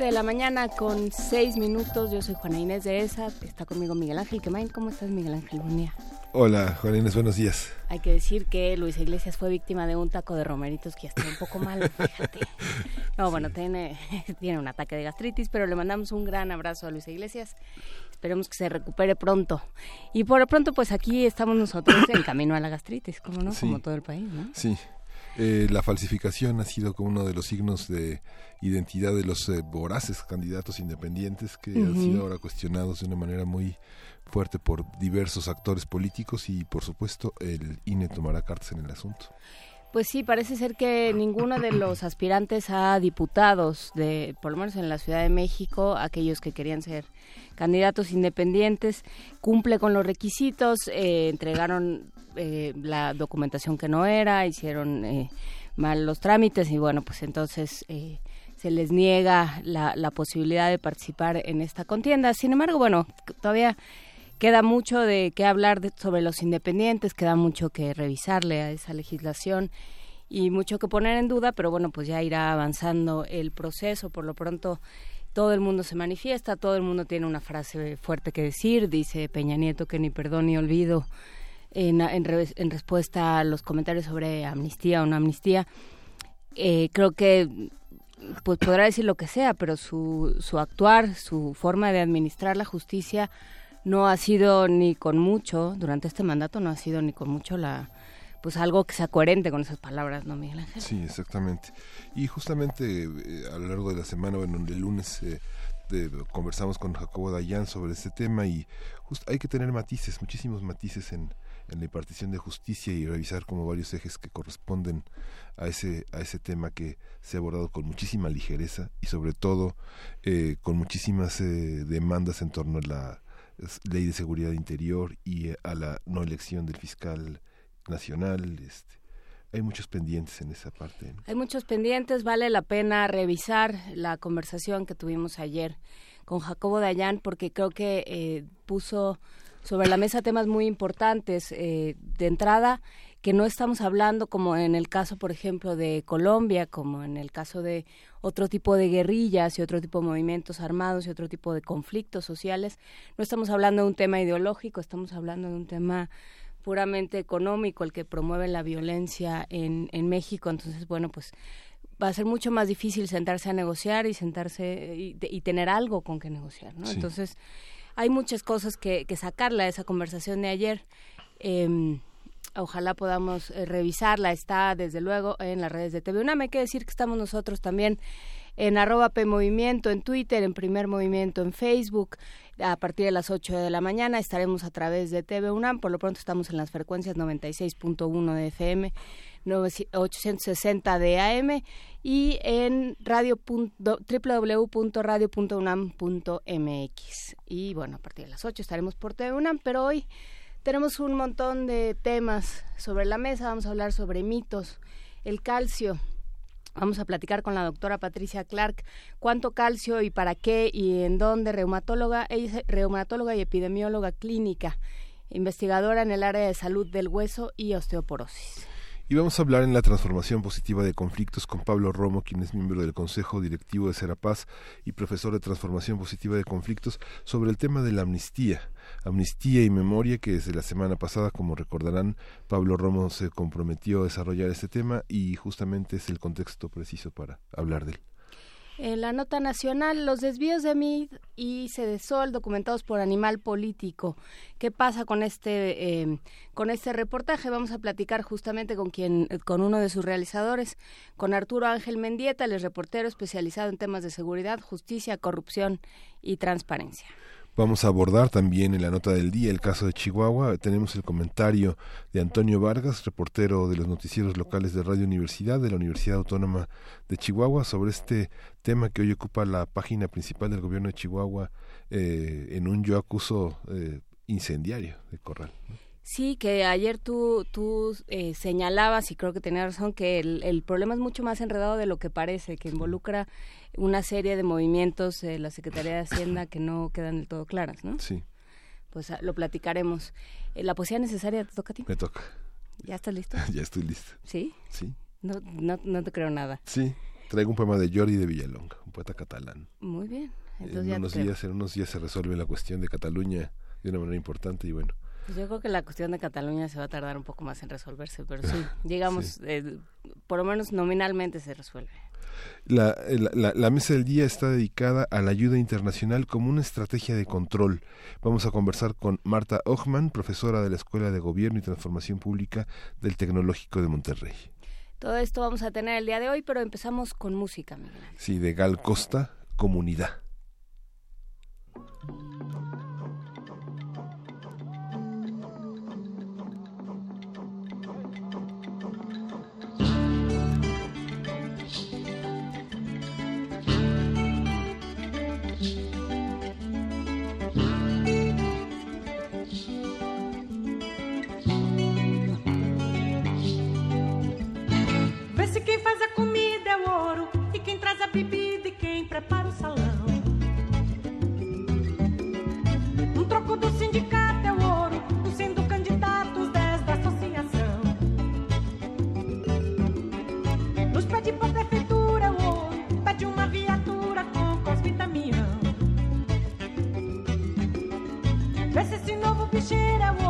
De la mañana con seis minutos. Yo soy Juana Inés de ESA. Está conmigo Miguel Ángel Quemain. ¿Cómo estás, Miguel Ángel? Buen día. Hola, Juana Inés, buenos días. Hay que decir que Luis Iglesias fue víctima de un taco de romeritos que está un poco mal, fíjate. No, bueno, tiene, tiene un ataque de gastritis, pero le mandamos un gran abrazo a Luis Iglesias. Esperemos que se recupere pronto. Y por lo pronto, pues aquí estamos nosotros en camino a la gastritis, como no, como todo el país, ¿no? Sí. Eh, la falsificación ha sido como uno de los signos de identidad de los eh, voraces candidatos independientes que han sido ahora cuestionados de una manera muy fuerte por diversos actores políticos y por supuesto el INE tomará cartas en el asunto. Pues sí, parece ser que ninguno de los aspirantes a diputados, de, por lo menos en la Ciudad de México, aquellos que querían ser candidatos independientes, cumple con los requisitos, eh, entregaron eh, la documentación que no era, hicieron eh, mal los trámites y bueno, pues entonces se les niega la, la posibilidad de participar en esta contienda. Sin embargo, bueno, todavía queda mucho de qué hablar sobre los independientes, queda mucho que revisarle a esa legislación y mucho que poner en duda, pero bueno, pues ya irá avanzando el proceso. Por lo pronto, todo el mundo se manifiesta, todo el mundo tiene una frase fuerte que decir, dice Peña Nieto que ni perdón ni olvido en, en, respuesta a los comentarios sobre amnistía o no amnistía. Eh, creo que pues podrá decir lo que sea, pero su, su actuar, su forma de administrar la justicia no ha sido ni con mucho, durante este mandato no ha sido ni con mucho la pues algo que sea coherente con esas palabras, ¿no, Miguel Ángel? Sí, exactamente. Y justamente eh, a lo largo de la semana, bueno, el lunes eh, conversamos con Jacobo Dayan sobre este tema y hay que tener matices, muchísimos matices en, la impartición de justicia y revisar como varios ejes que corresponden a ese a ese tema que se ha abordado con muchísima ligereza y sobre todo eh, con muchísimas demandas en torno a la ley de seguridad interior y eh, a la no elección del fiscal nacional. Este, hay muchos pendientes en esa parte. Hay muchos pendientes, vale la pena revisar la conversación que tuvimos ayer con Jacobo Dayan porque creo que eh, puso sobre la mesa temas muy importantes. Eh, de entrada, que no estamos hablando como en el caso, por ejemplo, de Colombia, como en el caso de otro tipo de guerrillas y otro tipo de movimientos armados y otro tipo de conflictos sociales. No estamos hablando de un tema ideológico, estamos hablando de un tema puramente económico, el que promueve la violencia en, en México. Entonces, bueno, pues va a ser mucho más difícil sentarse a negociar y sentarse y, tener algo con que negociar, ¿no? Entonces, hay muchas cosas que, que sacarle a esa conversación de ayer. Eh, Ojalá podamos eh, revisarla. Está, desde luego, en las redes de TV UNAM. Hay que decir que estamos nosotros también en arroba P Movimiento en Twitter, en Primer Movimiento en Facebook. A partir de las 8 de la mañana estaremos a través de TV UNAM. Por lo pronto estamos en las frecuencias 96.1 de FM, 860 de AM y en radio www.radio.unam.mx. Y bueno, a partir de las 8 estaremos por TV UNAM, pero hoy tenemos un montón de temas sobre la mesa. Vamos a hablar sobre mitos, el calcio. Vamos a platicar con la doctora Patricia Clark cuánto calcio y para qué y en dónde. Reumatóloga, ella es reumatóloga y epidemióloga clínica, investigadora en el área de salud del hueso y osteoporosis. Y vamos a hablar en la transformación positiva de conflictos con Pablo Romo, quien es miembro del Consejo Directivo de Serapaz y profesor de transformación positiva de conflictos, sobre el tema de la amnistía. Amnistía y Memoria, que desde la semana pasada, como recordarán, Pablo Romo se comprometió a desarrollar este tema y justamente es el contexto preciso para hablar de él. En la nota nacional, los desvíos de MID y Cedesol documentados por Animal Político. ¿Qué pasa con este eh, con este reportaje? Vamos a platicar justamente con quien, con uno de sus realizadores, con Arturo Ángel Mendieta, el reportero especializado en temas de seguridad, justicia, corrupción y transparencia. Vamos a abordar también en la nota del día el caso de Chihuahua. Tenemos el comentario de Antonio Vargas, reportero de los noticieros locales de Radio Universidad, de la Universidad Autónoma de Chihuahua, sobre este tema que hoy ocupa la página principal del gobierno de Chihuahua eh, en un yo acuso eh, incendiario de Corral. Sí, que ayer tú, tú eh, señalabas, y creo que tenía razón, que el, el, problema es mucho más enredado de lo que parece, que involucra una serie de movimientos de la Secretaría de Hacienda que no quedan del todo claras, ¿no? Sí. Pues ah, lo platicaremos. Eh, ¿La poesía necesaria te toca a ti? Me toca. ¿Ya estás listo? ya estoy listo. ¿Sí? Sí. No, no, no te creo nada. Sí. Traigo un poema de Jordi de Villalonga, un poeta catalán. Muy bien. Entonces en, unos días, en unos días se resuelve la cuestión de Cataluña de una manera importante y bueno. Pues yo creo que la cuestión de Cataluña se va a tardar un poco más en resolverse, pero sí, digamos, sí. Eh, por lo menos nominalmente se resuelve. La, la, la, mesa del día está dedicada a la ayuda internacional como una estrategia de control. Vamos a conversar con Marta Ochman, profesora de la Escuela de Gobierno y Transformación Pública del Tecnológico de Monterrey. Todo esto vamos a tener el día de hoy, pero empezamos con música, Miguel. Sí, de Gal Costa, Comunidad. Quem faz a comida é o ouro, e quem traz a bebida e quem prepara o salão. Um troco do sindicato é o ouro, um sendo candidatos 10 da associação. Nos pede pra prefeitura é o ouro, pede uma viatura com cosvitamião. Vê se esse novo bicheiro é o ouro,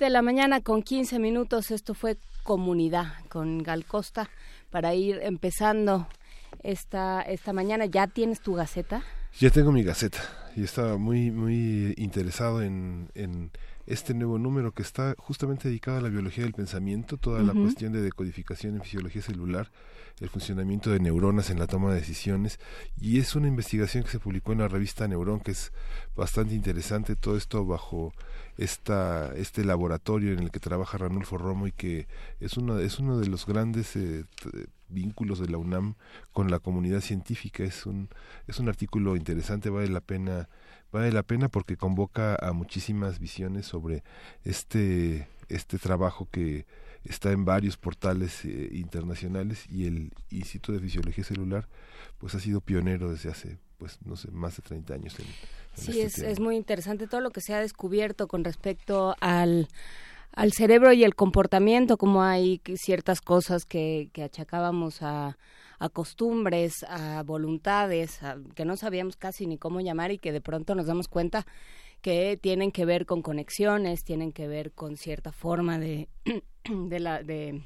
de la mañana con 15 minutos. Esto fue Comunidad con Gal Costa para ir empezando esta, esta mañana. ¿Ya tienes tu gaceta? Ya tengo mi gaceta y estaba muy, muy interesado en, en este nuevo número que está justamente dedicado a la biología del pensamiento, toda la cuestión de decodificación en fisiología celular, el funcionamiento de neuronas en la toma de decisiones, y es una investigación que se publicó en la revista Neurón, que es bastante interesante, todo esto bajo esta este laboratorio en el que trabaja Ranulfo Romo y que es uno es uno de los grandes eh, vínculos de la UNAM con la comunidad científica. Es un es un artículo interesante vale la pena vale la pena porque convoca a muchísimas visiones sobre este este trabajo que está en varios portales eh, internacionales y el Instituto de Fisiología Celular pues ha sido pionero desde hace pues no sé más de 30 años en Sí, este es, es muy interesante todo lo que se ha descubierto con respecto al, al cerebro y el comportamiento, como hay ciertas cosas que, que achacábamos a, a costumbres, a voluntades, a- que no sabíamos casi ni cómo llamar y que de pronto nos damos cuenta que tienen que ver con conexiones, tienen que ver con cierta forma de, de, la, de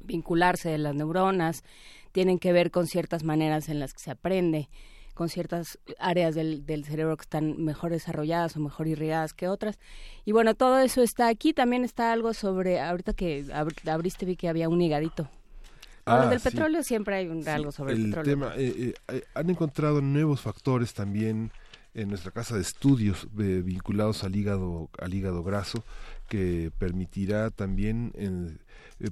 vincularse de las neuronas, tienen que ver con ciertas maneras en las que se aprende, con ciertas áreas del, del cerebro que están mejor desarrolladas o mejor irrigadas que otras. Y bueno, todo eso está aquí. También está algo sobre, ahorita que abr- abriste vi que había un higadito. Con lo Ah, del sí. petróleo siempre hay un- algo sobre el, el petróleo. tema eh, eh, han encontrado nuevos factores también en nuestra casa de estudios eh, vinculados al hígado al hígado graso que permitirá también en- eh,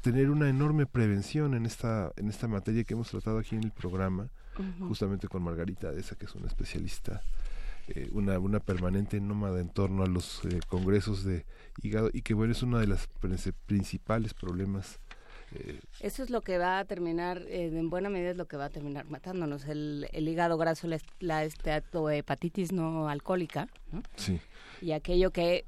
tener una enorme prevención en esta en esta materia que hemos tratado aquí en el programa Ujú. justamente con Margarita esa que es una especialista eh, una, una permanente nómada en torno a los eh, congresos de hígado y que bueno es uno de los principales problemas eh, Eso es lo que va a terminar, eh, en buena medida es lo que va a terminar matándonos. El, el hígado graso, la, la esteatohepatitis no alcohólica, ¿no? sí y aquello que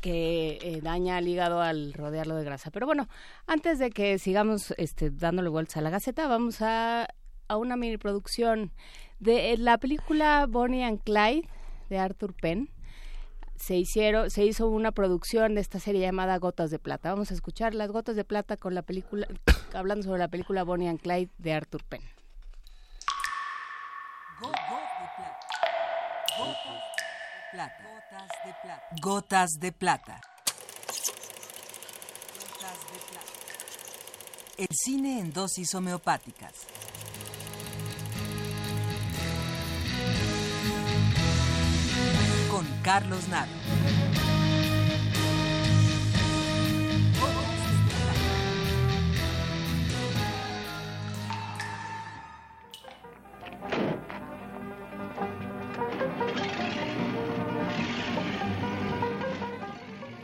que eh, daña al hígado al rodearlo de grasa. Pero bueno, antes de que sigamos este, dándole vueltas a la gaceta, vamos a, a una mini producción de eh, la película Bonnie and Clyde de Arthur Penn. Se hicieron, se hizo una producción de esta serie llamada Gotas de Plata. Vamos a escuchar las Gotas de Plata con la película, hablando sobre la película Bonnie and Clyde de Arthur Penn. Gotas de plata. Gotas de plata. Gotas de plata. El cine en dosis homeopáticas. Carlos plata.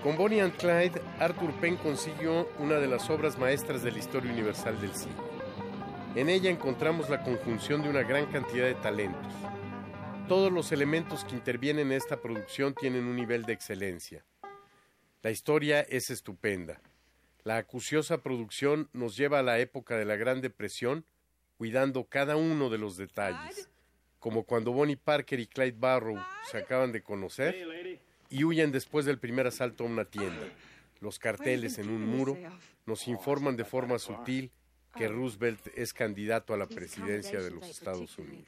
Con Bonnie and Clyde, Arthur Penn consiguió una de las obras maestras de la historia universal del cine. En ella encontramos la conjunción de una gran cantidad de talentos. Todos los elementos que intervienen en esta producción tienen un nivel de excelencia. La historia es estupenda. La acuciosa producción nos lleva a la época de la Gran Depresión, cuidando cada uno de los detalles, como cuando Bonnie Parker y Clyde Barrow se acaban de conocer y huyen después del primer asalto a una tienda. Los carteles en un muro nos informan de forma sutil que Roosevelt es candidato a la presidencia de los Estados Unidos.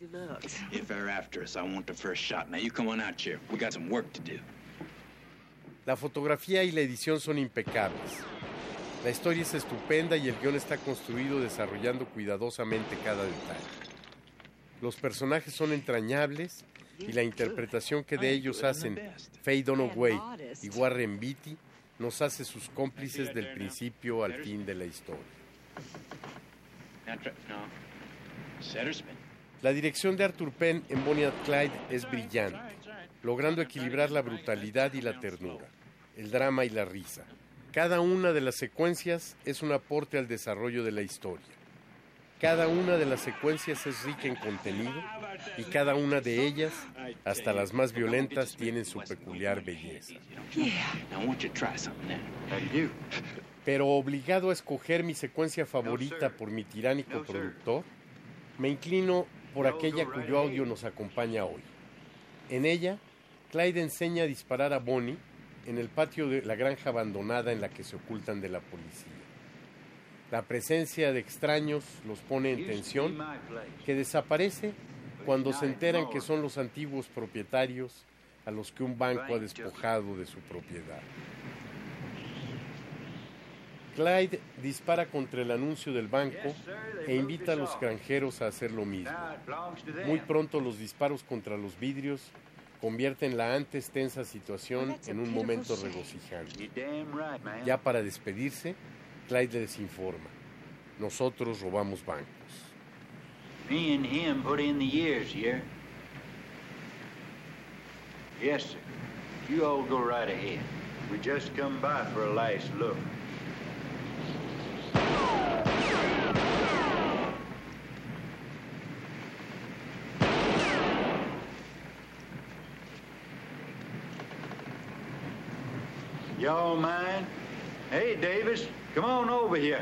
If they're after us, I want the first shot. Now you come on out here. We got some work to do. La fotografía y la edición son impecables. La historia es estupenda y el guion está construido desarrollando cuidadosamente cada detalle. Los personajes son entrañables y la interpretación que de ellos hacen Faye Dunaway y Warren Beatty nos hace sus cómplices del principio al fin de la historia. La dirección de Arthur Penn en Bonnie and Clyde es brillante, logrando equilibrar la brutalidad y la ternura, el drama y la risa. Cada una de las secuencias es un aporte al desarrollo de la historia. Cada una de las secuencias es rica en contenido y cada una de ellas, hasta las más violentas, tienen su peculiar belleza. Now Pero obligado a escoger mi secuencia favorita por mi tiránico productor, me inclino por aquella cuyo audio nos acompaña hoy. En ella, Clyde enseña a disparar a Bonnie en el patio de la granja abandonada en la que se ocultan de la policía. La presencia de extraños los pone en tensión, que desaparece cuando se enteran que son los antiguos propietarios a los que un banco ha despojado de su propiedad. Clyde dispara contra el anuncio del banco e invita a los granjeros a hacer lo mismo. Muy pronto los disparos contra los vidrios convierten la antes tensa situación en un momento regocijante. Ya para despedirse, Clyde les informa. Nosotros robamos bancos. Me and him put in the years here. Yes, sir. You all go right ahead. We just come by for a last look. Y'all mind? Hey, Davis, come on over here.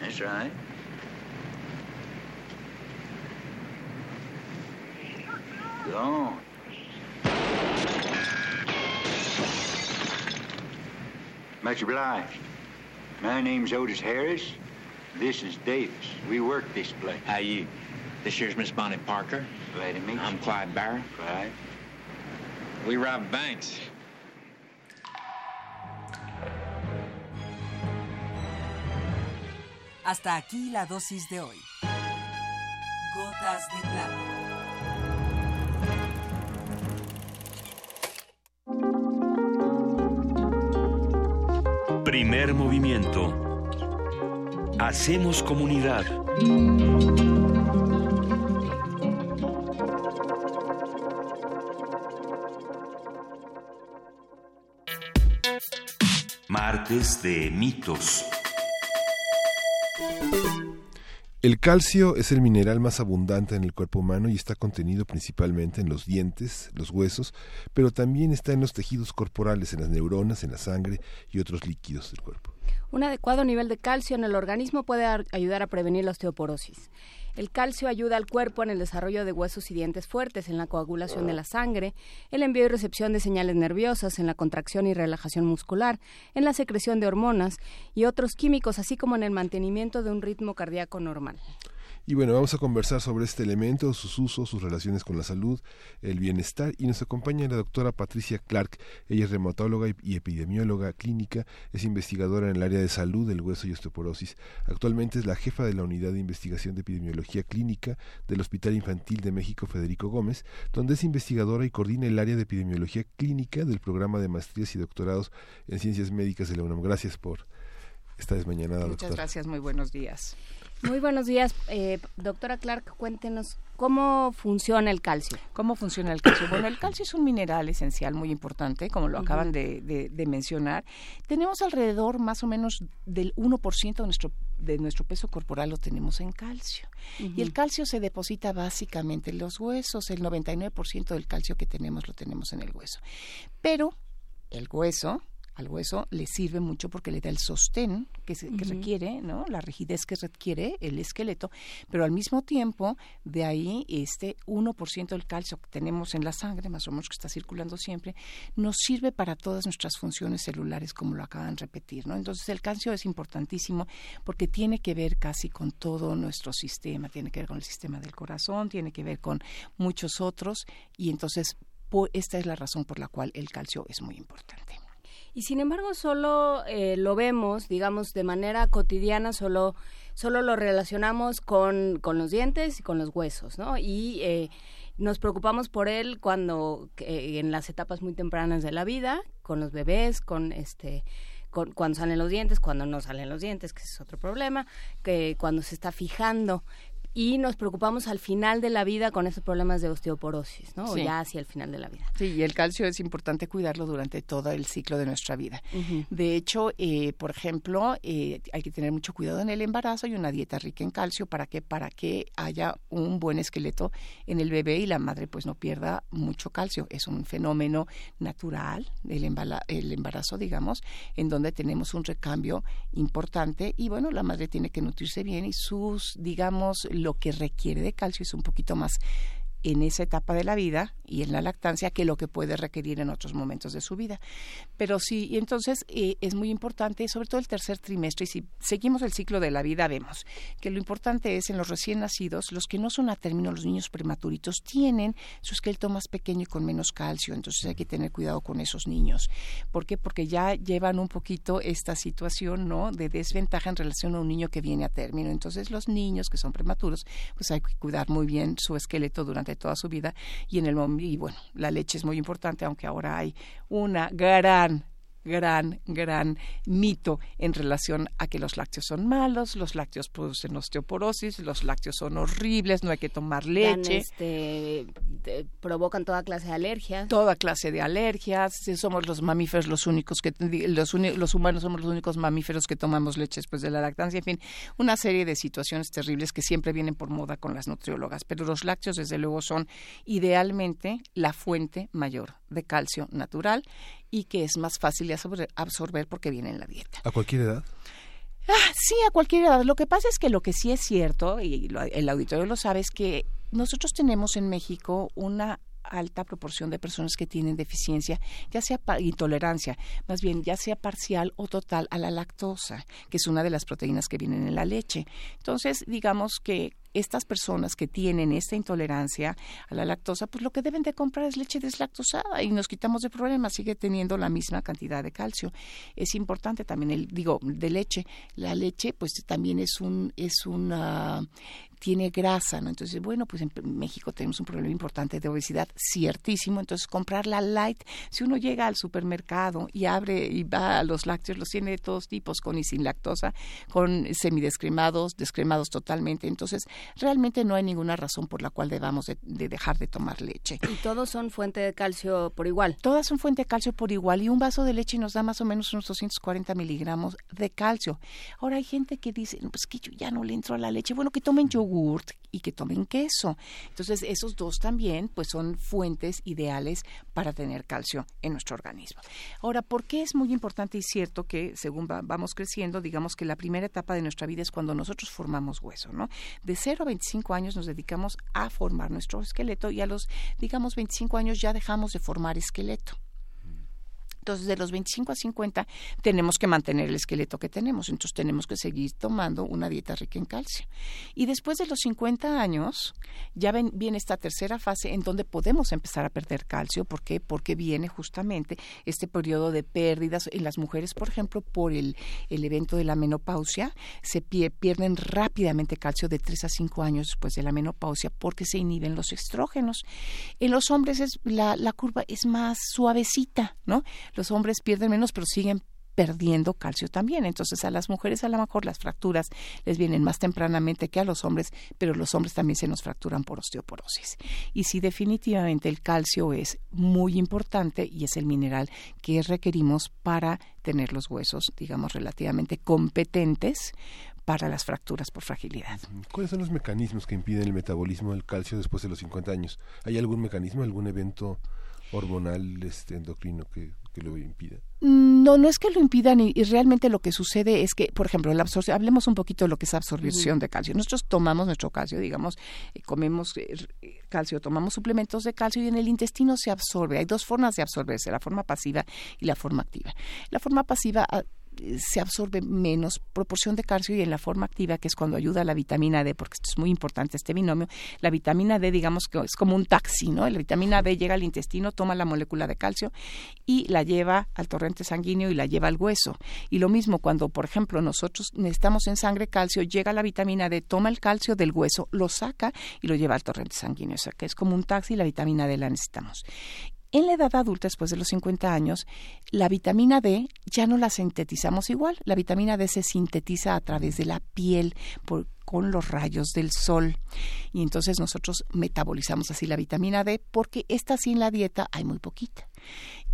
That's right. Go on. Much obliged. My name's Otis Harris. This is Davis. We work this place. How you? This here's Miss Bonnie Parker. Glad to meet you. I'm Clyde Barrett. Clyde. We rob banks. Hasta aquí la dosis de hoy. Gotas de plata. Primer movimiento. Hacemos comunidad. Martes de mitos. El calcio es el mineral más abundante en el cuerpo humano y está contenido principalmente en los dientes, los huesos, pero también está en los tejidos corporales, en las neuronas, en la sangre y otros líquidos del cuerpo. Un adecuado nivel de calcio en el organismo puede ar- ayudar a prevenir la osteoporosis. El calcio ayuda al cuerpo en el desarrollo de huesos y dientes fuertes, en la coagulación de la sangre, el envío y recepción de señales nerviosas, en la contracción y relajación muscular, en la secreción de hormonas y otros químicos, así como en el mantenimiento de un ritmo cardíaco normal. Y bueno, vamos a conversar sobre este elemento, sus usos, sus relaciones con la salud, el bienestar y nos acompaña la doctora Patricia Clark. Ella es reumatóloga y- epidemióloga clínica, es investigadora en el área de salud del hueso y osteoporosis. Actualmente es la jefa de la unidad de investigación de epidemiología clínica del Hospital Infantil de México Federico Gómez, donde es investigadora y coordina el área de epidemiología clínica del programa de maestrías y doctorados en ciencias médicas de la UNAM. Gracias por esta desmañanada, Muchas doctora. gracias, muy buenos días. Muy buenos días, eh, doctora Clark, cuéntenos cómo funciona el calcio. ¿Cómo funciona el calcio? Bueno, el calcio es un mineral esencial muy importante, como lo acaban de, de- de mencionar. Tenemos alrededor más o menos del 1% de nuestro, de nuestro peso corporal lo tenemos en calcio. Y el calcio se deposita básicamente en los huesos. El 99% del calcio que tenemos lo tenemos en el hueso. Pero el hueso al hueso le sirve mucho porque le da el sostén que, se- que requiere, ¿no? La rigidez que requiere el esqueleto, pero al mismo tiempo de ahí este 1% del calcio que tenemos en la sangre, más o menos que está circulando siempre, nos sirve para todas nuestras funciones celulares como lo acaban de repetir, ¿no? Entonces el calcio es importantísimo porque tiene que ver casi con todo nuestro sistema, tiene que ver con el sistema del corazón, tiene que ver con muchos otros y entonces esta es la razón por la cual el calcio es muy importante. Y sin embargo, solo eh, lo vemos, digamos, de manera cotidiana, solo, solo lo relacionamos con, con los dientes y con los huesos, ¿no? Y eh, nos preocupamos por él cuando, eh, en las etapas muy tempranas de la vida, con los bebés, con este cuando salen los dientes, cuando no salen los dientes, que ese es otro problema, que cuando se está fijando y nos preocupamos al final de la vida con esos problemas de osteoporosis, ¿no? O ya hacia el final de la vida. Sí, y el calcio es importante cuidarlo durante todo el ciclo de nuestra vida. De hecho, eh, por ejemplo, eh, hay que tener mucho cuidado en el embarazo y una dieta rica en calcio para que para que haya un buen esqueleto en el bebé y la madre pues no pierda mucho calcio. Es un fenómeno natural el, embala- el embarazo, digamos, en donde tenemos un recambio importante y bueno, la madre tiene que nutrirse bien y sus, digamos, lo que requiere de calcio es un poquito más en esa etapa de la vida y en la lactancia que lo que puede requerir en otros momentos de su vida. Pero sí, y entonces eh, es muy importante, sobre todo el tercer trimestre, y si seguimos el ciclo de la vida, vemos que lo importante es en los recién nacidos, los que no son a término, los niños prematuritos, tienen su esqueleto más pequeño y con menos calcio, entonces hay que tener cuidado con esos niños. ¿Por qué? Porque ya llevan un poquito esta situación, ¿no?, de desventaja en relación a un niño que viene a término. Entonces los niños que son prematuros, pues hay que cuidar muy bien su esqueleto durante toda su vida y en el y bueno, la leche es muy importante, aunque ahora hay una gran gran, gran mito en relación a que los lácteos son malos, los lácteos producen osteoporosis, los lácteos son horribles, no hay que tomar leche. este, de- provocan toda clase de alergias. Toda clase de alergias, si somos los mamíferos los únicos que los, los humanos somos los únicos mamíferos que tomamos leche después de la lactancia, en fin, una serie de situaciones terribles que siempre vienen por moda con las nutriólogas, pero los lácteos desde luego son idealmente la fuente mayor de calcio natural y que es más fácil de absorber- porque viene en la dieta. ¿A cualquier edad? Ah, sí, a cualquier edad. Lo que pasa es que lo que sí es cierto, y lo- el auditorio lo sabe, es que nosotros tenemos en México una alta proporción de personas que tienen deficiencia, ya sea intolerancia, más bien ya sea parcial o total a la lactosa, que es una de las proteínas que vienen en la leche. Entonces, digamos que estas personas que tienen esta intolerancia a la lactosa, pues lo que deben de comprar es leche deslactosada y nos quitamos de problemas, sigue teniendo la misma cantidad de calcio. Es importante también el digo de leche, la leche pues también es un es una tiene grasa, ¿no? Entonces, bueno, pues en México tenemos un problema importante de obesidad, ciertísimo. Entonces, comprar la light, si uno llega al supermercado y abre y va a los lácteos, los tiene de todos tipos, con y sin lactosa, con semidescremados, descremados totalmente. Entonces, realmente no hay ninguna razón por la cual debamos de, de dejar de tomar leche. Y todos son fuente de calcio por igual. Todas son fuente de calcio por igual y un vaso de leche nos da más o menos unos 240 miligramos de calcio. Ahora hay gente que dice, "No, pues que yo ya no le entro a la leche. Bueno, que tomen yogurt y que tomen queso. Entonces esos dos también pues son fuentes ideales para tener calcio en nuestro organismo. Ahora, ¿por qué es muy importante y cierto que según va- vamos creciendo, digamos que la primera etapa de nuestra vida es cuando nosotros formamos hueso, ¿no? De 0 a 25 años nos dedicamos a formar nuestro esqueleto y a los, digamos, 25 años ya dejamos de formar esqueleto. Entonces, de los 25 a 50 tenemos que mantener el esqueleto que tenemos, entonces tenemos que seguir tomando una dieta rica en calcio. Y después de los 50 años, ya viene esta tercera fase en donde podemos empezar a perder calcio. ¿Por qué? Porque viene justamente este periodo de pérdidas en las mujeres, por ejemplo, por el, el evento de la menopausia, se pie- pierden rápidamente calcio de 3 a 5 años después de la menopausia porque se inhiben los estrógenos. En los hombres es, la, la curva es más suavecita, ¿no? Los hombres pierden menos, pero siguen perdiendo calcio también. Entonces a las mujeres a lo mejor las fracturas les vienen más tempranamente que a los hombres, pero los hombres también se nos fracturan por osteoporosis. Y sí, definitivamente el calcio es muy importante y es el mineral que requerimos para tener los huesos, digamos, relativamente competentes para las fracturas por fragilidad. ¿Cuáles son los mecanismos que impiden el metabolismo del calcio después de los 50 años? ¿Hay algún mecanismo, algún evento hormonal este, endocrino que, que lo impida? No, no es que lo impidan y, y realmente lo que sucede es que, por ejemplo, la absorción, hablemos un poquito de lo que es absorción de calcio. Nosotros tomamos nuestro calcio, digamos, eh, comemos eh, r- calcio, tomamos suplementos de calcio y en el intestino se absorbe. Hay dos formas de absorberse, la forma pasiva y la forma activa. La forma pasiva ah, eh, se absorbe menos proporción de calcio y en la forma activa, que es cuando ayuda la vitamina D, porque esto es muy importante, este binomio, la vitamina D, digamos que es como un taxi, ¿no? La vitamina D llega al intestino, toma la molécula de calcio y la lleva al torrente sanguíneo y la lleva al hueso. Y lo mismo cuando, por ejemplo, nosotros necesitamos en sangre calcio, llega la vitamina D, toma el calcio del hueso, lo saca y lo lleva al torrente sanguíneo. O sea, que es como un taxi la vitamina D la necesitamos. En la edad adulta, después de los 50 años, la vitamina D ya no la sintetizamos igual. La vitamina D se sintetiza a través de la piel con los rayos del sol. Y entonces nosotros metabolizamos así la vitamina D porque esta sin la dieta hay muy poquita.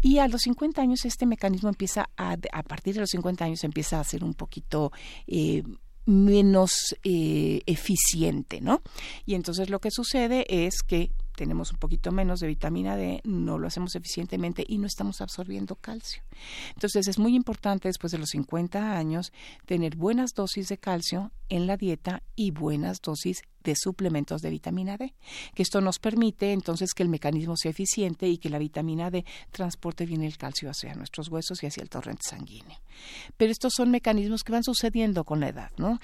Y a los 50 años este mecanismo empieza a, a partir de los 50 años empieza a ser un poquito eh, menos eh, eficiente, ¿no? Y entonces lo que sucede es que tenemos un poquito menos de vitamina D, no lo hacemos eficientemente y no estamos absorbiendo calcio. Entonces es muy importante después de los 50 años tener buenas dosis de calcio en la dieta y buenas dosis de suplementos de vitamina D, que esto nos permite entonces que el mecanismo sea eficiente y que la vitamina D transporte bien el calcio hacia nuestros huesos y hacia el torrente sanguíneo. Pero estos son mecanismos que van sucediendo con la edad, ¿no?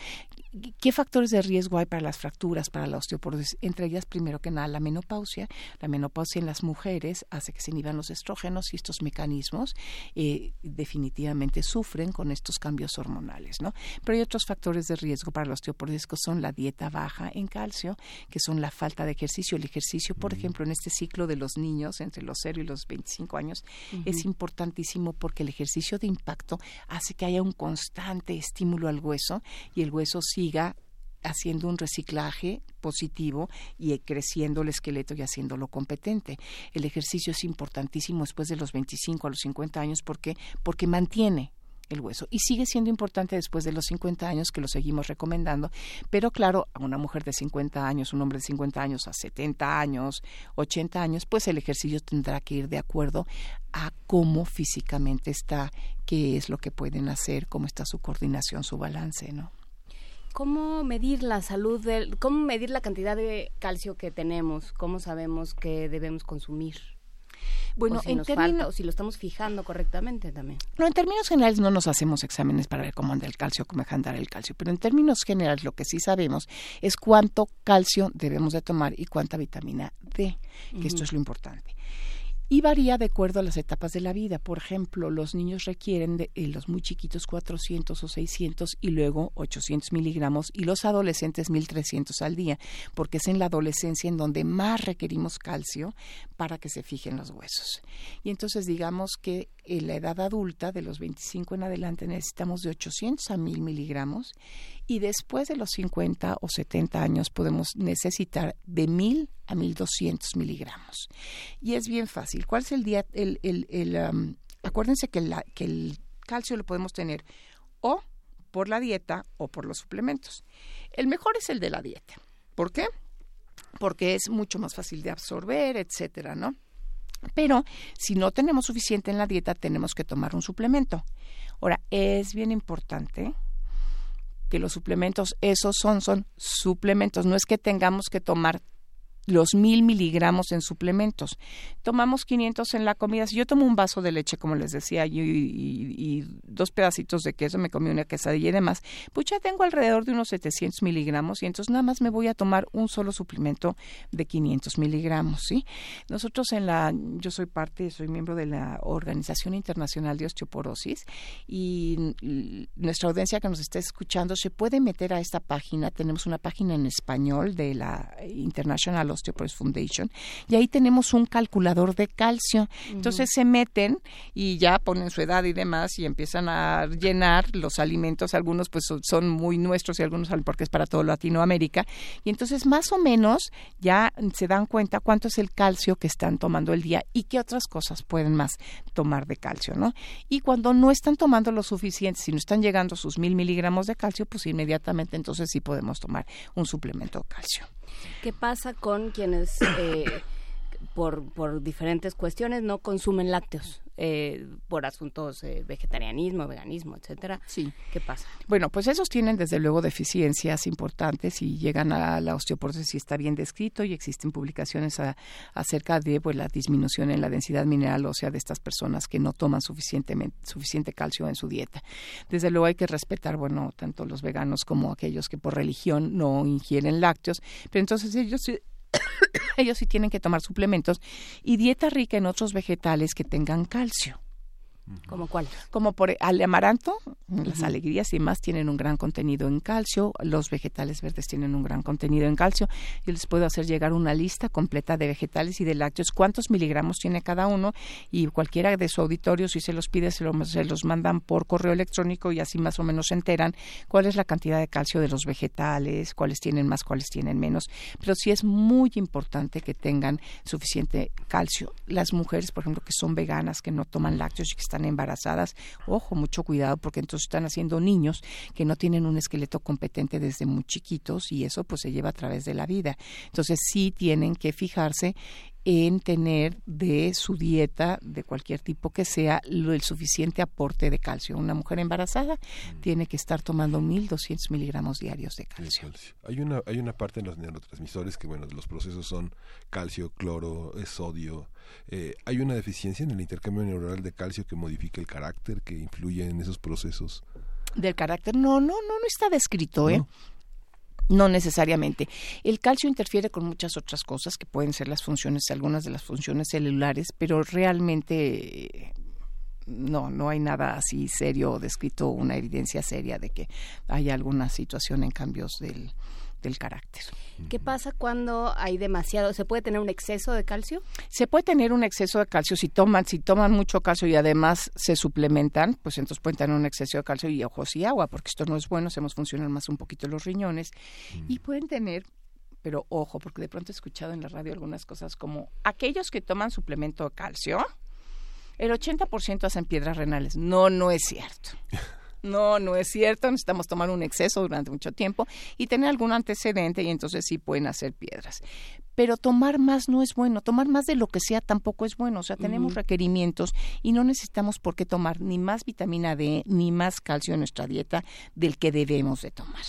¿Qué factores de riesgo hay para las fracturas, para la osteoporosis? Entre ellas, primero que nada, la menopausia. La menopausia en las mujeres hace que se inhiban los estrógenos y estos mecanismos eh, definitivamente sufren con estos cambios hormonales, ¿no? Pero hay otros factores de riesgo para la osteoporosis que son la dieta baja en calcio, que son la falta de ejercicio. El ejercicio, por ejemplo, en este ciclo de los niños entre los 0 y los 25 años, es importantísimo porque el ejercicio de impacto hace que haya un constante estímulo al hueso y el hueso siga haciendo un reciclaje positivo y creciendo el esqueleto y haciéndolo competente. El ejercicio es importantísimo después de los 25 a los 50 años porque porque mantiene el hueso y sigue siendo importante después de los 50 años que lo seguimos recomendando, pero claro, a una mujer de 50 años, un hombre de 50 años, a 70 años, 80 años, pues el ejercicio tendrá que ir de acuerdo a cómo físicamente está, qué es lo que pueden hacer, cómo está su coordinación, su balance, ¿no? ¿Cómo medir la salud del, cómo medir la cantidad de calcio que tenemos? ¿Cómo sabemos que debemos consumir? Bueno, o si en nos términos- falta, o si lo estamos fijando correctamente también. No, en términos generales no nos hacemos exámenes para ver cómo anda el calcio, cómo deja andar el calcio, pero en términos generales lo que sí sabemos es cuánto calcio debemos de tomar y cuánta vitamina D, que esto es lo importante. Y varía de acuerdo a las etapas de la vida. Por ejemplo, los niños requieren de eh, los muy chiquitos 400 o 600 y luego 800 miligramos y los adolescentes 1300 al día, porque es en la adolescencia en donde más requerimos calcio para que se fijen los huesos. Y entonces digamos que en la edad adulta, de los 25 en adelante, necesitamos de 800 a 1000 miligramos y después de los 50 o 70 años podemos necesitar de 1000 a 1200 miligramos. Y es bien fácil. ¿Cuál es el día? El, el, el, um, acuérdense que, que el calcio lo podemos tener o por la dieta o por los suplementos. El mejor es el de la dieta. ¿Por qué? Porque es mucho más fácil de absorber, etcétera, ¿no? Pero si no tenemos suficiente en la dieta, tenemos que tomar un suplemento. Ahora, es bien importante que los suplementos, esos son, son suplementos, no es que tengamos que tomar los mil miligramos en suplementos. Tomamos 500 en la comida. Si yo tomo un vaso de leche, como les decía, y, dos pedacitos de queso, me comí una quesadilla y demás, pues ya tengo alrededor de unos 700 miligramos y entonces nada más me voy a tomar un solo suplemento de 500 miligramos, ¿sí? Nosotros en la, yo soy parte, soy miembro de la Organización Internacional de Osteoporosis y nuestra audiencia que nos está escuchando se puede meter a esta página. Tenemos una página en español de la International Osteoporosis Foundation y ahí tenemos un calculador de calcio. Entonces se meten y ya ponen su edad y demás y empiezan a llenar los alimentos. Algunos pues son, son muy nuestros y algunos porque es para todo Latinoamérica. Y entonces más o menos ya se dan cuenta cuánto es el calcio que están tomando el día y qué otras cosas pueden más tomar de calcio, ¿no? Y cuando no están tomando lo suficiente, si no están llegando a sus mil miligramos de calcio, pues inmediatamente entonces sí podemos tomar un suplemento de calcio. ¿Qué pasa con quienes eh, por, por diferentes cuestiones no consumen lácteos? Eh, por asuntos eh, vegetarianismo, veganismo, etcétera. Sí. ¿Qué pasa? Bueno, pues esos tienen desde luego deficiencias importantes y llegan a la osteoporosis y está bien descrito y existen publicaciones a- acerca de pues, la disminución en la densidad mineral ósea de estas personas que no toman suficientemente, suficiente calcio en su dieta. Desde luego hay que respetar, bueno, tanto los veganos como aquellos que por religión no ingieren lácteos, pero entonces ellos ellos sí tienen que tomar suplementos y dieta rica en otros vegetales que tengan calcio ¿Cómo cuál? como por el amaranto, las alegrías y demás tienen un gran contenido en calcio, los vegetales verdes tienen un gran contenido en calcio. Yo les puedo hacer llegar una lista completa de vegetales y de lácteos, cuántos miligramos tiene cada uno y cualquiera de su auditorio, si se los pide, se, lo- se los mandan por correo electrónico y así más o menos se enteran cuál es la cantidad de calcio de los vegetales, cuáles tienen más, cuáles tienen menos. Pero sí es muy importante que tengan suficiente calcio. Las mujeres, por ejemplo, que son veganas, que no toman lácteos y que están embarazadas, ojo, mucho cuidado porque entonces están haciendo niños que no tienen un esqueleto competente desde muy chiquitos y eso pues se lleva a través de la vida. Entonces sí tienen que fijarse en tener de su dieta, de cualquier tipo que sea, lo, el suficiente aporte de calcio. Una mujer embarazada tiene que estar tomando 1.200 miligramos diarios de calcio. Hay una, hay una parte en los neurotransmisores que, bueno, los procesos son calcio, cloro, sodio. Eh, hay una deficiencia en el intercambio neuronal de calcio que modifica el carácter, que influye en esos procesos. Del carácter, no, no, no, no está descrito, ¿eh? No necesariamente. El calcio interfiere con muchas otras cosas que pueden ser las funciones, algunas de las funciones celulares, pero realmente eh, no, no hay nada así serio descrito, una evidencia seria de que haya alguna situación en cambios del, del carácter. ¿Qué pasa cuando hay demasiado? ¿Se puede tener un exceso de calcio? Se puede tener un exceso de calcio si toman, si toman mucho calcio y además se suplementan, pues entonces pueden tener un exceso de calcio y ojos y agua, porque esto no es bueno, hacemos funcionar más un poquito los riñones y pueden tener pero ojo, porque de pronto he escuchado en la radio algunas cosas como aquellos que toman suplemento de calcio, el 80% hacen piedras renales. No, no es cierto. No, no es cierto. Necesitamos tomar un exceso durante mucho tiempo y tener algún antecedente y entonces sí pueden hacer piedras. Pero tomar más no es bueno. Tomar más de lo que sea tampoco es bueno. O sea, tenemos requerimientos y no necesitamos por qué tomar ni más vitamina D ni más calcio en nuestra dieta del que debemos de tomar.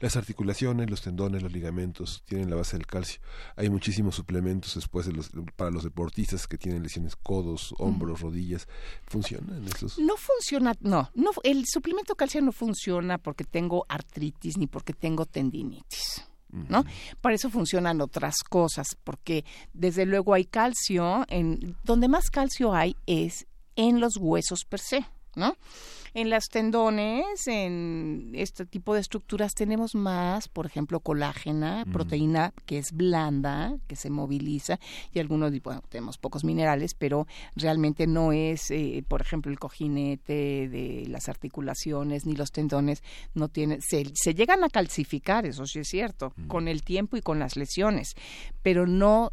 Las articulaciones, los tendones, los ligamentos tienen la base del calcio. Hay muchísimos suplementos después de los, para los deportistas que tienen lesiones codos, hombros, rodillas. ¿Funcionan esos? No funciona, no, no, el suplemento calcio no funciona porque tengo artritis ni porque tengo tendinitis. ¿No? Para eso funcionan otras cosas, porque desde luego hay calcio, en donde más calcio hay es en los huesos per se, ¿no? En las tendones, en este tipo de estructuras tenemos más, por ejemplo, colágena, proteína que es blanda, que se moviliza, y algunos, bueno, tenemos pocos minerales, pero realmente no es, eh, por ejemplo, el cojinete de las articulaciones ni los tendones, no tiene, se, se llegan a calcificar, eso sí es cierto, con el tiempo y con las lesiones, pero no,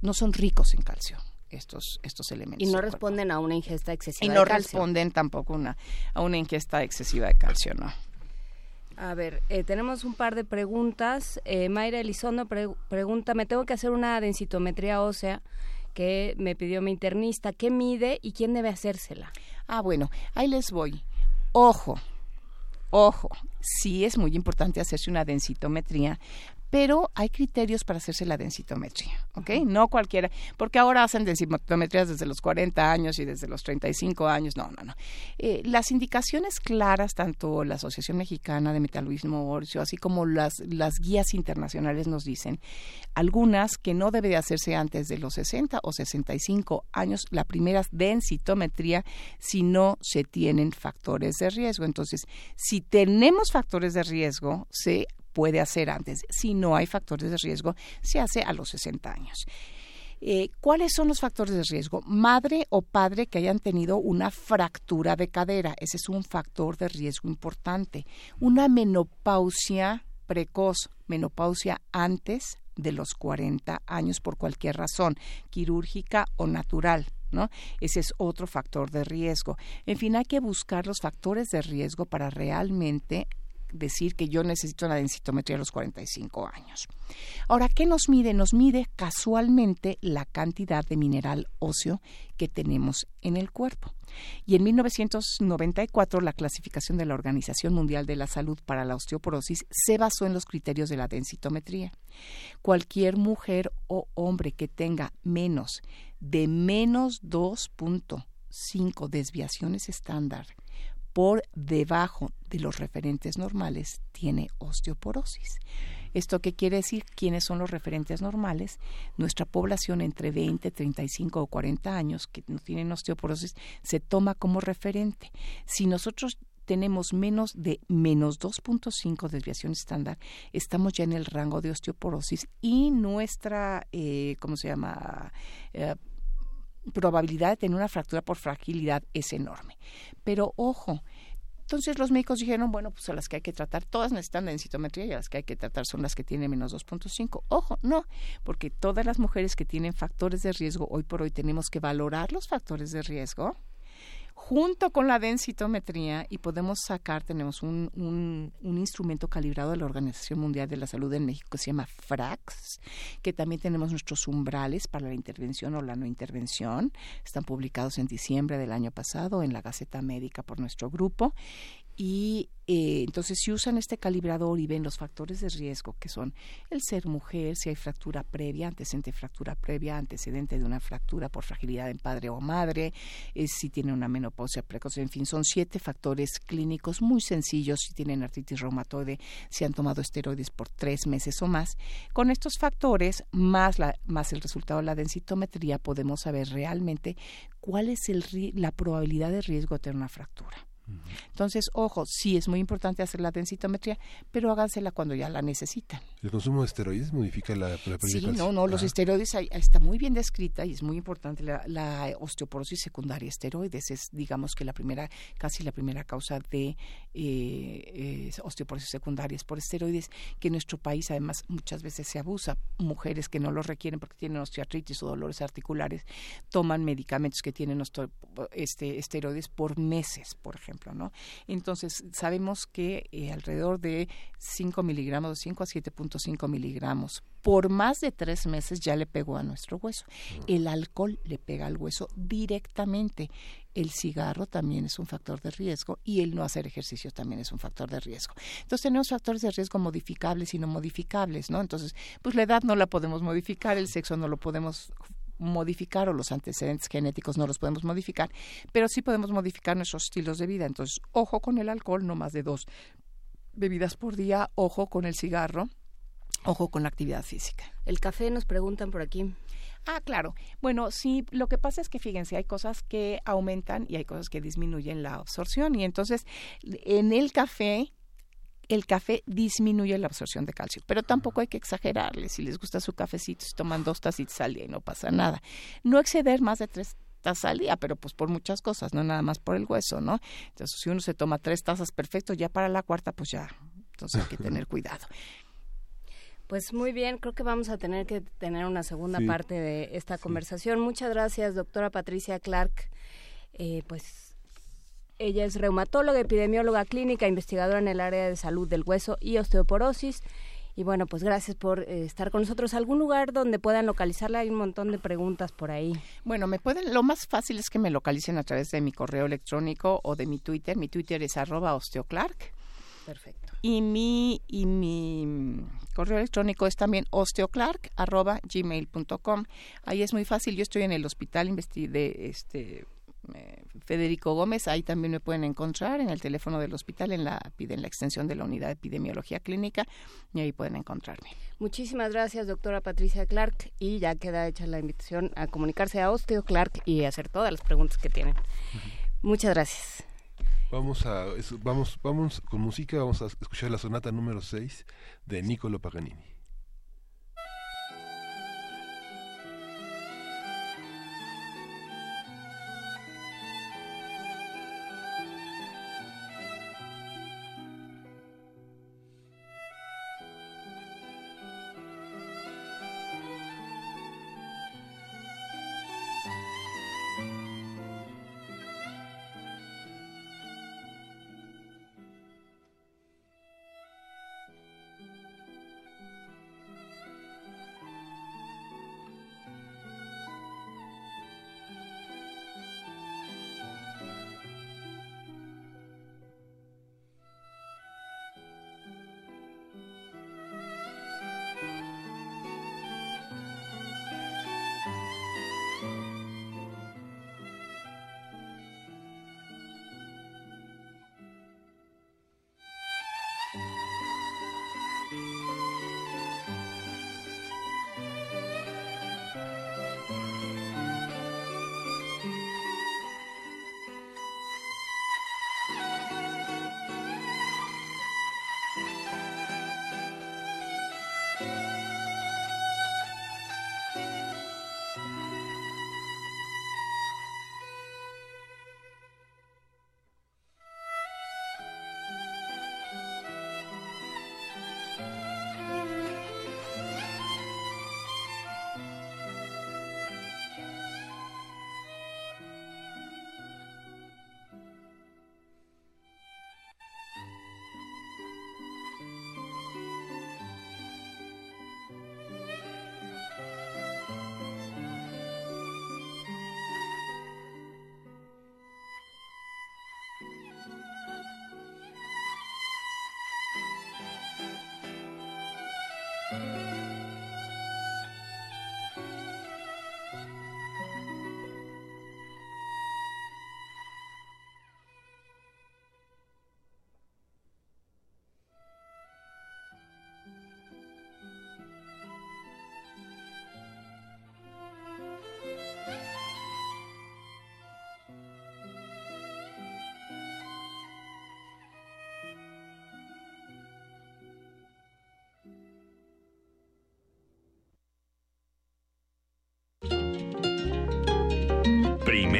no son ricos en calcio estos, estos elementos. Y no cuerpo. responden a una ingesta Y excesiva no de calcio. responden tampoco una, a una ingesta excesiva de calcio, ¿no? A ver, eh, tenemos un par de preguntas. Eh, Mayra Elizondo pre- pregunta, me tengo que hacer una densitometría ósea que me pidió mi internista. ¿Qué mide y quién debe hacérsela? Ah, bueno, ahí les voy. Ojo, ojo, sí es muy importante hacerse una densitometría, pero hay criterios para hacerse la densitometría, ¿ok? No cualquiera, porque ahora hacen densitometrías desde los 40 años y desde los 35 años, no, no, no. Eh, las indicaciones claras, tanto la Asociación Mexicana de Metabolismo Óseo, así como las, las guías internacionales nos dicen, algunas que no debe de hacerse antes de los 60 o 65 años, la primera densitometría, si no se tienen factores de riesgo. Entonces, si tenemos factores de riesgo, se puede hacer antes. Si no hay factores de riesgo, se hace a los 60 años. Eh, ¿Cuáles son los factores de riesgo? Madre o padre que hayan tenido una fractura de cadera. Ese es un factor de riesgo importante. Una menopausia precoz, menopausia antes de los 40 años por cualquier razón, quirúrgica o natural. ¿No? Ese es otro factor de riesgo. En fin, hay que buscar los factores de riesgo para realmente decir que yo necesito una densitometría a los 45 años. Ahora, ¿qué nos mide? Nos mide casualmente la cantidad de mineral óseo que tenemos en el cuerpo. Y en 1994 la clasificación de la Organización Mundial de la Salud para la osteoporosis se basó en los criterios de la densitometría. Cualquier mujer o hombre que tenga menos de menos 2.5 desviaciones estándar por debajo de los referentes normales tiene osteoporosis. ¿Esto qué quiere decir? ¿Quiénes son los referentes normales? Nuestra población entre 20, 35 o 40 años que no tienen osteoporosis se toma como referente. Si nosotros tenemos menos de menos 2.5 desviación estándar, estamos ya en el rango de osteoporosis y nuestra, eh, ¿cómo se llama? Eh, probabilidad de tener una fractura por fragilidad es enorme. Pero ojo, entonces los médicos dijeron, bueno, pues a las que hay que tratar, todas necesitan densitometría y a las que hay que tratar son las que tienen menos 2.5. Ojo, no, porque todas las mujeres que tienen factores de riesgo, hoy por hoy tenemos que valorar los factores de riesgo junto con la densitometría y podemos sacar, tenemos un, un, instrumento calibrado de la Organización Mundial de la Salud en México que se llama FRAX, que también tenemos nuestros umbrales para la intervención o la no intervención. Están publicados en diciembre del año pasado en la Gaceta Médica por nuestro grupo y eh, entonces si usan este calibrador y ven los factores de riesgo que son el ser mujer, si hay fractura previa, antecedente de fractura previa, antecedente de una fractura por fragilidad en padre o madre, eh, si tiene una menopausia precoz, en fin, son siete factores clínicos muy sencillos, si tienen artritis reumatoide, si han tomado esteroides por tres meses o más. Con estos factores, más, la, más el resultado de la densitometría, podemos saber realmente cuál es el, la probabilidad de riesgo de tener una fractura. Entonces, ojo, sí es muy importante hacer la densitometría, pero hágansela cuando ya la necesitan. ¿El consumo de esteroides modifica la, la Sí, no, no, los esteroides ahí, está muy bien descrita y es muy importante la, la, osteoporosis secundaria esteroides. Es, digamos que la primera, casi la primera causa de eh, eh, osteoporosis secundaria es por esteroides, que en nuestro país además muchas veces se abusa. Mujeres que no los requieren porque tienen osteoartritis o dolores articulares toman medicamentos que tienen este, esteroides por meses, por ejemplo. ¿No? Entonces, sabemos que eh, alrededor de 5 miligramos, 5 a 7.5 miligramos, por más de tres meses ya le pegó a nuestro hueso. El alcohol le pega al hueso directamente. El cigarro también es un factor de riesgo y el no hacer ejercicio también es un factor de riesgo. Entonces tenemos factores de riesgo modificables y no modificables, ¿no? Entonces, pues la edad no la podemos modificar, el sexo no lo podemos modificar o los antecedentes genéticos no los podemos modificar, pero sí podemos modificar nuestros estilos de vida. Entonces, ojo con el alcohol, no más de dos bebidas por día, ojo con el cigarro, ojo con la actividad física. El café nos preguntan por aquí. Ah, claro. Bueno, sí, lo que pasa es que fíjense, hay cosas que aumentan y hay cosas que disminuyen la absorción y entonces en el café el café disminuye la absorción de calcio, pero tampoco hay que exagerarle. Si les gusta su cafecito, se toman dos tacitas al día y no pasa nada. No exceder más de tres tazas al día, pero pues por muchas cosas, no nada más por el hueso, ¿no? Entonces, si uno se toma tres tazas, perfecto, ya para la cuarta, pues ya, entonces hay que tener cuidado. Pues muy bien, creo que vamos a tener que tener una segunda sí. parte de esta conversación. Muchas gracias, doctora Patricia Clark. Eh, pues ella es reumatóloga, epidemióloga clínica, investigadora en el área de salud del hueso y osteoporosis. Y bueno, pues gracias por eh, estar con nosotros. ¿Algún lugar donde puedan localizarla? Hay un montón de preguntas por ahí. Bueno, me pueden, lo más fácil es que me localicen a través de mi correo electrónico o de mi Twitter. Mi Twitter es arroba osteoclark. Perfecto. Y mi, y mi correo electrónico es también osteoclark arroba gmail.com. Ahí es muy fácil. Yo estoy en el hospital de este Federico Gómez, ahí también me pueden encontrar en el teléfono del hospital, en la, piden la extensión de la unidad de epidemiología clínica y ahí pueden encontrarme. Muchísimas gracias, doctora Patricia Clark, y ya queda hecha la invitación a comunicarse a Osteo Clark y hacer todas las preguntas que tienen. Uh -huh. Muchas gracias. Vamos a vamos vamos con música, vamos a escuchar la sonata número 6 de Niccolo Paganini.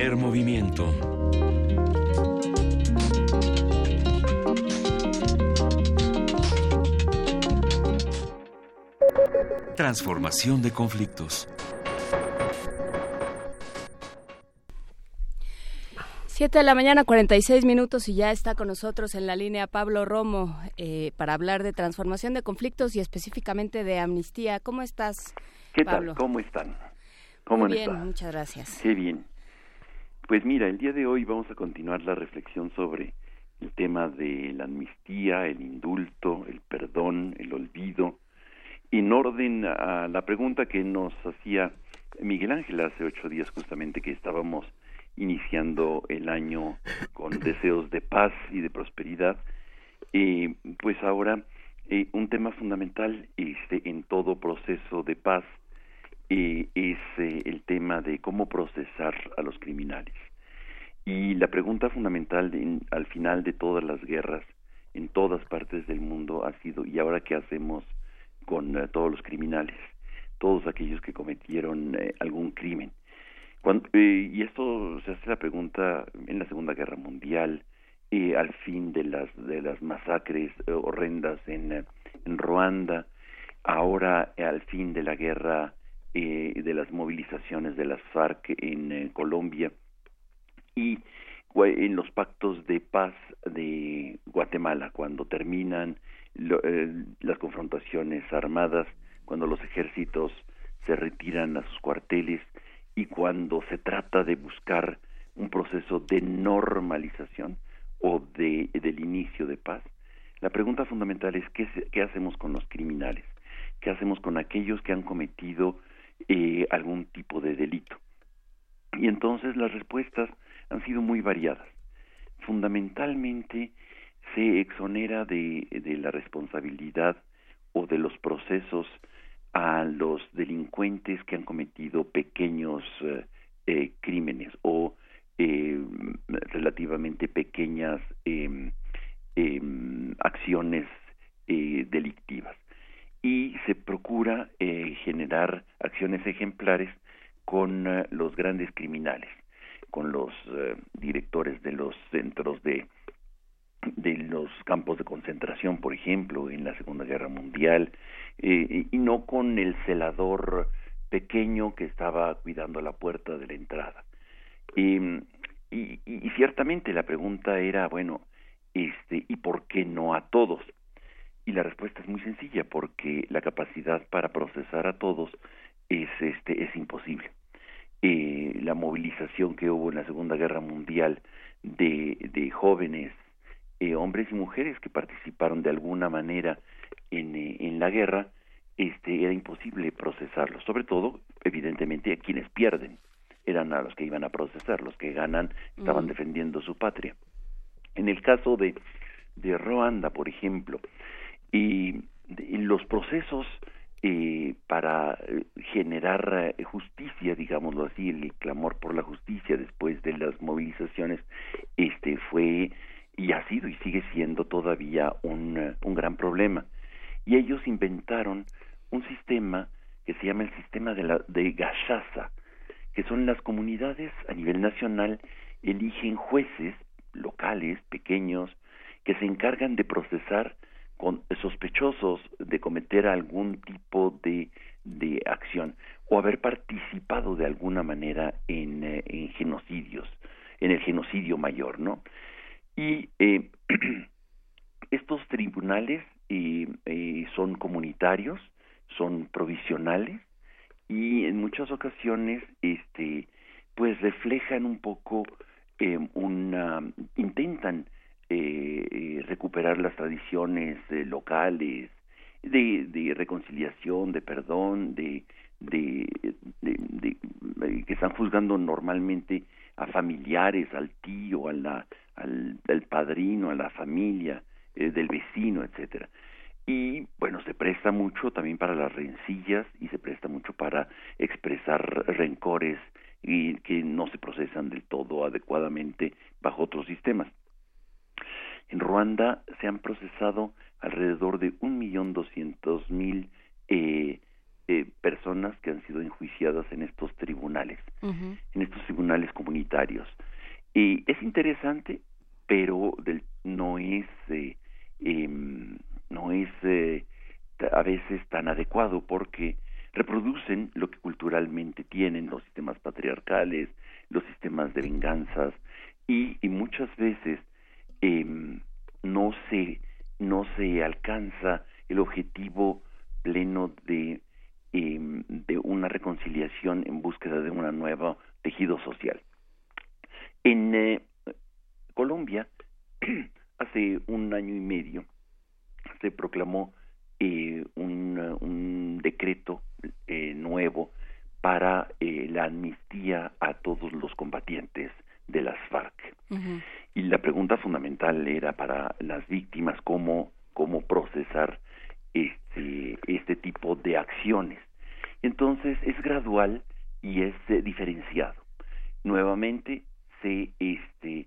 Primer movimiento. Transformación de conflictos. Siete de la mañana, 46 minutos y ya está con nosotros en la línea Pablo Romo eh, para hablar de transformación de conflictos y específicamente de amnistía. ¿Cómo estás, ¿Qué Pablo? tal? ¿Cómo están? ¿Cómo Muy bien, muchas gracias. Qué bien. Pues mira, el día de hoy vamos a continuar la reflexión sobre el tema de la amnistía, el indulto, el perdón, el olvido, en orden a la pregunta que nos hacía Miguel Ángel hace ocho días justamente que estábamos iniciando el año con deseos de paz y de prosperidad, eh, pues ahora eh, un tema fundamental este, en todo proceso de paz eh, es eh, el tema de cómo procesar a los criminales. Y la pregunta fundamental en- al final de todas las guerras en todas partes del mundo ha sido, ¿y ahora qué hacemos con eh, todos los criminales? Todos aquellos que cometieron eh, algún crimen. Y esto se hace la pregunta en la Segunda Guerra Mundial, al fin de las, de las masacres horrendas en, en Ruanda, ahora al fin de la guerra eh, de las movilizaciones de las FARC en eh, Colombia y en los pactos de paz de Guatemala, cuando terminan lo- eh, las confrontaciones armadas, cuando los ejércitos se retiran a sus cuarteles y cuando se trata de buscar un proceso de normalización o de, del inicio de paz, la pregunta fundamental es ¿qué, qué hacemos con los criminales? ¿Qué hacemos con aquellos que han cometido eh, algún tipo de delito? Y entonces las respuestas han sido muy variadas. Fundamentalmente se exonera de, de la responsabilidad o de los procesos a los delincuentes que han cometido pequeños eh, eh, crímenes o eh, relativamente pequeñas em, em, acciones eh, delictivas y se procura eh, generar acciones ejemplares con eh, los grandes criminales, con los eh, directores de los centros de de los campos de concentración, por ejemplo, en la Segunda Guerra Mundial, eh, y no con el celador pequeño que estaba cuidando la puerta de la entrada. Eh, y, y ciertamente la pregunta era, bueno, este, ¿y por qué no a todos? Y la respuesta es muy sencilla, porque la capacidad para procesar a todos es, este, es imposible. Eh, la movilización que hubo en la Segunda Guerra Mundial de, de jóvenes, eh, hombres y mujeres que participaron de alguna manera en, eh, en la guerra, este, era imposible procesarlos, sobre todo, evidentemente, a quienes pierden eran a los que iban a procesar, los que ganan estaban defendiendo su patria. En el caso de, de Ruanda, por ejemplo, y los procesos eh, para eh, generar eh, justicia, digámoslo así, el clamor por la justicia después de las movilizaciones, este fue y ha sido y sigue siendo todavía un, eh, un gran problema. Y ellos inventaron un sistema que se llama el sistema de, la, de Gachaza, que son las comunidades a nivel nacional eligen jueces locales, pequeños, que se encargan de procesar con sospechosos de cometer algún tipo de, de acción o haber participado de alguna manera en, eh, en genocidios, en el genocidio mayor, ¿no? Y eh, estos tribunales eh, son comunitarios, son provisionales y en muchas ocasiones este pues reflejan un poco una intentan eh, eh, recuperar las tradiciones eh, locales de, de reconciliación de perdón de de, de- que están juzgando normalmente a familiares al tío al padrino a la familia eh, del vecino etcétera. Y bueno se presta mucho también para las rencillas y se presta mucho para expresar rencores y que no se procesan del todo adecuadamente bajo otros sistemas en Ruanda se han procesado alrededor de un millón doscientos mil eh, eh, personas que han sido enjuiciadas en estos tribunales, en estos tribunales comunitarios. Y es interesante, pero del, no es eh, em, no es eh, a veces tan adecuado porque reproducen lo que culturalmente tienen los sistemas patriarcales, los sistemas de venganzas y, y muchas veces em, no se no se alcanza el objetivo pleno de em, de una reconciliación en búsqueda de un nuevo tejido social. En eh, Colombia, hace un año y medio, se proclamó eh, un, un, decreto eh, nuevo para eh, la amnistía a todos los combatientes de las FARC. Y la pregunta fundamental era para las víctimas cómo, cómo procesar este, este tipo de acciones. Entonces es gradual y es eh, diferenciado. Nuevamente se, este,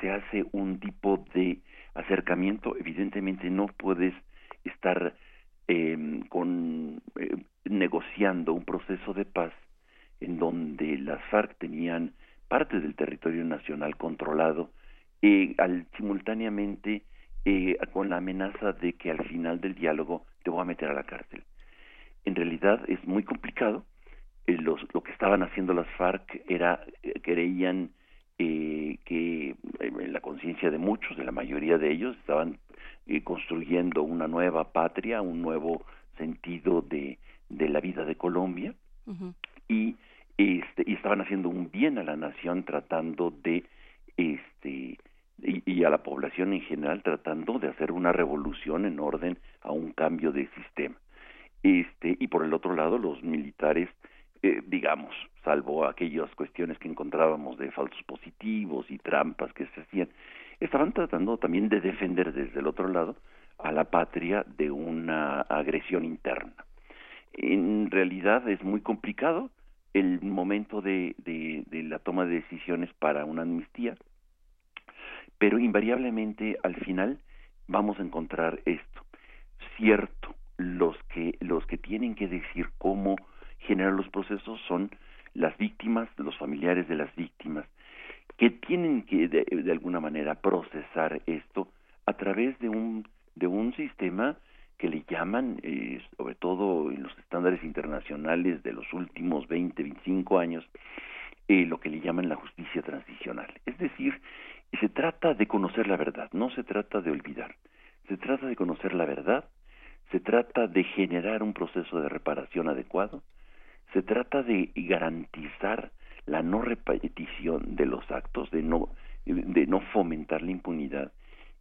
se hace un tipo de acercamiento. Evidentemente no puedes estar eh, con, eh, negociando un proceso de paz en donde las FARC tenían parte del territorio nacional controlado eh, al simultáneamente eh, con la amenaza de que al final del diálogo te voy a meter a la cárcel. En realidad es muy complicado. Eh, los, lo que estaban haciendo las FARC era eh, creían eh, que en la conciencia de muchos, de la mayoría de ellos, estaban eh, construyendo una nueva patria, un nuevo sentido de, de la vida de Colombia y este y estaban haciendo un bien a la nación tratando de este y, a la población en general tratando de hacer una revolución en orden a un cambio de sistema. Este y por el otro lado los militares eh, digamos salvo aquellas cuestiones que encontrábamos de falsos positivos y trampas que se hacían estaban tratando también de defender desde el otro lado a la patria de una agresión interna. En realidad es muy complicado el momento de, de, la toma de decisiones para una amnistía, pero invariablemente al final vamos a encontrar esto. Cierto, los que, los que tienen que decir cómo generar los procesos son las víctimas, los familiares de las víctimas, que tienen que de, de alguna manera procesar esto a través de un, de un sistema que le llaman, eh, sobre todo en los estándares internacionales de los últimos 20, 25 años, eh, lo que le llaman la justicia transicional. Es decir, se trata de conocer la verdad, no se trata de olvidar. Se trata de conocer la verdad, se trata de generar un proceso de reparación adecuado, se trata de garantizar la no repetición de los actos, de no, de no fomentar la impunidad,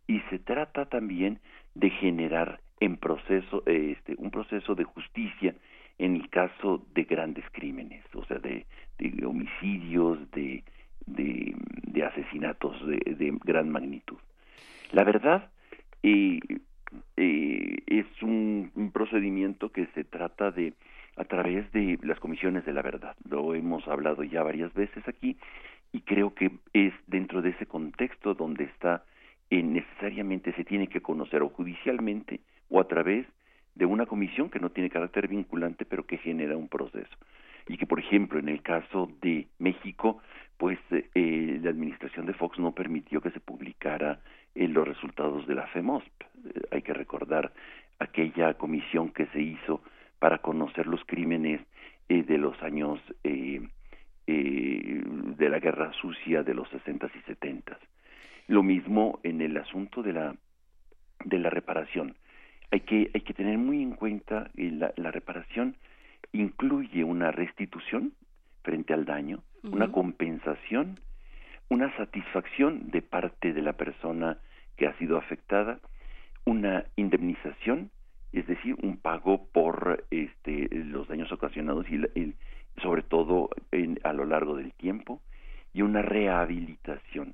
y se trata también de generar en proceso este un proceso de justicia en el caso de grandes crímenes o sea de, de homicidios de, de, asesinatos de, de, gran magnitud. La verdad eh, eh, es un, un procedimiento que se trata de a través de las comisiones de la verdad. Lo hemos hablado ya varias veces aquí y creo que es dentro de ese contexto donde está eh, necesariamente se tiene que conocer o judicialmente o a través de una comisión que no tiene carácter vinculante pero que genera un proceso. Y que por ejemplo en el caso de México pues eh, la administración de Fox no permitió que se publicara eh, los resultados de la FEMOSP. Eh, hay que recordar aquella comisión que se hizo para conocer los crímenes eh, de los años de la guerra sucia de los sesentas y setentas lo mismo en el asunto de la de la reparación hay que, hay que tener muy en cuenta que la, la reparación incluye una restitución frente al daño, uh -huh. una compensación, una satisfacción de parte de la persona que ha sido afectada, una indemnización, es decir, un pago por este, los daños ocasionados y, y sobre todo en, a lo largo del tiempo, y una rehabilitación,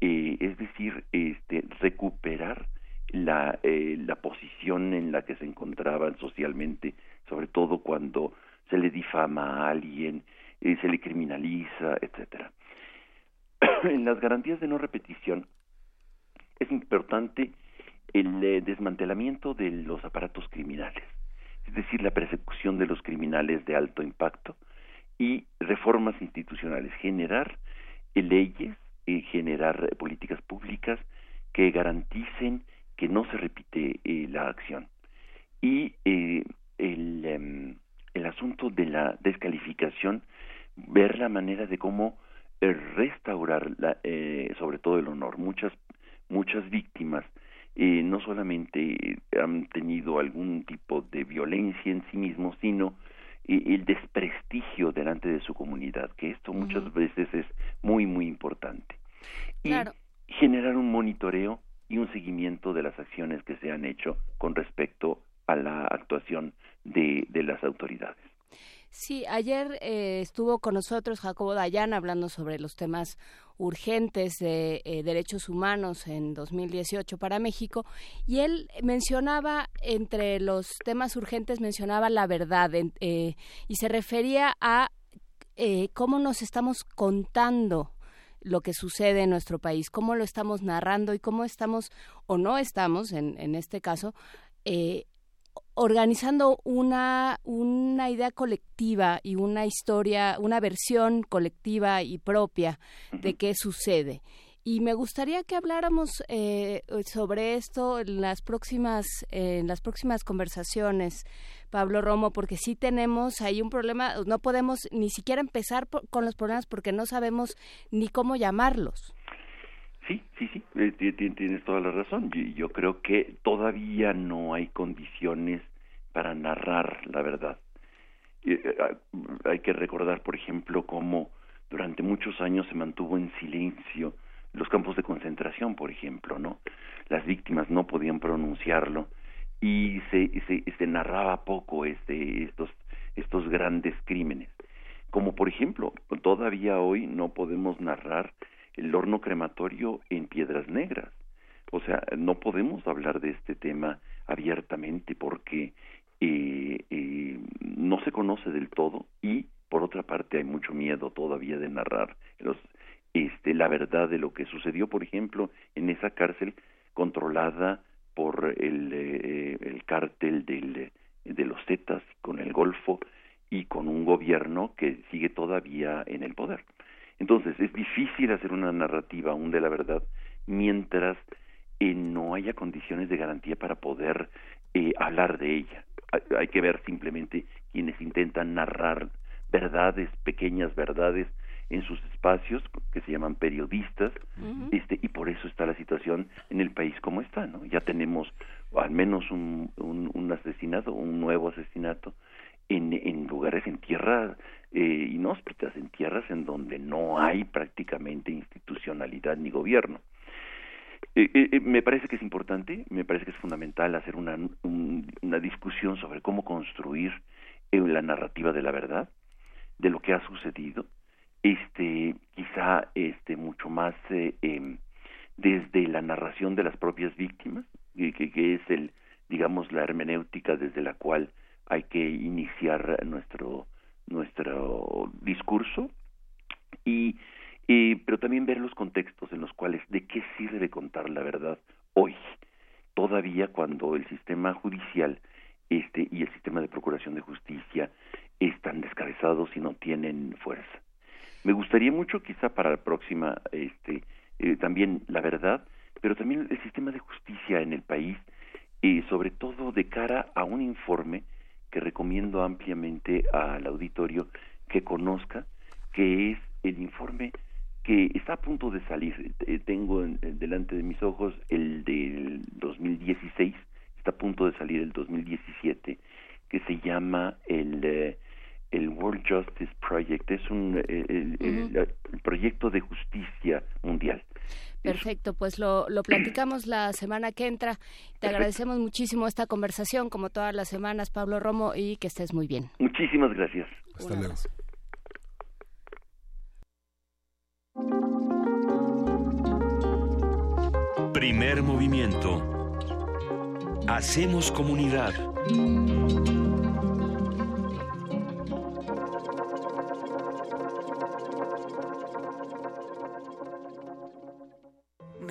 eh, es decir, este, recuperar la, eh, la posición en la que se encontraban socialmente, sobre todo cuando se le difama a alguien, eh, se le criminaliza, etcétera. en las garantías de no repetición es importante el eh, desmantelamiento de los aparatos criminales. es decir, la persecución de los criminales de alto impacto y reformas institucionales, generar leyes, eh, generar eh, políticas públicas que garanticen que no se repite eh, la acción. Y eh, el, em, el asunto de la descalificación, ver la manera de cómo eh, restaurar la, sobre todo el honor. Muchas, muchas víctimas no solamente han tenido algún tipo de violencia en sí mismos, sino el desprestigio delante de su comunidad, que esto muchas veces es muy, muy importante. Y Claro. generar un monitoreo y un seguimiento de las acciones que se han hecho con respecto a la actuación de, de las autoridades. Sí, ayer eh, estuvo con nosotros Jacobo Dayan hablando sobre los temas urgentes de eh, derechos humanos en 2018 para México y él mencionaba entre los temas urgentes mencionaba la verdad en- eh, y se refería a eh, cómo nos estamos contando lo que sucede en nuestro país, cómo lo estamos narrando y cómo estamos o no estamos, en, en este caso, eh, organizando una, una idea colectiva y una historia, una versión colectiva y propia de qué sucede. Y me gustaría que habláramos eh, sobre esto en las próximas, eh, en las próximas conversaciones, Pablo Romo, porque sí tenemos ahí un problema, no podemos ni siquiera empezar por- con los problemas porque no sabemos ni cómo llamarlos. Sí, sí, sí, eh, ti- ti- tienes toda la razón. Yo, creo que todavía no hay condiciones para narrar la verdad. Eh, ah, hay que recordar, por ejemplo, cómo durante muchos años se mantuvo en silencio los campos de concentración, por ejemplo, ¿no? Las víctimas no podían pronunciarlo y se, se, se narraba poco este, estos, estos grandes crímenes. Como por ejemplo, todavía hoy no podemos narrar el horno crematorio en Piedras Negras. O sea, no podemos hablar de este tema abiertamente porque eh, eh, no se conoce del todo y por otra parte hay mucho miedo todavía de narrar los, este, la verdad de lo que sucedió, por ejemplo, en esa cárcel controlada por el, eh, el cártel del, de los Zetas con el Golfo y con un gobierno que sigue todavía en el poder. Entonces, es difícil hacer una narrativa aún de la verdad mientras eh, no haya condiciones de garantía para poder eh, hablar de ella. Hay, que ver simplemente quienes intentan narrar verdades, pequeñas verdades en sus espacios que se llaman periodistas este y por eso está la situación en el país como está no ya tenemos al menos un, un, un asesinato un nuevo asesinato en, lugares en tierra eh, inhóspitas en tierras en donde no hay prácticamente institucionalidad ni gobierno. Eh, eh, eh, me parece que es importante, me parece que es fundamental hacer una, un- una discusión sobre cómo construir la narrativa de la verdad, de lo que ha sucedido, este, quizá este, mucho más em, desde la narración de las propias víctimas, que- que es el, digamos, la hermenéutica desde la cual hay que iniciar nuestro nuestro discurso y eh, pero también ver los contextos en los cuales de qué sirve contar la verdad hoy todavía cuando el sistema judicial este y el sistema de procuración de justicia están descabezados y no tienen fuerza. Me gustaría mucho quizá para la próxima este eh, también la verdad pero también el sistema de justicia en el país y sobre todo de cara a un informe que recomiendo ampliamente al auditorio que conozca, que es el informe que está a punto de salir. Eh, Tengo en- en- delante de mis ojos el del 2016, está a punto de salir el 2017, que se llama el, eh, el World Justice Project. Es un eh, el, el- el proyecto de justicia mundial. Perfecto, pues lo, lo platicamos la semana que entra. Te agradecemos muchísimo esta conversación, como todas las semanas, Pablo Romo, y que estés muy bien. Muchísimas gracias. Hasta luego. Primer movimiento. Hacemos comunidad.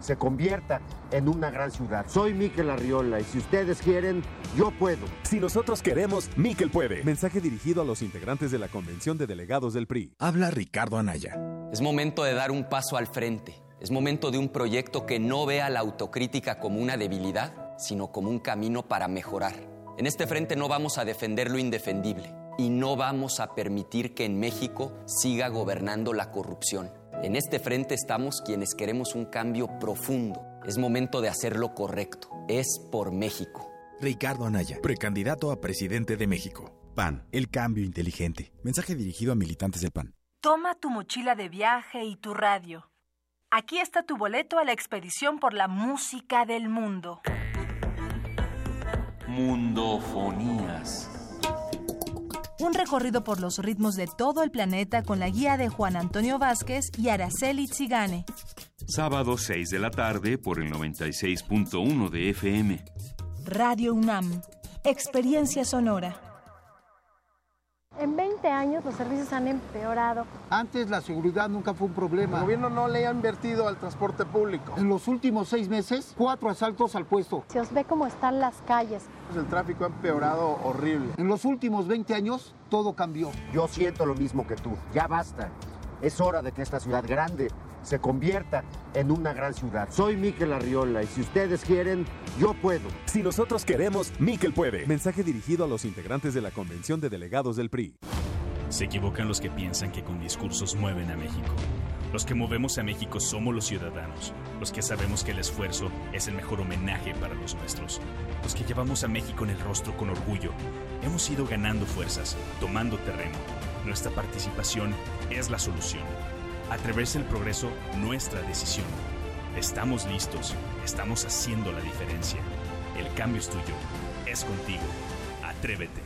se convierta en una gran ciudad. Soy Miquel Arriola y si ustedes quieren, yo puedo. Si nosotros queremos, Miquel puede. Mensaje dirigido a los integrantes de la Convención de Delegados del PRI. Habla Ricardo Anaya. Es momento de dar un paso al frente. Es momento de un proyecto que no vea la autocrítica como una debilidad, sino como un camino para mejorar. En este frente no vamos a defender lo indefendible y no vamos a permitir que en México siga gobernando la corrupción. En este frente estamos quienes queremos un cambio profundo. Es momento de hacer lo correcto. Es por México. Ricardo Anaya, precandidato a presidente de México. PAN, el cambio inteligente. Mensaje dirigido a militantes del PAN. Toma tu mochila de viaje y tu radio. Aquí está tu boleto a la expedición por la música del mundo. Mundofonías. Un recorrido por los ritmos de todo el planeta con la guía de Juan Antonio Vázquez y Araceli Zigane. Sábado 6 de la tarde por el 96.1 de FM. Radio UNAM. Experiencia sonora. En 20 años los servicios han empeorado. Antes la seguridad nunca fue un problema. El gobierno no le ha invertido al transporte público. En los últimos seis meses, cuatro asaltos al puesto. Se os ve cómo están las calles. El tráfico ha empeorado horrible. En los últimos 20 años, todo cambió. Yo siento lo mismo que tú. Ya basta. Es hora de que esta ciudad grande se convierta en una gran ciudad. Soy Miquel Arriola y si ustedes quieren, yo puedo. Si nosotros queremos, Miquel puede. Mensaje dirigido a los integrantes de la Convención de Delegados del PRI. Se equivocan los que piensan que con discursos mueven a México. Los que movemos a México somos los ciudadanos, los que sabemos que el esfuerzo es el mejor homenaje para los nuestros, los que llevamos a México en el rostro con orgullo. Hemos ido ganando fuerzas, tomando terreno. Nuestra participación es la solución. Atreverse el progreso, nuestra decisión. Estamos listos, estamos haciendo la diferencia. El cambio es tuyo, es contigo. Atrévete.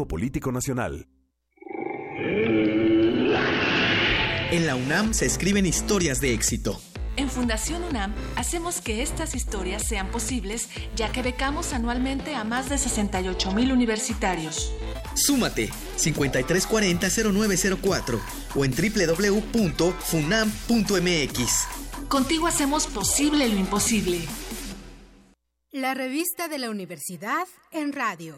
Político Nacional. En la UNAM se escriben historias de éxito. En Fundación UNAM hacemos que estas historias sean posibles, ya que becamos anualmente a más de 68 mil universitarios. Súmate 5340-0904 o en www.funam.mx. Contigo hacemos posible lo imposible. La revista de la universidad en radio.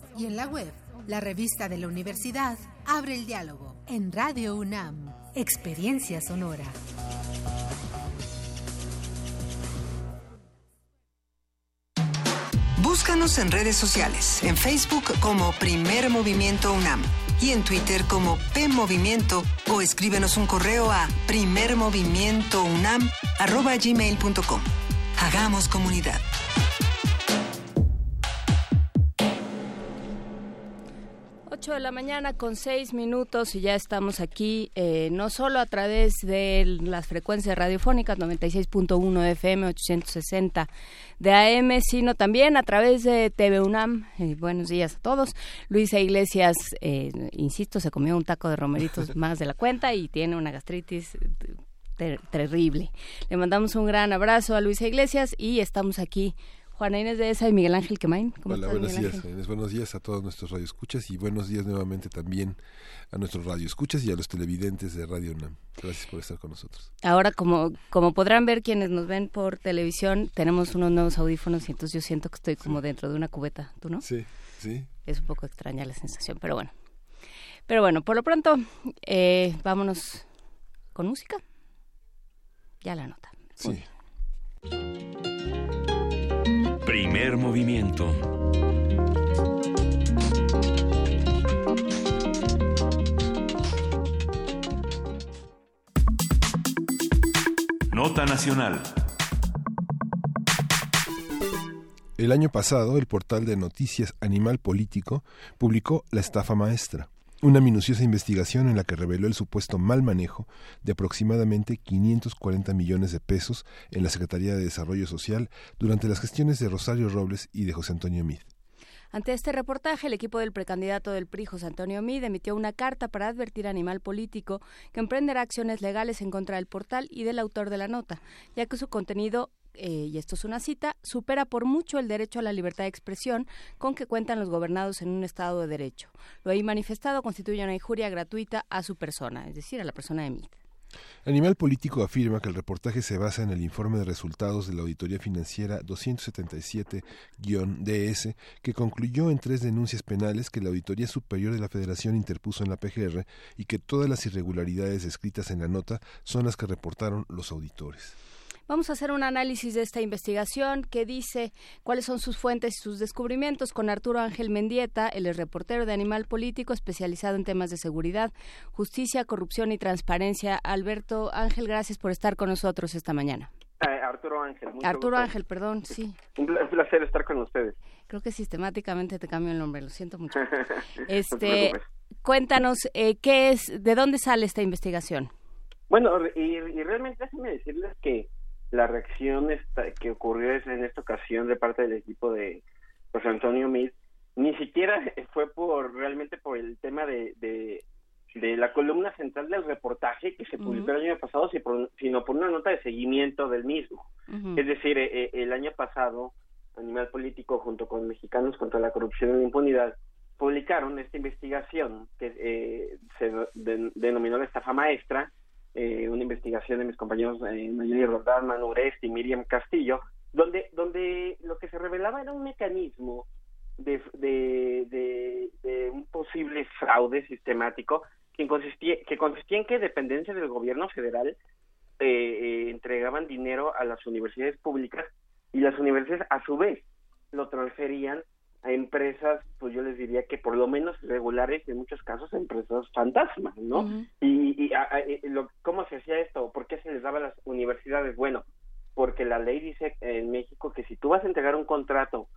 y en la web. La revista de la universidad abre el diálogo en Radio UNAM. Experiencia sonora. Búscanos en redes sociales, en Facebook como Primer Movimiento UNAM y en Twitter como P Movimiento o escríbenos un correo a primermovimientounam@gmail.com. Hagamos comunidad. 8 de la mañana con 6 minutos y ya estamos aquí, eh, no solo a través de las frecuencias radiofónicas 96.1 FM, 860 de AM, sino también a través de TV UNAM. Eh, buenos días a todos. Luisa Iglesias, eh, insisto, se comió un taco de romeritos más de la cuenta y tiene una gastritis terrible. Le mandamos un gran abrazo a Luisa Iglesias y estamos aquí Juana Inés de Esa y Miguel Ángel Quemain. Hola, buenos días, Buenos días a todos nuestros radioescuchas y buenos días nuevamente también a nuestros radioescuchas y a los televidentes de Radio UNAM. Gracias por estar con nosotros. Ahora, como, como podrán ver quienes nos ven por televisión, tenemos unos nuevos audífonos y entonces yo siento que estoy como dentro de una cubeta, ¿tú no? Sí, sí. Es un poco extraña la sensación, pero bueno. Pero bueno, por lo pronto, eh, vámonos con música. Ya la nota. Sí. Primer movimiento. Nota Nacional. El año pasado, el portal de noticias Animal Político publicó La estafa maestra, una minuciosa investigación en la que reveló el supuesto mal manejo de aproximadamente 540 millones de pesos en la Secretaría de Desarrollo Social durante las gestiones de Rosario Robles y de José Antonio Mid. Ante este reportaje, el equipo del precandidato del PRI, José Antonio Mid, emitió una carta para advertir a Animal Político que emprenderá acciones legales en contra del portal y del autor de la nota, ya que su contenido eh, y esto es una cita, supera por mucho el derecho a la libertad de expresión con que cuentan los gobernados en un Estado de Derecho. Lo ahí manifestado constituye una injuria gratuita a su persona, es decir, a la persona de Mit. Animal Político afirma que el reportaje se basa en el informe de resultados de la Auditoría Financiera 277-DS, que concluyó en tres denuncias penales que la Auditoría Superior de la Federación interpuso en la PGR y que todas las irregularidades descritas en la nota son las que reportaron los auditores. Vamos a hacer un análisis de esta investigación que dice cuáles son sus fuentes y sus descubrimientos con Arturo Ángel Mendieta, el reportero de Animal Político especializado en temas de seguridad, justicia, corrupción y transparencia. Alberto Ángel, gracias por estar con nosotros esta mañana. Eh, Arturo Ángel. Arturo Ángel, perdón, sí. Un placer estar con ustedes. Creo que sistemáticamente te cambio el nombre, lo siento mucho. este, cuéntanos, eh, ¿qué es, de dónde sale esta investigación? Bueno, y, y realmente déjenme decirles que la reacción que ocurrió en esta ocasión de parte del equipo de José Antonio Mid ni siquiera fue por realmente por el tema de, de, la columna central del reportaje que se publicó el año pasado, sino por una nota de seguimiento del mismo. Es decir, eh, el año pasado, Animal Político, junto con Mexicanos contra la Corrupción y la Impunidad, publicaron esta investigación que eh, se denominó la estafa maestra, eh, una investigación de mis compañeros eh, Mayuri Rodán, Manu y Miriam Castillo, donde, donde lo que se revelaba era un mecanismo de, de, de, un posible fraude sistemático que consistía, que consistía en que dependencias del gobierno federal eh, eh, entregaban dinero a las universidades públicas y las universidades a su vez lo transferían a empresas, pues yo les diría que por lo menos regulares, en muchos casos empresas fantasmas, ¿no? Y, y lo, ¿cómo se hacía esto? ¿Por qué se les daba a las universidades? Bueno, porque la ley dice en México que si tú vas a entregar un contrato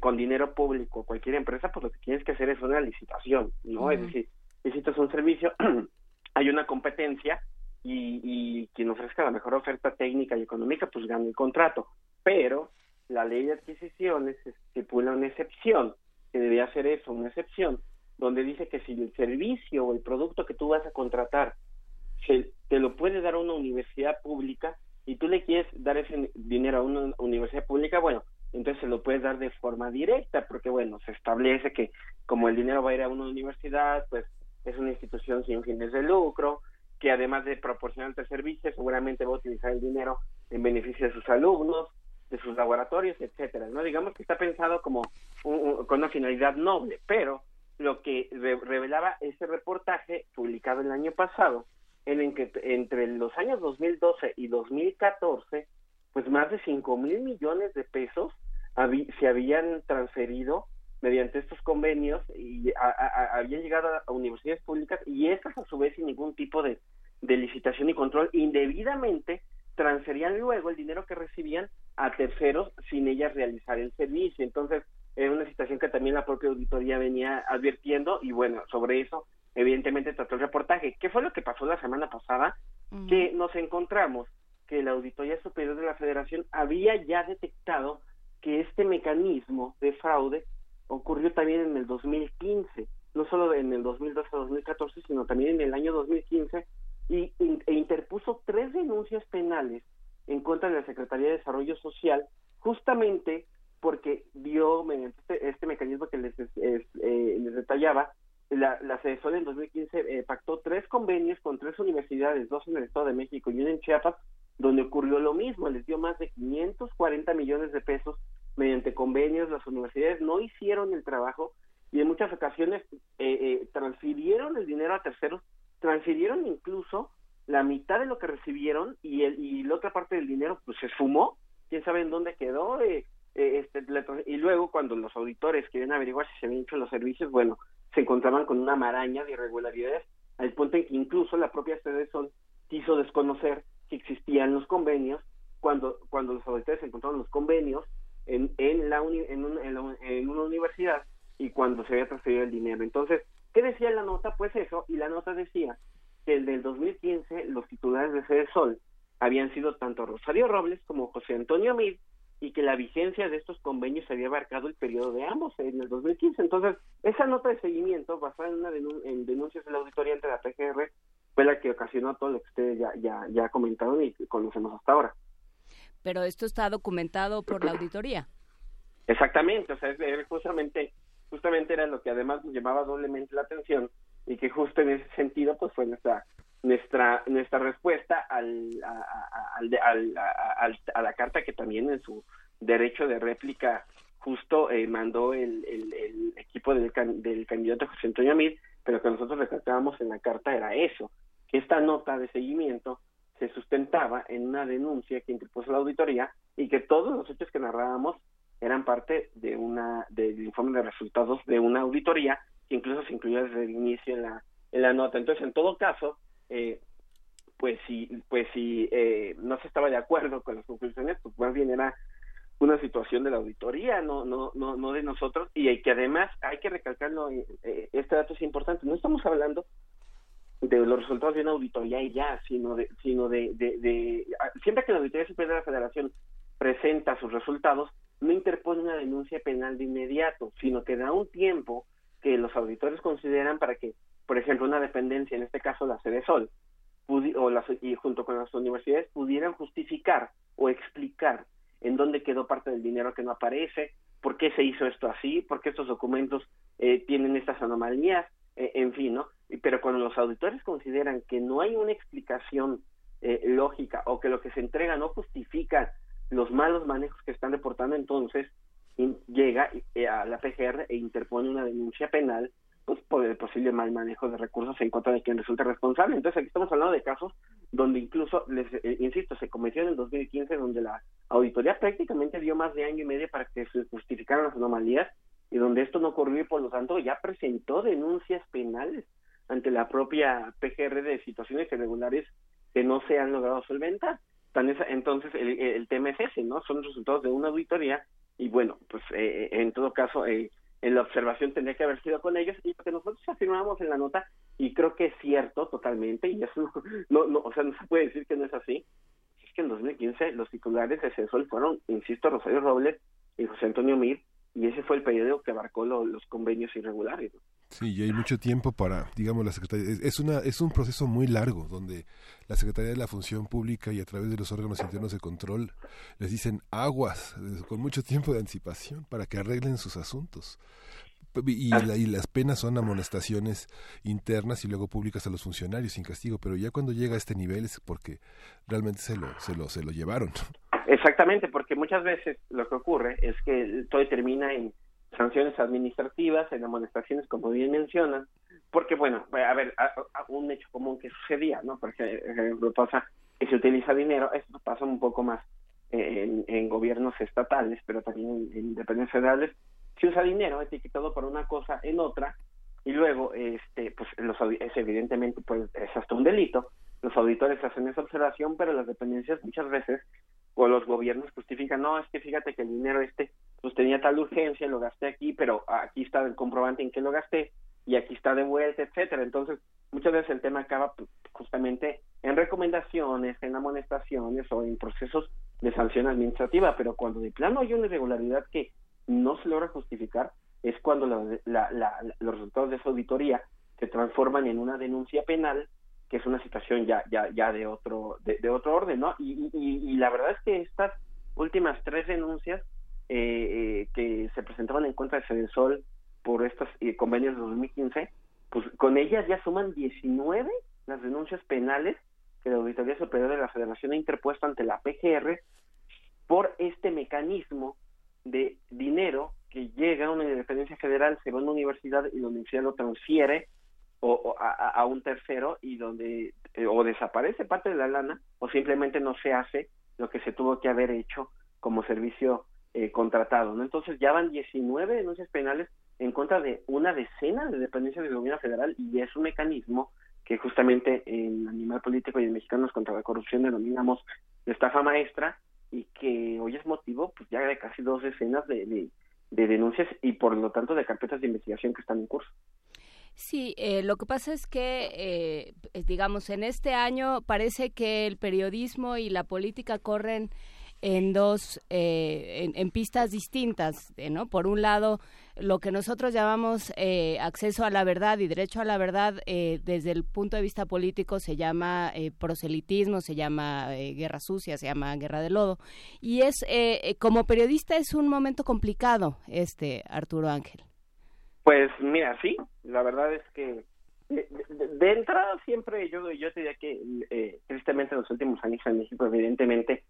con dinero público a cualquier empresa, pues lo que tienes que hacer es una licitación, ¿no? Es decir, necesitas un servicio, hay una competencia y, y quien ofrezca la mejor oferta técnica y económica, pues gana el contrato. Pero la ley de adquisiciones estipula una excepción, que debía hacer eso, una excepción, donde dice que si el servicio o el producto que tú vas a contratar se, te lo puede dar una universidad pública y tú le quieres dar ese dinero a una universidad pública, bueno, entonces se lo puedes dar de forma directa, porque bueno, se establece que como el dinero va a ir a una universidad, pues es una institución sin fines de lucro, que además de proporcionar el servicio, seguramente va a utilizar el dinero en beneficio de sus alumnos, de sus laboratorios, etcétera, ¿no? Digamos que está pensado como con una finalidad noble, pero lo que revelaba ese reportaje publicado el año pasado, en el que entre los años 2012 y 2014, pues más de 5 mil millones de pesos se habían transferido mediante estos convenios y habían llegado a, universidades públicas y estas a su vez sin ningún tipo de, de licitación y control indebidamente transferían luego el dinero que recibían a terceros sin ellas realizar el servicio. Entonces, era una situación que también la propia auditoría venía advirtiendo y bueno, sobre eso evidentemente trató el reportaje. ¿Qué fue lo que pasó la semana pasada? Que nos encontramos que la Auditoría Superior de la Federación había ya detectado que este mecanismo de fraude ocurrió también en el 2015, no solo en el 2012-2014, sino también en el año 2015, y, e interpuso tres denuncias penales en contra de la Secretaría de Desarrollo Social, justamente porque vio mediante este, este mecanismo que les, eh, les detallaba, la, la en 2015 eh, pactó tres convenios con tres universidades, dos en el Estado de México y una en Chiapas, donde ocurrió lo mismo, les dio más de 540 millones de pesos mediante convenios, las universidades no hicieron el trabajo y en muchas ocasiones eh, eh, transfirieron el dinero a terceros, transfirieron incluso la mitad de lo que recibieron y, el, y la otra parte del dinero pues se esfumó, quién sabe en dónde quedó, eh, este, y luego cuando los auditores querían averiguar si se habían hecho los servicios, bueno, se encontraban con una maraña de irregularidades, al punto en que incluso la propia Sol quiso desconocer que existían los convenios. Cuando cuando los auditores encontraron los convenios en en la en, una universidad y cuando se había transferido el dinero. Entonces qué decía la nota pues eso y la nota decía que el del 2015 los titulares de Sede Sol habían sido tanto Rosario Robles como José Antonio Amid y que la vigencia de estos convenios había abarcado el periodo de ambos en el 2015. Entonces, esa nota de seguimiento, basada en, una en denuncias de la auditoría ante la PGR, fue la que ocasionó todo lo que ustedes ya, ya, ya comentaron y conocemos hasta ahora. Pero esto está documentado por la auditoría. Exactamente, o sea, justamente, justamente era lo que además nos llamaba doblemente la atención y que justo en ese sentido pues fue nuestra nuestra nuestra respuesta al, a, la carta que también en su derecho de réplica justo eh, mandó el, el, equipo del, del candidato José Antonio Amir, pero que nosotros recalcábamos en la carta era eso, que esta nota de seguimiento se sustentaba en una denuncia que interpuso la auditoría y que todos los hechos que narrábamos eran parte de una del informe de resultados de una auditoría que incluso se incluía desde el inicio en la en la nota. Entonces en todo caso eh, pues si pues si eh, no se estaba de acuerdo con las conclusiones pues más bien era una situación de la auditoría no no no no de nosotros. Y que además hay que recalcarlo eh, este dato es importante. No estamos hablando de los resultados de una auditoría y ya, sino de, sino de, de, siempre que la Auditoría Superior de la Federación presenta sus resultados, no interpone una denuncia penal de inmediato, sino que da un tiempo que los auditores consideran para que, por ejemplo, una dependencia, en este caso la sede Sol, o las, y junto con las universidades pudieran justificar o explicar en dónde quedó parte del dinero que no aparece, por qué se hizo esto así, por qué estos documentos eh, tienen estas anomalías, eh, en fin, ¿no? Pero cuando los auditores consideran que no hay una explicación eh, lógica o que lo que se entrega no justifica los malos manejos que están reportando, entonces llega eh, a la PGR e interpone una denuncia penal pues por el posible mal manejo de recursos en contra de quien resulta responsable. Entonces aquí estamos hablando de casos donde incluso, les insisto, se cometió en el 2015 donde la auditoría prácticamente dio más de año y medio para que se justificaran las anomalías y donde esto no ocurrió y por lo tanto ya presentó denuncias penales ante la propia PGR de situaciones irregulares que no se han logrado solventar. Entonces el, tema es ese, ¿no? Son resultados de una auditoría y bueno, pues eh, en todo caso eh, la observación tendría que haber sido con ellos y lo que nosotros afirmamos en la nota y creo que es cierto totalmente y eso no, no, o sea, no se puede decir que no es así, es que en 2015 los titulares de CESOL fueron, insisto, Rosario Robles y José Antonio Mir y ese fue el periodo que abarcó los convenios irregulares. Sí, y hay mucho tiempo para, digamos, la Secretaría. Es, una, es un proceso muy largo donde la Secretaría de la Función Pública y a través de los órganos internos de control les dicen aguas, eh, con mucho tiempo de anticipación para que arreglen sus asuntos. Y, y, las penas son amonestaciones internas y luego públicas a los funcionarios sin castigo, pero ya cuando llega a este nivel es porque realmente se lo, se lo, se lo llevaron. Exactamente, porque muchas veces lo que ocurre es que todo termina en sanciones administrativas, en amonestaciones, como bien mencionan, porque, bueno, a ver, un hecho común que sucedía, ¿no? Porque pasa que se utiliza dinero, esto pasa un poco más en, en gobiernos estatales, pero también en, independencias federales, se usa dinero etiquetado por una cosa en otra, y luego, este, pues, los, es evidentemente, pues, es hasta un delito, los auditores hacen esa observación, pero las dependencias muchas veces o los gobiernos justifican, no, es que fíjate que el dinero este pues tenía tal urgencia, lo gasté aquí, pero aquí está el comprobante en que lo gasté y aquí está de vuelta, etcétera. Entonces, muchas veces el tema acaba pues, justamente en recomendaciones, en amonestaciones o en procesos de sanción administrativa, pero cuando de plano hay una irregularidad que no se logra justificar, es cuando los resultados de esa auditoría se transforman en una denuncia penal, que es una situación ya ya ya de otro de, otro orden, ¿no? Y, y, la verdad es que estas últimas tres denuncias eh, eh, que se presentaban en contra de Cedesol por estos eh, convenios de 2015, pues con ellas ya suman 19 las denuncias penales que la Auditoría Superior de la Federación ha interpuesto ante la PGR por este mecanismo de dinero que llega a una independencia federal, se va a una universidad y la universidad lo transfiere o, a, un tercero y donde eh, o desaparece parte de la lana o simplemente no se hace lo que se tuvo que haber hecho como servicio eh, contratado. ¿no? Entonces ya van 19 denuncias penales en contra de una decena de dependencias del gobierno federal y es un mecanismo que justamente en Animal Político y en Mexicanos contra la Corrupción denominamos de estafa maestra y que hoy es motivo pues ya de casi dos decenas de, de, denuncias y por lo tanto de carpetas de investigación que están en curso. Sí, eh, lo que pasa es que, eh, digamos, en este año parece que el periodismo y la política corren en dos, eh, en, pistas distintas, ¿no? Por un lado, lo que nosotros llamamos eh, acceso a la verdad y derecho a la verdad eh, desde el punto de vista político se llama proselitismo, se llama guerra sucia, se llama guerra de lodo. Y es, como periodista es un momento complicado este, Arturo Ángel. Pues mira, sí, la verdad es que de, entrada siempre yo, yo te diría que tristemente en los últimos años en México evidentemente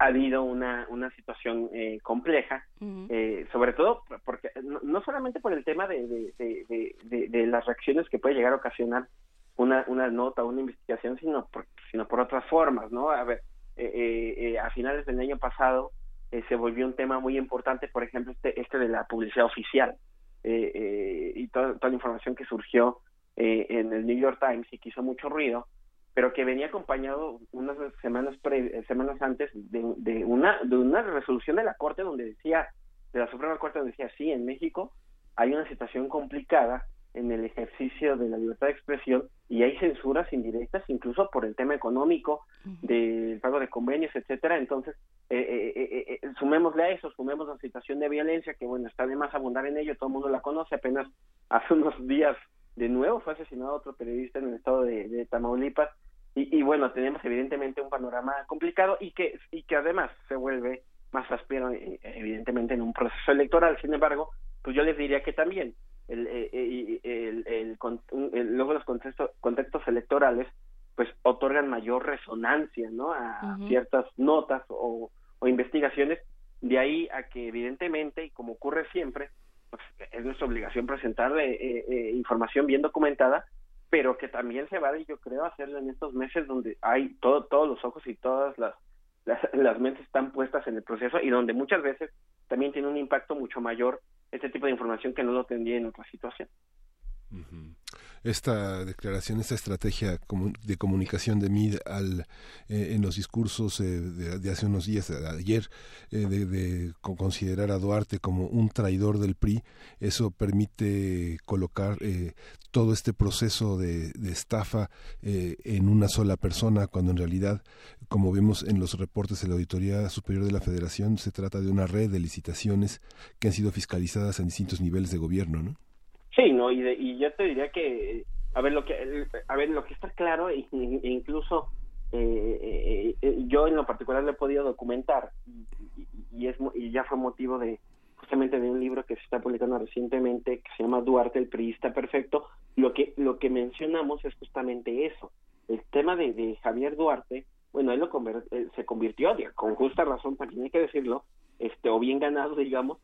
ha habido una, una situación eh, compleja, eh, sobre todo porque no, solamente por el tema de, de, de, las reacciones que puede llegar a ocasionar una, una nota o una investigación, sino por, sino por otras formas, ¿no? A ver, eh, a finales del año pasado se volvió un tema muy importante, por ejemplo, este, este de la publicidad oficial y toda, toda la información que surgió en el New York Times y que hizo mucho ruido, pero que venía acompañado unas semanas pre, semanas antes de, de, una de una resolución de la corte donde decía de la Suprema Corte donde decía sí en México hay una situación complicada en el ejercicio de la libertad de expresión y hay censuras indirectas incluso por el tema económico del pago de convenios etcétera entonces eh, eh, eh, sumémosle a eso sumemos la situación de violencia que bueno está de más abundar en ello todo el mundo la conoce apenas hace unos días de nuevo fue asesinado otro periodista en el estado de Tamaulipas y, bueno, tenemos evidentemente un panorama complicado y que, y que además se vuelve más áspero eh, evidentemente en un proceso electoral. Sin embargo, pues yo les diría que también el, eh, eh, el, el, luego los contextos, contextos electorales pues otorgan mayor resonancia ¿no? a ciertas notas o, o investigaciones, de ahí a que evidentemente, y como ocurre siempre, pues es nuestra obligación presentar información bien documentada pero que también se vale, yo creo, hacerlo en estos meses donde hay todo, todos los ojos y todas las, las, mentes están puestas en el proceso y donde muchas veces también tiene un impacto mucho mayor este tipo de información que no lo tendría en otra situación esta declaración, esta estrategia de comunicación de MID al, eh, en los discursos eh, de, hace unos días, ayer, eh, de, considerar a Duarte como un traidor del PRI, eso permite colocar todo este proceso de, estafa en una sola persona, cuando en realidad, como vemos en los reportes de la Auditoría Superior de la Federación, se trata de una red de licitaciones que han sido fiscalizadas en distintos niveles de gobierno, ¿no? Sí, no, y, y yo te diría que, a ver, lo que, a ver, lo que está claro, e, incluso eh, eh, yo en lo particular lo he podido documentar, y, es, y ya fue motivo de justamente de un libro que se está publicando recientemente que se llama Duarte el priista perfecto. Lo que lo que mencionamos es justamente eso. El tema de, de Javier Duarte bueno él lo se convirtió con justa razón también hay que decirlo este o bien ganado digamos eh,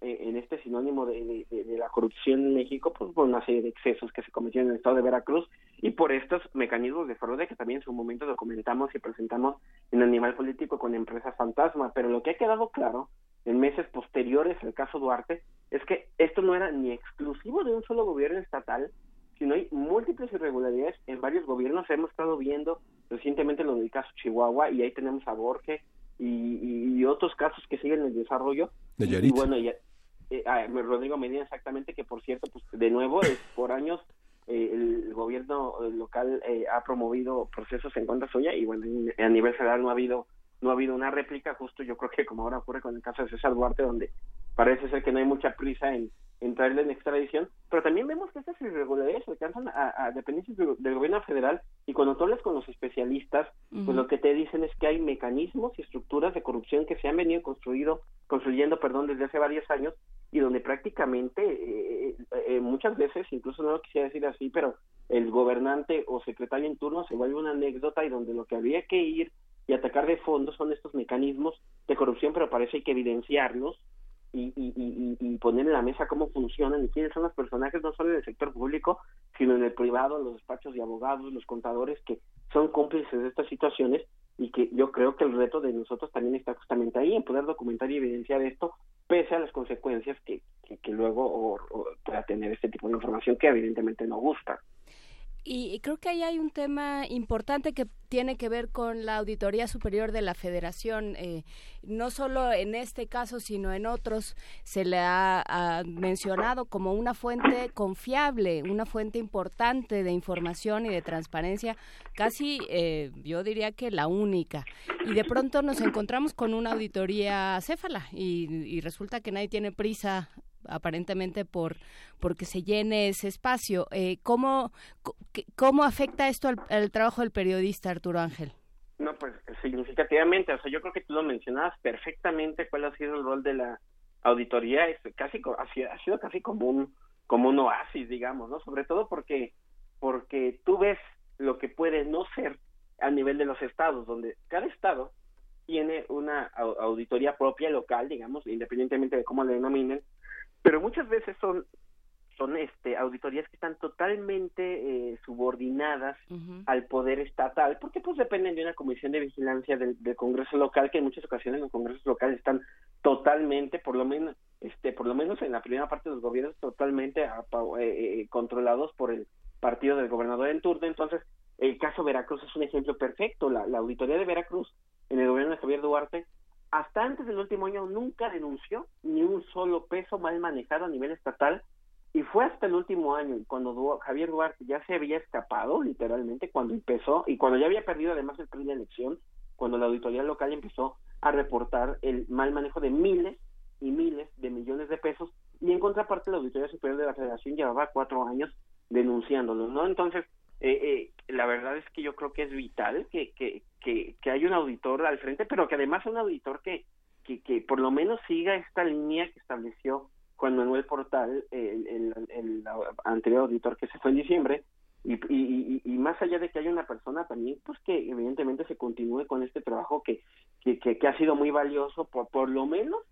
en este sinónimo de, la corrupción en México, pues por una serie de excesos que se cometieron en el estado de Veracruz y por estos mecanismos de fraude que también en su momento documentamos y presentamos en Animal Político con empresas fantasma. Pero lo que ha quedado claro en meses posteriores al caso Duarte es que esto no era ni exclusivo de un solo gobierno estatal, sino hay múltiples irregularidades en varios gobiernos. Hemos estado viendo recientemente lo del caso Chihuahua y ahí tenemos a Borges y, y, otros casos que siguen en desarrollo. Y, bueno, ya, eh, ah, Rodrigo Medina exactamente, que por cierto, pues de nuevo, es por años eh, el gobierno local eh, ha promovido procesos en contra suya y bueno, a nivel federal no ha habido no ha habido una réplica, justo yo creo que como ahora ocurre con el caso de César Duarte, donde parece ser que no hay mucha prisa en, en traerle en extradición, pero también vemos que estas irregularidades alcanzan a, a dependencias del, gobierno federal y cuando tú hablas con los especialistas, pues lo que te dicen es que hay mecanismos y estructuras de corrupción que se han venido construido, construyendo perdón, desde hace varios años y donde prácticamente eh, eh, muchas veces, incluso no lo quisiera decir así, pero el gobernante o secretario en turno se vuelve una anécdota y donde lo que habría que ir y atacar de fondo son estos mecanismos de corrupción, pero parece hay que evidenciarlos y, y, y, poner en la mesa cómo funcionan y quiénes son los personajes, no solo en el sector público, sino en el privado, los despachos de abogados, los contadores, que son cómplices de estas situaciones y que yo creo que el reto de nosotros también está justamente ahí, en poder documentar y evidenciar esto, pese a las consecuencias que, que, luego pueda tener este tipo de información que evidentemente no gusta. Y creo que ahí hay un tema importante que tiene que ver con la Auditoría Superior de la Federación. Eh, no solo en este caso, sino en otros, se le ha, mencionado como una fuente confiable, una fuente importante de información y de transparencia, casi eh, yo diría que la única. Y de pronto nos encontramos con una auditoría céfala y, y resulta que nadie tiene prisa aparentemente por porque se llene ese espacio. Eh, ¿cómo, ¿Cómo afecta esto al, trabajo del periodista, Arturo Ángel? No, pues significativamente, o sea, yo creo que tú lo mencionabas perfectamente cuál ha sido el rol de la auditoría, es casi ha sido, casi como un como un oasis, digamos, ¿no? Sobre todo porque porque tú ves lo que puede no ser a nivel de los estados, donde cada estado tiene una auditoría propia local, digamos, independientemente de cómo le denominen, pero muchas veces son son este auditorías que están totalmente eh, subordinadas al poder estatal porque pues dependen de una comisión de vigilancia del, Congreso local que en muchas ocasiones los congresos locales están totalmente por lo menos este por lo menos en la primera parte de los gobiernos totalmente eh, eh, controlados por el partido del gobernador en turno. Entonces el caso Veracruz es un ejemplo perfecto. La, la auditoría de Veracruz en el gobierno de Javier Duarte hasta antes del último año nunca denunció ni un solo peso mal manejado a nivel estatal. Y fue hasta el último año cuando Javier Duarte ya se había escapado literalmente cuando empezó y cuando ya había perdido además el primer elección cuando la auditoría local empezó a reportar el mal manejo de miles y miles de millones de pesos y en contraparte la auditoría superior de la Federación llevaba cuatro años denunciándolo no entonces eh, eh, la verdad es que yo creo que es vital que, que, que, que haya un auditor al frente, pero que además un auditor que, que, que por lo menos siga esta línea que estableció Juan Manuel Portal, el, el, anterior auditor que se fue en diciembre, y, y, y, más allá de que haya una persona también, pues que evidentemente se continúe con este trabajo que, que, que, ha sido muy valioso, por, por lo menos,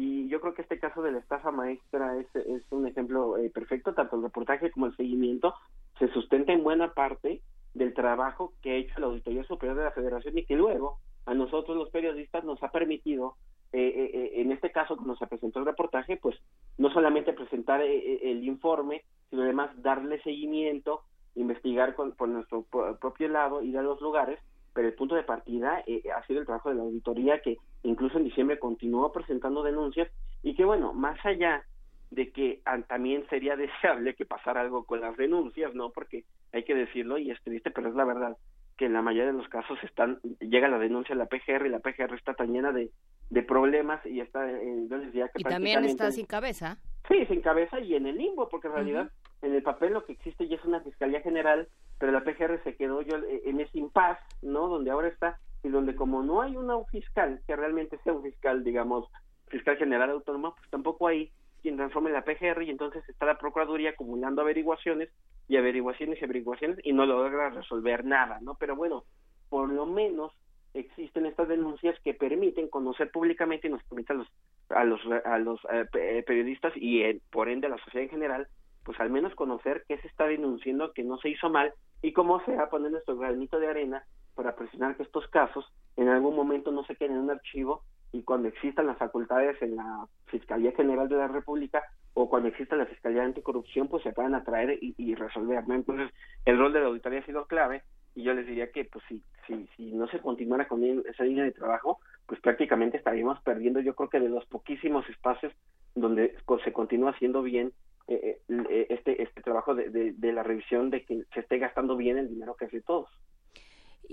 y yo creo que este caso de la estafa maestra es, un ejemplo eh, perfecto, tanto el reportaje como el seguimiento, se sustenta en buena parte del trabajo que ha hecho la Auditoría Superior de la Federación y que luego a nosotros los periodistas nos ha permitido, eh, eh, eh, en este caso cuando se presentó el reportaje, pues no solamente presentar el informe, sino además darle seguimiento, investigar con, por nuestro propio lado, ir a los lugares, pero el punto de partida ha sido el trabajo de la auditoría que incluso en diciembre continuó presentando denuncias y que bueno, más allá de que también sería deseable que pasara algo con las denuncias, ¿no? Porque hay que decirlo y es triste, pero es la verdad que en la mayoría de los casos están llega la denuncia a la PGR y la PGR está tan llena de, de problemas y está eh, yo decía que y también está sin cabeza. Sí sin cabeza y en el limbo porque en realidad en el papel lo que existe ya es una fiscalía general pero la PGR se quedó yo eh, en ese impas no donde ahora está y donde como no hay una fiscal que realmente sea un fiscal digamos fiscal general autónoma pues tampoco hay quien transforme la PGR y entonces está la Procuraduría acumulando averiguaciones y averiguaciones y averiguaciones y no logra resolver nada, ¿no? Pero bueno, por lo menos existen estas denuncias que permiten conocer públicamente y nos permiten a los a los a los eh, eh, periodistas y eh, por ende a la sociedad en general pues al menos conocer qué se está denunciando que no se hizo mal y cómo se va a poner nuestro granito de arena para presionar que estos casos en algún momento no se queden en un archivo y cuando existan las facultades en la Fiscalía General de la República o cuando exista la Fiscalía Anticorrupción, pues se puedan atraer y, resolver, ¿no? Entonces, el rol de la auditoría ha sido clave y yo les diría que, pues, si, si, si no se continuara con esa línea de trabajo, pues prácticamente estaríamos perdiendo yo creo que de los poquísimos espacios donde se continúa haciendo bien eh, eh, este este trabajo de, de, la revisión de que se esté gastando bien el dinero que hace todos.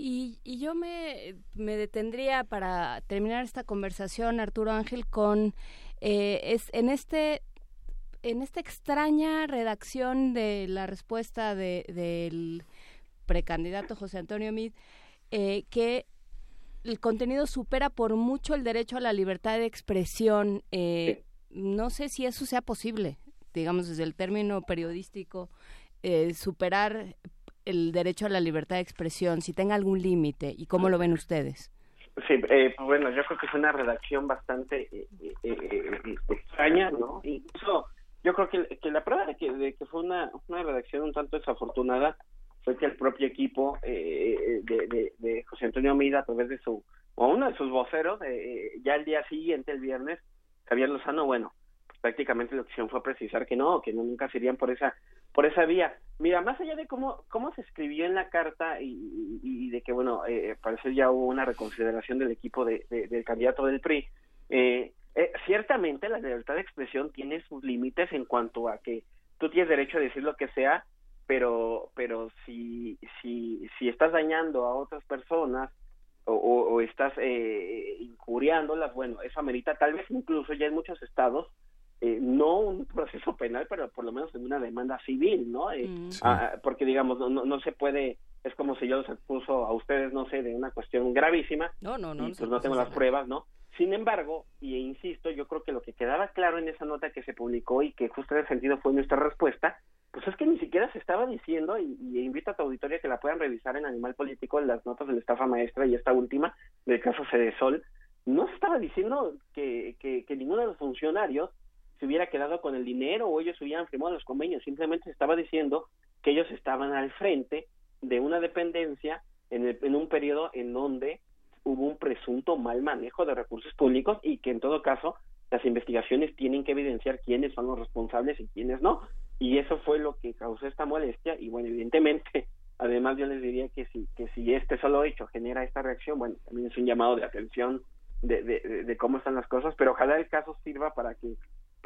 Y, y yo me, me, detendría para terminar esta conversación, Arturo Ángel, con eh, es en este en esta extraña redacción de la respuesta de, del precandidato José Antonio Mid, eh, que el contenido supera por mucho el derecho a la libertad de expresión. Eh, no sé si eso sea posible, digamos, desde el término periodístico, eh, superar el derecho a la libertad de expresión, si tenga algún límite y cómo lo ven ustedes. Sí, eh, bueno, yo creo que es una redacción bastante eh, eh, extraña, ¿no? Incluso yo creo que, que la prueba de que, de que fue una, una redacción un tanto desafortunada fue que el propio equipo de, de, de, José Antonio Mida, a través de su, o uno de sus voceros, ya el día siguiente, el viernes, Javier Lozano, bueno, prácticamente la opción fue precisar que no, que no, nunca serían por esa por esa vía. Mira, más allá de cómo cómo se escribió en la carta y, de que bueno, eh, parece ya hubo una reconsideración del equipo de, del candidato del PRI. Eh, eh, ciertamente la libertad de expresión tiene sus límites en cuanto a que tú tienes derecho a decir lo que sea, pero pero si si si estás dañando a otras personas o, o, estás eh, injuriándolas, bueno, eso amerita tal vez incluso ya en muchos estados eh, no un proceso penal, pero por lo menos en una demanda civil, ¿no? Eh, mm. ah, porque digamos, no, no, se puede, es como si yo los expuso a ustedes, no sé, de una cuestión gravísima. No, no, no. Y pues no tengo las pruebas, ¿no? Sin embargo, y insisto, yo creo que lo que quedaba claro en esa nota que se publicó y que justo en ese sentido fue nuestra respuesta, pues es que ni siquiera se estaba diciendo, y, invito a tu auditoria que la puedan revisar en Animal Político, en las notas de la estafa maestra y esta última, del caso Cedesol, no se estaba diciendo que, que, que ninguno de los funcionarios se hubiera quedado con el dinero o ellos hubieran firmado los convenios, simplemente se estaba diciendo que ellos estaban al frente de una dependencia en, en un periodo en donde hubo un presunto mal manejo de recursos públicos y que en todo caso las investigaciones tienen que evidenciar quiénes son los responsables y quiénes no. Y eso fue lo que causó esta molestia y bueno, evidentemente, además yo les diría que si, que si este solo hecho genera esta reacción, bueno, también es un llamado de atención de, de, de cómo están las cosas, pero ojalá el caso sirva para que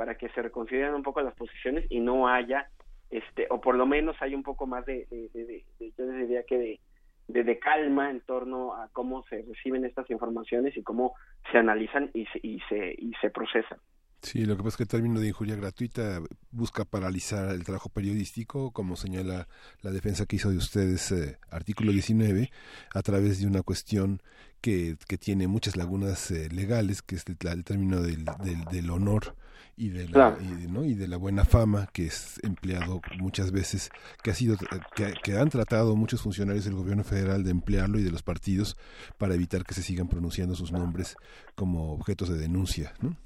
para que se reconsideren un poco las posiciones y no haya este o por lo menos hay un poco más de, de, yo les diría que de, de, calma en torno a cómo se reciben estas informaciones y cómo se analizan y se, y se, y se procesan. Sí, lo que pasa es que el término de injuria gratuita busca paralizar el trabajo periodístico, como señala la defensa que hizo de ustedes, eh, artículo 19, a través de una cuestión que, que tiene muchas lagunas eh, legales, que es el, el término del, del honor y de la, y, ¿no? y de la buena fama que es empleado muchas veces que ha sido que, que, han tratado muchos funcionarios del gobierno federal de emplearlo y de los partidos para evitar que se sigan pronunciando sus nombres como objetos de denuncia ¿no?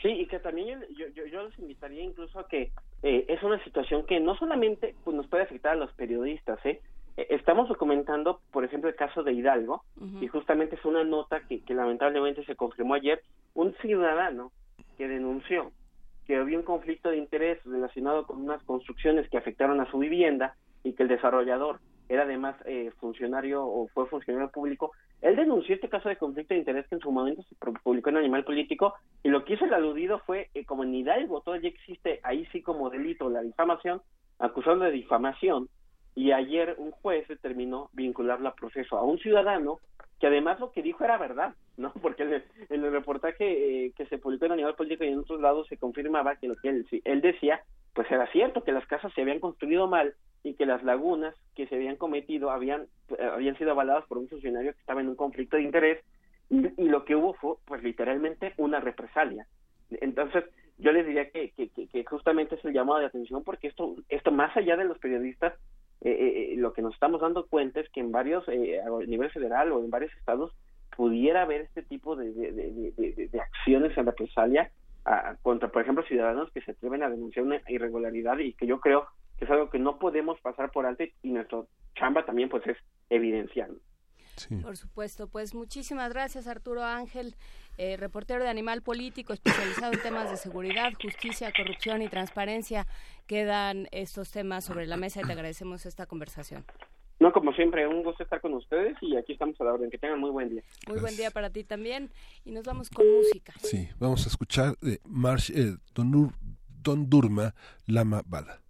sí y que también yo, yo, yo les invitaría incluso a que eh, es una situación que no solamente pues, nos puede afectar a los periodistas eh estamos documentando, por ejemplo, el caso de Hidalgo, y justamente es una nota que, que, lamentablemente se confirmó ayer, un ciudadano que denunció que había un conflicto de interés relacionado con unas construcciones que afectaron a su vivienda y que el desarrollador era además eh, funcionario o fue funcionario público, él denunció este caso de conflicto de interés que en su momento se publicó en Animal Político y lo que hizo el aludido fue, eh, como en Hidalgo todavía existe ahí sí como delito la difamación, acusando de difamación y ayer un juez determinó vincularlo a proceso a un ciudadano que además lo que dijo era verdad, ¿no? Porque en el, reportaje eh, que se publicó en Animal Político y en otros lados se confirmaba que lo que él, él decía, pues era cierto, que las casas se habían construido mal y que las lagunas que se habían cometido habían, habían sido avaladas por un funcionario que estaba en un conflicto de interés y, lo que hubo fue, pues literalmente, una represalia. Entonces, yo les diría que, que, que, justamente es el llamado de atención porque esto, esto más allá de los periodistas, eh, eh, lo que nos estamos dando cuenta es que en varios, eh, a nivel federal o en varios estados, pudiera haber este tipo de, de, acciones en represalia a, contra, por ejemplo, ciudadanos que se atreven a denunciar una irregularidad y que yo creo que es algo que no podemos pasar por alto y nuestro chamba también pues es evidenciarlo. Por supuesto, pues muchísimas gracias Arturo Ángel, eh, reportero de Animal Político, especializado en temas de seguridad, justicia, corrupción y transparencia. Quedan estos temas sobre la mesa y te agradecemos esta conversación. No, como siempre, un gusto estar con ustedes y aquí estamos a la orden. Que tengan muy buen día. Muy buen día para ti también. Y nos vamos con música. Sí, vamos a escuchar de Marsh, eh, Don, Don Durma, Lama Bala.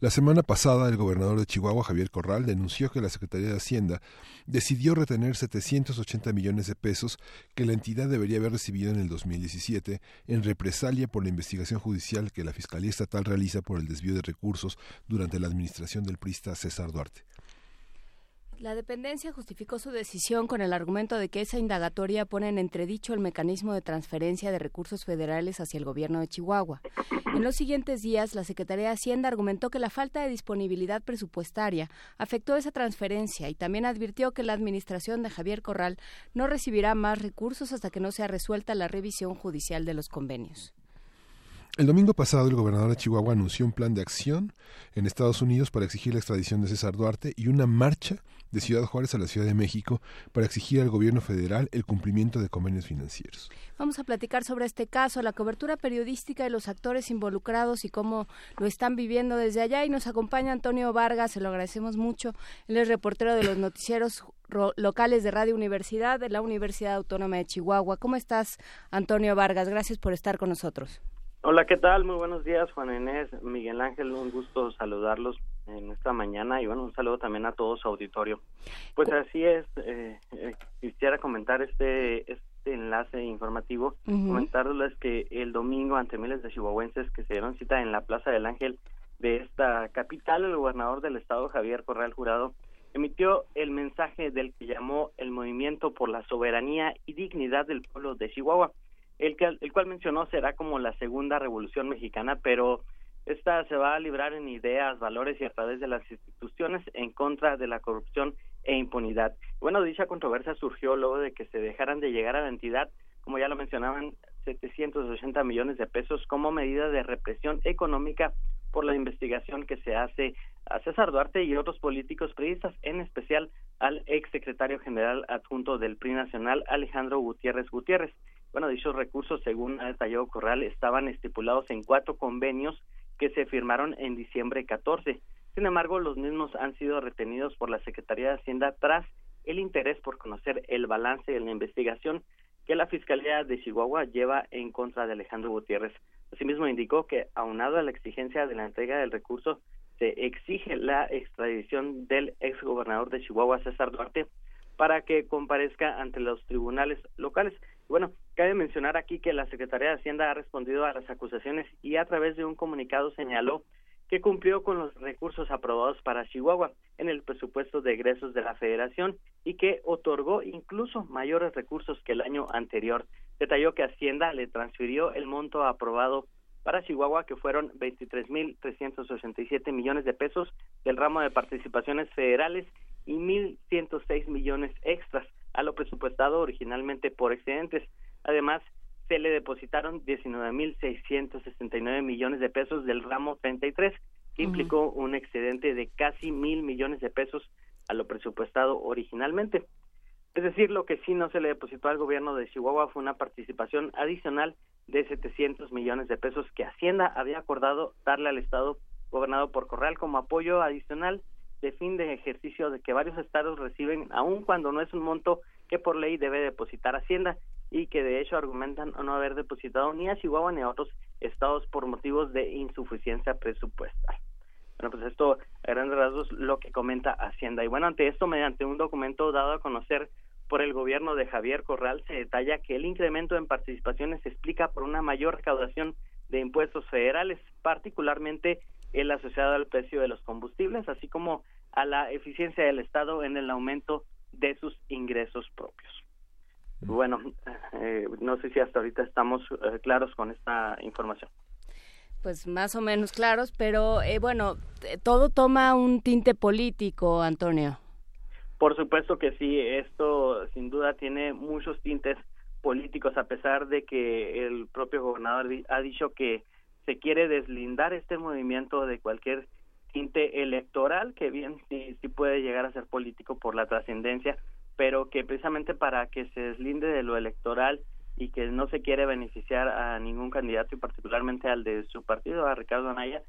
La semana pasada, el gobernador de Chihuahua, Javier Corral, denunció que la Secretaría de Hacienda decidió retener 780 millones de pesos que la entidad debería haber recibido en el 2017 en represalia por la investigación judicial que la Fiscalía Estatal realiza por el desvío de recursos durante la administración del prista César Duarte. La dependencia justificó su decisión con el argumento de que esa indagatoria pone en entredicho el mecanismo de transferencia de recursos federales hacia el gobierno de Chihuahua. En los siguientes días, la Secretaría de Hacienda argumentó que la falta de disponibilidad presupuestaria afectó esa transferencia y también advirtió que la administración de Javier Corral no recibirá más recursos hasta que no sea resuelta la revisión judicial de los convenios. El domingo pasado, el gobernador de Chihuahua anunció un plan de acción en Estados Unidos para exigir la extradición de César Duarte y una marcha de Ciudad Juárez a la Ciudad de México para exigir al gobierno federal el cumplimiento de convenios financieros. Vamos a platicar sobre este caso, la cobertura periodística y los actores involucrados y cómo lo están viviendo desde allá. Y nos acompaña Antonio Vargas, se lo agradecemos mucho. Él es reportero de los noticieros locales de Radio Universidad de la Universidad Autónoma de Chihuahua. ¿Cómo estás, Antonio Vargas? Gracias por estar con nosotros. Hola, ¿qué tal? Muy buenos días, Juan Inés, Miguel Ángel, un gusto saludarlos en esta mañana y bueno, un saludo también a todo su auditorio. Pues así es, eh, eh, quisiera comentar este, este enlace informativo, comentarles que el domingo ante miles de chihuahuenses que se dieron cita en la Plaza del Ángel de esta capital, el gobernador del estado, Javier Corral Jurado, emitió el mensaje del que llamó el movimiento por la soberanía y dignidad del pueblo de Chihuahua el, el cual mencionó será como la segunda revolución mexicana, pero esta se va a librar en ideas, valores y a través de las instituciones en contra de la corrupción e impunidad. Bueno, dicha controversia surgió luego de que se dejaran de llegar a la entidad, como ya lo mencionaban, 780 millones de pesos como medida de represión económica por la investigación que se hace a César Duarte y otros políticos periodistas, en especial al ex secretario general adjunto del PRI Nacional, Alejandro Gutiérrez Gutiérrez. Bueno, dichos recursos, según ha detallado Corral, estaban estipulados en cuatro convenios que se firmaron en diciembre 14. Sin embargo, los mismos han sido retenidos por la Secretaría de Hacienda tras el interés por conocer el balance de la investigación que la Fiscalía de Chihuahua lleva en contra de Alejandro Gutiérrez. Asimismo, indicó que, aunado a la exigencia de la entrega del recurso, se exige la extradición del exgobernador de Chihuahua, César Duarte, para que comparezca ante los tribunales locales. Bueno, cabe mencionar aquí que la Secretaría de Hacienda ha respondido a las acusaciones y a través de un comunicado señaló que cumplió con los recursos aprobados para Chihuahua en el presupuesto de egresos de la Federación y que otorgó incluso mayores recursos que el año anterior. Detalló que Hacienda le transfirió el monto aprobado para Chihuahua, que fueron 23.367 millones de pesos del ramo de participaciones federales y 1.106 millones extras a lo presupuestado originalmente por excedentes. Además, se le depositaron 19.669 millones de pesos del ramo 33, que implicó un excedente de casi mil millones de pesos a lo presupuestado originalmente. Es decir, lo que sí no se le depositó al gobierno de Chihuahua fue una participación adicional de 700 millones de pesos que Hacienda había acordado darle al Estado gobernado por Corral como apoyo adicional de fin de ejercicio de que varios estados reciben, aun cuando no es un monto que por ley debe depositar Hacienda y que de hecho argumentan no haber depositado ni a Chihuahua ni a otros estados por motivos de insuficiencia presupuestal. Bueno, pues esto a grandes rasgos lo que comenta Hacienda. Y bueno, ante esto, mediante un documento dado a conocer por el gobierno de Javier Corral, se detalla que el incremento en participaciones se explica por una mayor recaudación de impuestos federales, particularmente el asociado al precio de los combustibles, así como a la eficiencia del Estado en el aumento de sus ingresos propios. Bueno, eh, no sé si hasta ahorita estamos eh, claros con esta información. Pues más o menos claros, pero eh, bueno, todo toma un tinte político, Antonio. Por supuesto que sí, esto sin duda tiene muchos tintes políticos, a pesar de que el propio gobernador ha dicho que se quiere deslindar este movimiento de cualquier tinte electoral, que bien sí, puede llegar a ser político por la trascendencia, pero que precisamente para que se deslinde de lo electoral y que no se quiere beneficiar a ningún candidato y particularmente al de su partido, a Ricardo Anaya,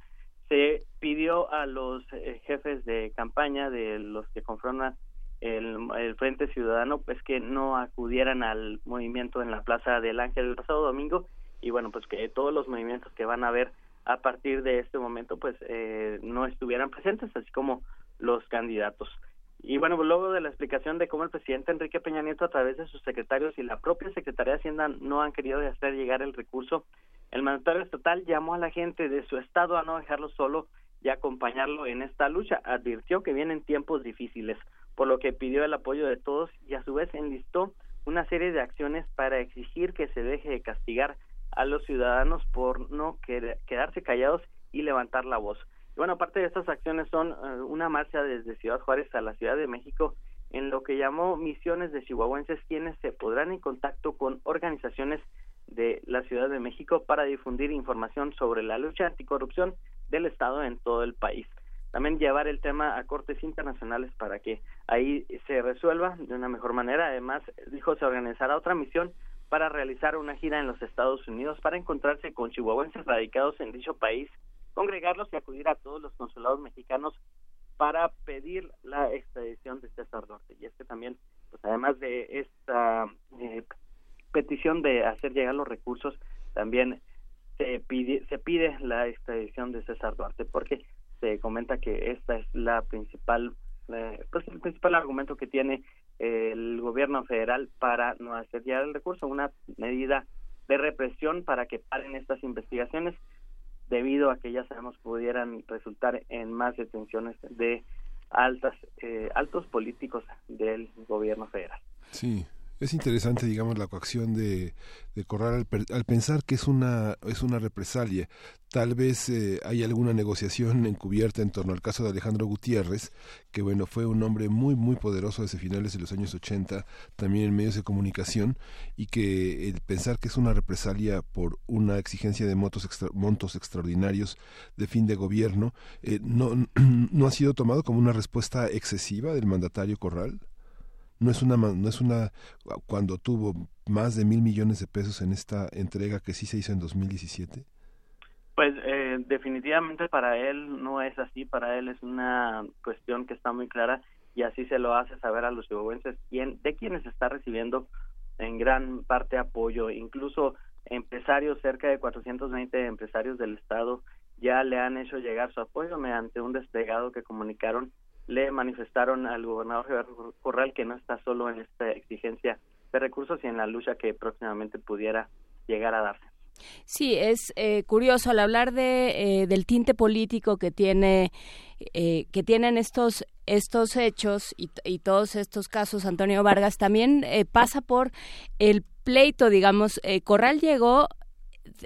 se pidió a los eh, jefes de campaña de los que confrontan el, el, Frente Ciudadano pues que no acudieran al movimiento en la Plaza del Ángel el pasado domingo y bueno pues que todos los movimientos que van a haber a partir de este momento pues eh, no estuvieran presentes así como los candidatos y bueno pues luego de la explicación de cómo el presidente Enrique Peña Nieto a través de sus secretarios y la propia Secretaría de Hacienda no han querido hacer llegar el recurso el mandatario estatal llamó a la gente de su estado a no dejarlo solo y acompañarlo en esta lucha. Advirtió que vienen tiempos difíciles, por lo que pidió el apoyo de todos y a su vez enlistó una serie de acciones para exigir que se deje de castigar a los ciudadanos por no quedarse callados y levantar la voz. Y bueno, aparte de estas acciones son eh, una marcha desde Ciudad Juárez a la Ciudad de México en lo que llamó misiones de chihuahuenses quienes se podrán en contacto con organizaciones de la Ciudad de México para difundir información sobre la lucha anticorrupción del Estado en todo el país. También llevar el tema a cortes internacionales para que ahí se resuelva de una mejor manera. Además, dijo, se organizará otra misión para realizar una gira en los Estados Unidos para encontrarse con chihuahuenses radicados en dicho país, congregarlos y acudir a todos los consulados mexicanos para pedir la extradición de César Duarte. Y es que también, pues además de esta eh, petición de hacer llegar los recursos, también se pide, se pide la extradición de César Duarte, porque se comenta que esta es la principal, eh, pues el principal argumento que tiene el gobierno federal para no hacer llegar el recurso, una medida de represión para que paren estas investigaciones, debido a que ya sabemos pudieran resultar en más detenciones de altas eh, altos políticos del gobierno federal. Sí, es interesante, digamos, la coacción de, Corral al, pensar que es una, es una represalia. Tal vez eh, hay alguna negociación encubierta en torno al caso de Alejandro Gutiérrez, que bueno, fue un hombre muy, muy poderoso desde finales de los años 80, también en medios de comunicación, y que el pensar que es una represalia por una exigencia de montos, montos extraordinarios de fin de gobierno, eh, no, no ha sido tomado como una respuesta excesiva del mandatario Corral no es una no es una cuando tuvo más de mil millones de pesos en esta entrega que sí se hizo en 2017 pues eh, definitivamente para él no es así para él es una cuestión que está muy clara y así se lo hace saber a los chihuahuenses quién de quienes está recibiendo en gran parte apoyo. Incluso empresarios cerca de 420 empresarios del estado ya le han hecho llegar su apoyo mediante un desplegado que comunicaron le manifestaron al gobernador Corral que no está solo en esta exigencia de recursos y en la lucha que próximamente pudiera llegar a darse. Sí, es eh, curioso al hablar de, eh, del tinte político que tiene eh, que tienen estos estos hechos y, y, todos estos casos Antonio Vargas también pasa por el pleito digamos Corral llegó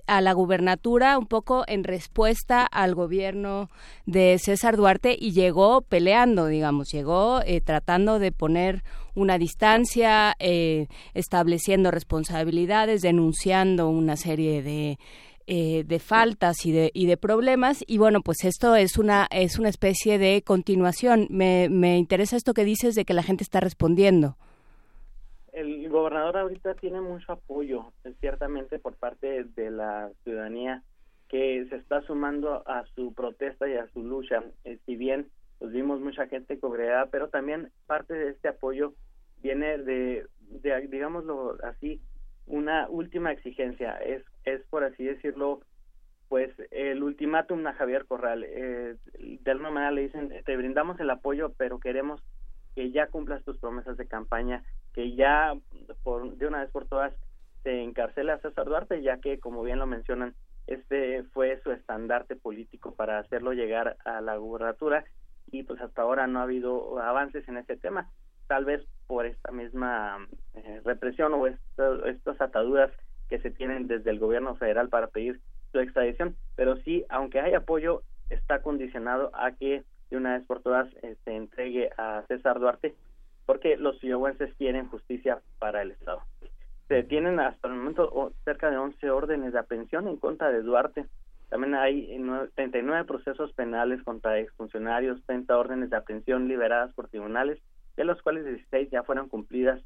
a la gubernatura un poco en respuesta al gobierno de César Duarte y llegó peleando, digamos, llegó eh, tratando de poner una distancia, eh, estableciendo responsabilidades, denunciando una serie de eh, de faltas y de, y de problemas. Y bueno pues esto es una es una especie de continuación. Me, me interesa esto que dices de que la gente está respondiendo el gobernador ahorita tiene mucho apoyo, ciertamente, por parte de la ciudadanía que se está sumando a su protesta y a su lucha. Eh, si bien pues vimos mucha gente congregada, pero también parte de este apoyo viene de, de, digámoslo así, una última exigencia. Es, es por así decirlo, pues el ultimátum a Javier Corral. Eh, de alguna manera le dicen, te brindamos el apoyo, pero queremos que ya cumplas tus promesas de campaña, que ya por, de una vez por todas se encarcele a César Duarte, ya que, como bien lo mencionan, este fue su estandarte político para hacerlo llegar a la gubernatura y pues hasta ahora no ha habido avances en ese tema, tal vez por esta misma eh, represión o estas ataduras que se tienen desde el gobierno federal para pedir su extradición, pero sí, aunque hay apoyo, está condicionado a que de una vez por todas se entregue a César Duarte, porque los chihuahuenses quieren justicia para el Estado. Se tienen hasta el momento cerca de 11 órdenes de aprehensión en contra de Duarte. También hay 39 procesos penales contra exfuncionarios, 30 órdenes de aprehensión liberadas por tribunales, de los cuales 16 ya fueron cumplidas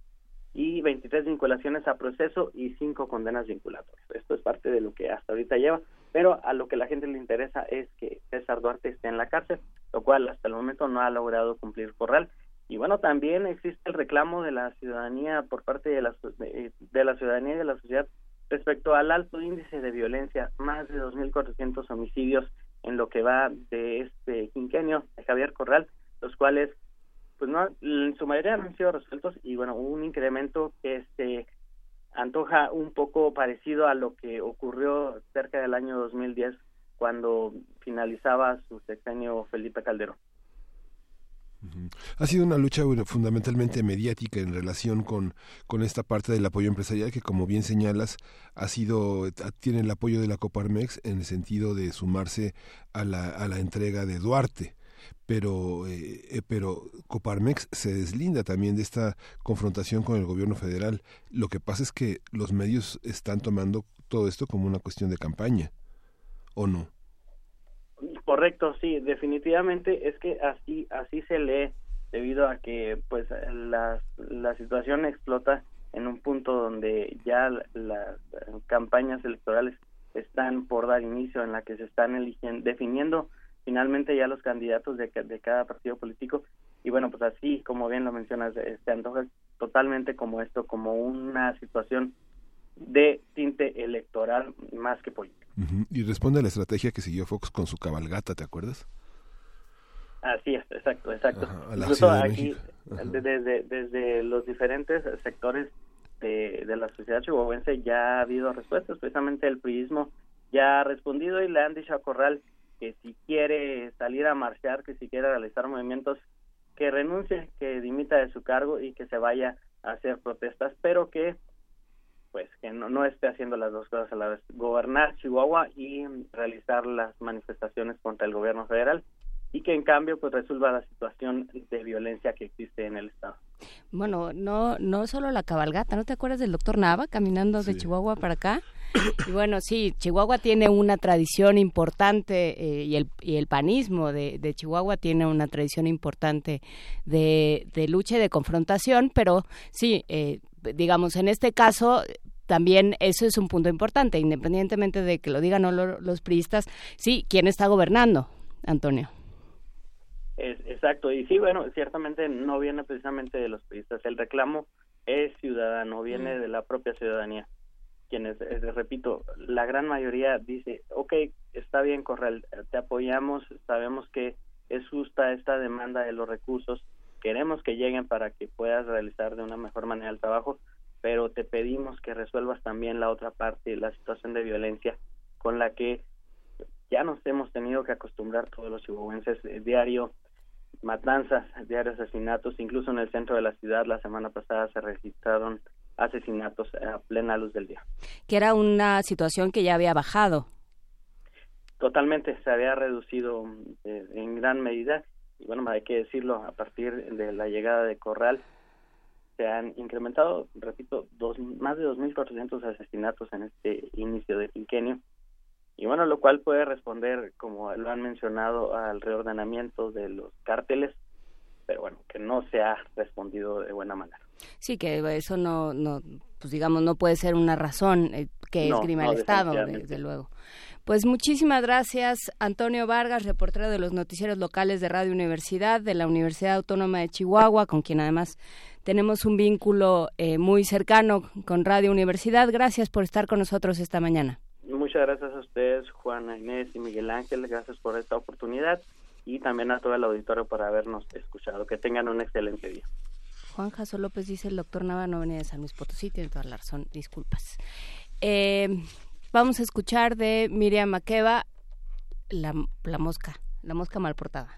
y 23 vinculaciones a proceso y 5 condenas vinculatorias. Esto es parte de lo que hasta ahorita lleva. Pero a lo que la gente le interesa es que César Duarte esté en la cárcel, lo cual hasta el momento no ha logrado cumplir Corral. Y bueno, también existe el reclamo de la ciudadanía por parte de la, de, la ciudadanía y de la sociedad respecto al alto índice de violencia, más de 2.400 homicidios en lo que va de este quinquenio de Javier Corral, los cuales, pues no, en su mayoría no han sido resueltos y bueno, un incremento que se antoja un poco parecido a lo que ocurrió cerca del año 2010 cuando finalizaba su sexenio Felipe Calderón. Ha sido una lucha fundamentalmente mediática en relación con, con esta parte del apoyo empresarial que, como bien señalas, ha sido tiene el apoyo de la Coparmex en el sentido de sumarse a la, a la entrega de Duarte pero eh, eh, pero Coparmex se deslinda también de esta confrontación con el gobierno federal. Lo que pasa es que los medios están tomando todo esto como una cuestión de campaña, ¿o no? Correcto, sí, definitivamente es que así así se lee debido a que pues la, la situación explota en un punto donde ya las campañas electorales están por dar inicio en la que se están eligiendo definiendo finalmente ya los candidatos de, de cada partido político. Y bueno pues así como bien lo mencionas se antoja totalmente como esto como una situación de tinte electoral más que político y responde a la estrategia que siguió Fox con su cabalgata te acuerdas así es exacto exacto. Incluso aquí desde desde los diferentes sectores de, de la sociedad chihuahuense ya ha habido respuestas. Precisamente el priismo ya ha respondido y le han dicho a Corral que si quiere salir a marchar, que si quiere realizar movimientos, que renuncie, que dimita de su cargo y que se vaya a hacer protestas, pero que pues que no, no esté haciendo las dos cosas a la vez, gobernar Chihuahua y realizar las manifestaciones contra el gobierno federal y que en cambio pues resuelva la situación de violencia que existe en el estado. Bueno, no no solo la cabalgata, ¿no te acuerdas del doctor Nava caminando de Chihuahua para acá? Y bueno, sí, Chihuahua tiene una tradición importante eh, y, el, y el panismo de, de, Chihuahua tiene una tradición importante de, de lucha y de confrontación, pero sí, eh, digamos, en este caso también eso es un punto importante, independientemente de que lo digan o los priistas, sí, ¿quién está gobernando, Antonio? exacto, y sí, bueno, ciertamente no viene precisamente de los priistas, el reclamo es ciudadano, viene mm. de la propia ciudadanía quienes, eh, repito, la gran mayoría dice, ok, está bien, Corral, te apoyamos, sabemos que es justa esta demanda de los recursos, queremos que lleguen para que puedas realizar de una mejor manera el trabajo, pero te pedimos que resuelvas también la otra parte, la situación de violencia con la que ya nos hemos tenido que acostumbrar todos los chihuahuenses, eh, diario matanzas, diario asesinatos, incluso en el centro de la ciudad la semana pasada se registraron asesinatos a plena luz del día. Que era una situación que ya había bajado. Totalmente, se había reducido eh, en gran medida. Y bueno, hay que decirlo, a partir de la llegada de Corral, se han incrementado, repito, dos, más de 2.400 asesinatos en este inicio de quinquenio. Y bueno, lo cual puede responder, como lo han mencionado, al reordenamiento de los cárteles, pero bueno, que no se ha respondido de buena manera. Sí, que eso no, no pues digamos, no puede ser una razón eh, que esgrima el Estado, desde luego. Pues muchísimas gracias, Antonio Vargas, reportero de los noticieros locales de Radio Universidad, de la Universidad Autónoma de Chihuahua, con quien además tenemos un vínculo eh, muy cercano con Radio Universidad. Gracias por estar con nosotros esta mañana. Muchas gracias a ustedes, Juana Inés y Miguel Ángel. Gracias por esta oportunidad y también a todo el auditorio por habernos escuchado. Que tengan un excelente día. Juan Jaso López dice el doctor Nava no venía de San Luis Potosí, tiene toda la razón, disculpas. Eh, vamos a escuchar de Miriam Makeba la, la mosca, la mosca mal portada.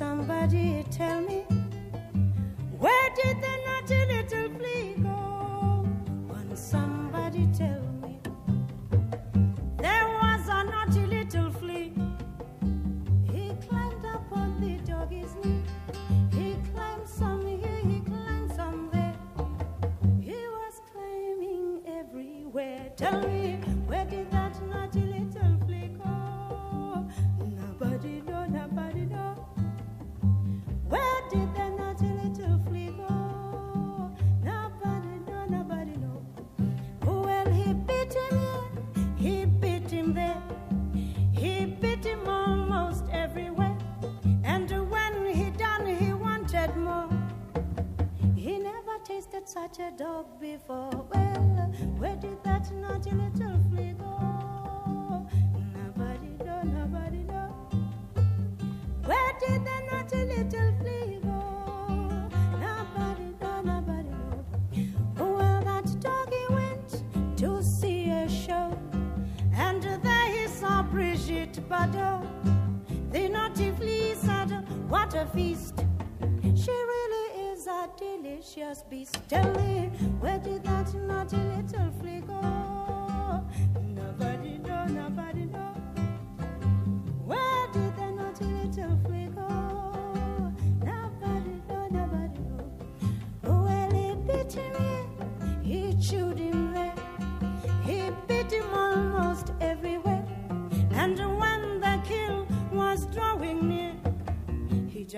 somebody tell me where did the beast. Tell me, where did that naughty little flea go? Nobody know, nobody know.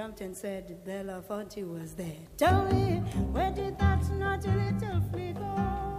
Jumped and said, Belafonte was there. Tell me, where did that naughty little flea go?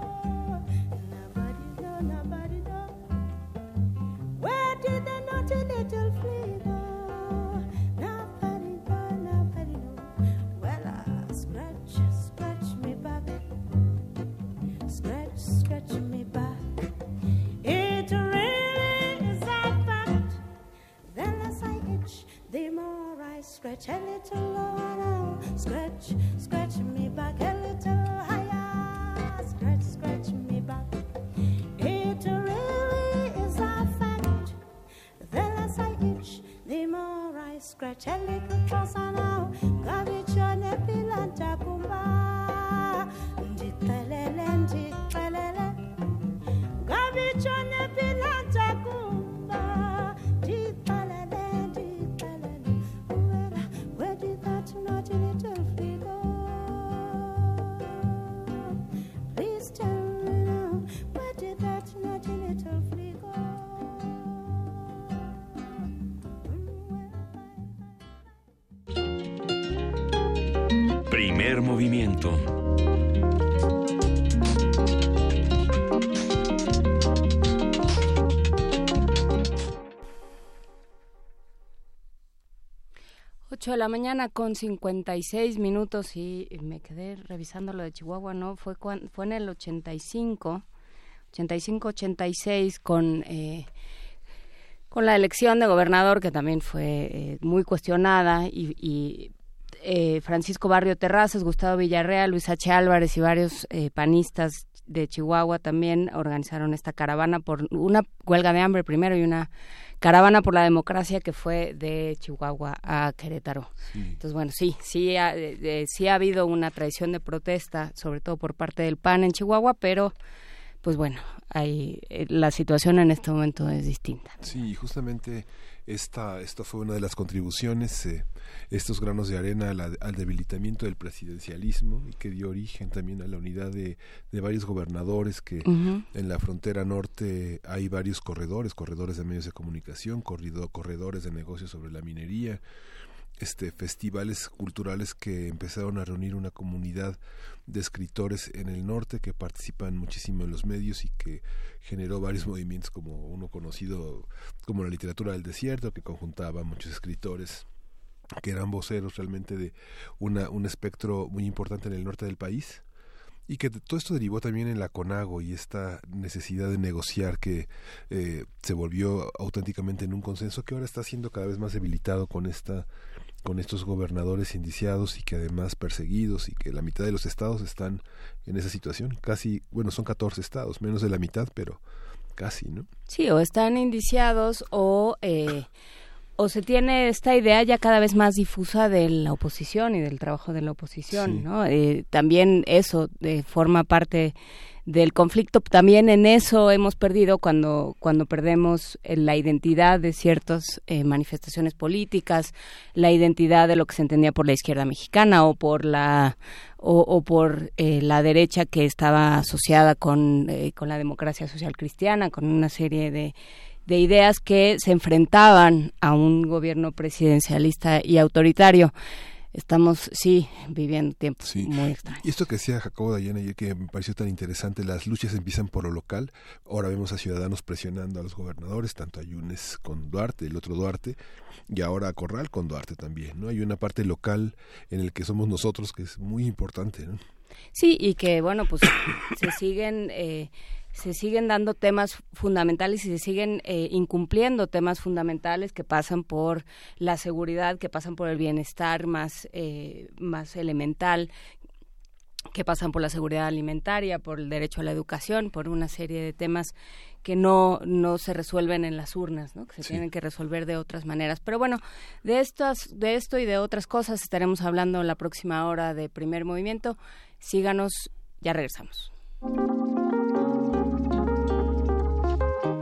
Scratch a little now. Scratch, scratch me back a little higher. Scratch, scratch me back. It really is a fact. The less I itch, the more I scratch a little closer la mañana con 56 minutos y me quedé revisando lo de Chihuahua, ¿no? Fue, cuan- fue en el 85, 85-86 con... Eh, con la elección de gobernador que también fue eh, muy cuestionada y, eh, Francisco Barrio Terrazas, Gustavo Villarreal, Luis H. Álvarez y varios eh, panistas de Chihuahua también organizaron esta caravana por una huelga de hambre primero y una caravana por la democracia que fue de Chihuahua a Querétaro. Entonces, bueno, sí, sí ha, eh, eh, sí ha habido una tradición de protesta, sobre todo por parte del PAN en Chihuahua, pero pues bueno, hay, eh, la situación en este momento es distinta. Sí, justamente esta, esta fue una de las contribuciones, eh, estos granos de arena al debilitamiento del presidencialismo y que dio origen también a la unidad de, de varios gobernadores que en la frontera norte hay varios corredores, corredores de medios de comunicación, corrido, corredores de negocios sobre la minería, este festivales culturales que empezaron a reunir una comunidad de escritores en el norte que participan muchísimo en los medios y que generó varios movimientos como uno conocido como la literatura del desierto que conjuntaba muchos escritores que eran voceros realmente de una, un espectro muy importante en el norte del país y que todo esto derivó también en la CONAGO y esta necesidad de negociar que eh, se volvió auténticamente en un consenso que ahora está siendo cada vez más debilitado con esta con estos gobernadores indiciados y que además perseguidos y que la mitad de los estados están en esa situación. Casi bueno son 14 estados menos de la mitad pero casi no Sí, o están indiciados o, eh, o se tiene esta idea ya cada vez más difusa de la oposición y del trabajo de la oposición, ¿no? Eh, también eso eh, forma parte del conflicto. También en eso hemos perdido cuando, cuando perdemos eh, la identidad de ciertas eh, manifestaciones políticas, la identidad de lo que se entendía por la izquierda mexicana o por la o, por eh, la derecha que estaba asociada con, eh, con la democracia social cristiana, con una serie de de ideas que se enfrentaban a un gobierno presidencialista y autoritario. Estamos, sí, viviendo tiempos muy extraños. Y esto que decía Jacobo Dayan ayer que me pareció tan interesante, las luchas empiezan por lo local, ahora vemos a ciudadanos presionando a los gobernadores, tanto a Yunes con Duarte, el otro Duarte, y ahora a Corral con Duarte también, ¿no? Hay una parte local en el que somos nosotros que es muy importante, ¿no? Sí, y que bueno, pues se siguen eh, se siguen dando temas fundamentales y se siguen eh, incumpliendo temas fundamentales que pasan por la seguridad, que pasan por el bienestar más eh, más elemental, que pasan por la seguridad alimentaria, por el derecho a la educación, por una serie de temas que no, no se resuelven en las urnas, ¿no? que se Sí. tienen que resolver de otras maneras. Pero bueno, de, estas, de esto y de otras cosas estaremos hablando en la próxima hora de primer movimiento. Síganos, ya regresamos.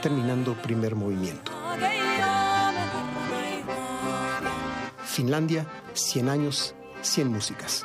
terminando primer movimiento. Finlandia, 100 años, 100 músicas.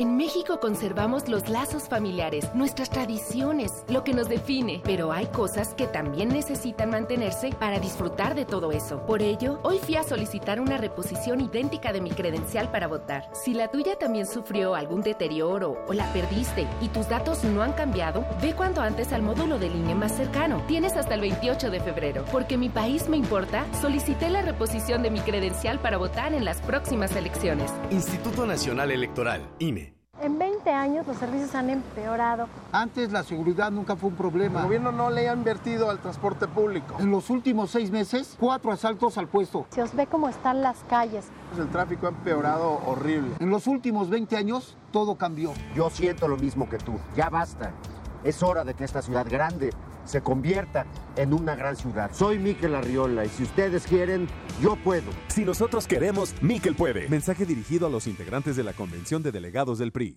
En México conservamos los lazos familiares, nuestras tradiciones, lo que nos define, pero hay cosas que también necesitan mantenerse para disfrutar de todo eso. Por ello, hoy fui a solicitar una reposición idéntica de mi credencial para votar. Si la tuya también sufrió algún deterioro o la perdiste y tus datos no han cambiado, ve cuanto antes al módulo del INE más cercano. Tienes hasta el 28 de febrero. Porque mi país me importa, solicité la reposición de mi credencial para votar en las próximas elecciones. Instituto Nacional Electoral, INE. En 20 años los servicios han empeorado. Antes la seguridad nunca fue un problema. El gobierno no le ha invertido al transporte público. En los últimos seis meses, cuatro asaltos al puesto. Se os ve cómo están las calles. El tráfico ha empeorado horrible. En los últimos 20 años, todo cambió. Yo siento lo mismo que tú. Ya basta. Es hora de que esta ciudad grande se convierta en una gran ciudad. Soy Miquel Arriola y si ustedes quieren, yo puedo. Si nosotros queremos, Miquel puede. Mensaje dirigido a los integrantes de la Convención de Delegados del PRI.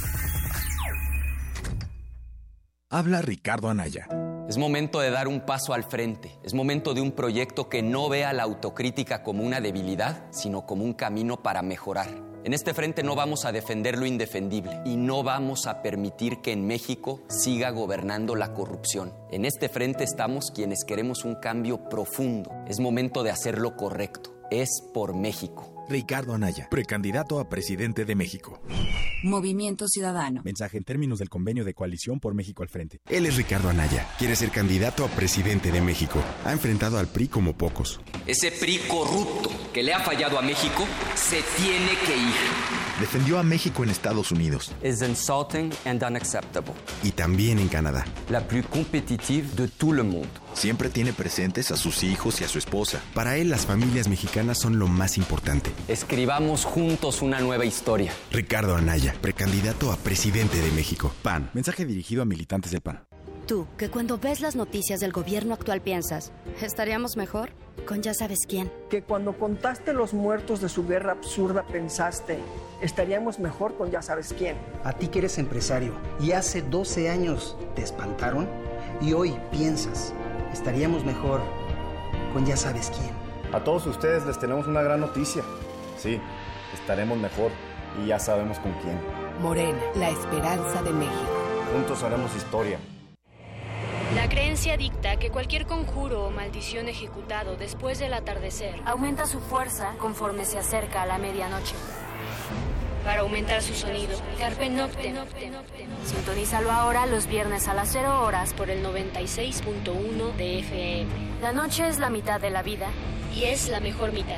Habla Ricardo Anaya. Es momento de dar un paso al frente. Es momento de un proyecto que no vea la autocrítica como una debilidad, sino como un camino para mejorar. En este frente no vamos a defender lo indefendible y no vamos a permitir que en México siga gobernando la corrupción. En este frente estamos quienes queremos un cambio profundo. Es momento de hacer lo correcto. Es por México. Ricardo Anaya, precandidato a presidente de México. Movimiento Ciudadano. Mensaje en términos del convenio de coalición por México al frente. Él es Ricardo Anaya. Quiere ser candidato a presidente de México. Ha enfrentado al PRI como pocos. Ese PRI corrupto que le ha fallado a México se tiene que ir. Defendió a México en Estados Unidos. Es insulting and unacceptable. Y también en Canadá. La plus competitive de tout le monde. Siempre tiene presentes a sus hijos y a su esposa. Para él las familias mexicanas son lo más importante. Escribamos juntos una nueva historia. Ricardo Anaya, precandidato a presidente de México. PAN. Mensaje dirigido a militantes del PAN. Tú, que cuando ves las noticias del gobierno actual piensas, ¿estaríamos mejor? Con ya sabes quién. Que cuando contaste los muertos de su guerra absurda pensaste, estaríamos mejor con ya sabes quién. A ti que eres empresario y hace 12 años te espantaron y hoy piensas, estaríamos mejor con ya sabes quién. A todos ustedes les tenemos una gran noticia. Sí, estaremos mejor y ya sabemos con quién. Morena, la esperanza de México. Juntos haremos historia. La creencia dicta que cualquier conjuro o maldición ejecutado después del atardecer Aumenta su fuerza conforme se acerca a la medianoche. Para aumentar su sonido. Carpe Noctem. Sintonízalo ahora los viernes a las 0 horas por el 96.1 de FM. La noche es la mitad de la vida Y es la mejor mitad.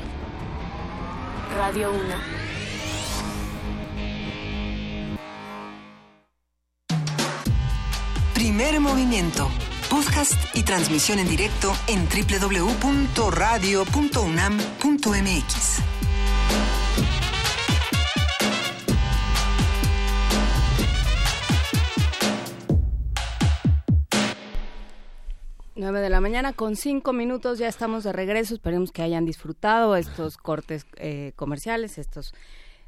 Radio 1. Primer movimiento. Podcast y transmisión en directo en www.radio.unam.mx. Nueve de la mañana con cinco minutos ya estamos de regreso. Esperemos que hayan disfrutado estos cortes eh, comerciales, estos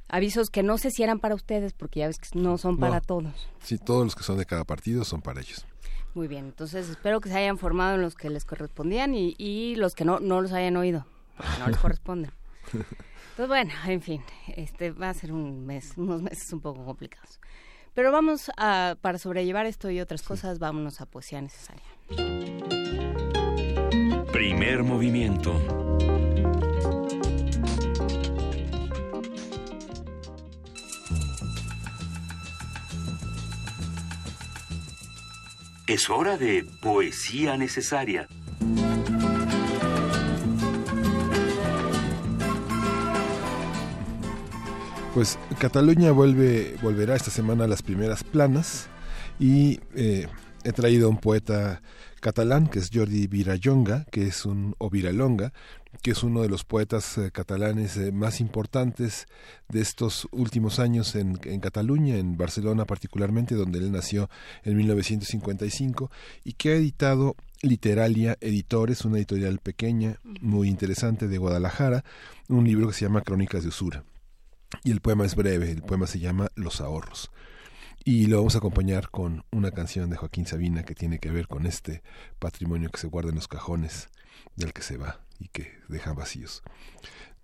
avisos que no sé si eran para ustedes porque ya ves que no son para No. todos. Sí, todos los que son de cada partido son para ellos. Muy bien, entonces espero que se hayan formado en los que les correspondían y, y los que no, no los hayan oído, porque no les corresponden. Entonces, bueno, en fin, este va a ser un mes, unos meses un poco complicados. Pero vamos a, para sobrellevar esto y otras cosas, vámonos a poesía necesaria. Primer movimiento. Es hora de poesía necesaria. Pues Cataluña vuelve, volverá esta semana a las primeras planas y eh, he traído a un poeta catalán que es Jordi Virallonga, que es un o Viralonga, que es uno de los poetas eh, catalanes eh, más importantes de estos últimos años en, en Cataluña, en Barcelona particularmente, donde él nació en 1955 y que ha editado Literalia Editores, una editorial pequeña, muy interesante de Guadalajara, un libro que se llama Crónicas de Usura. Y el poema es breve, el poema se llama Los ahorros. Y lo vamos a acompañar con una canción de Joaquín Sabina que tiene que ver con este patrimonio que se guarda en los cajones del que se va y que dejan vacíos.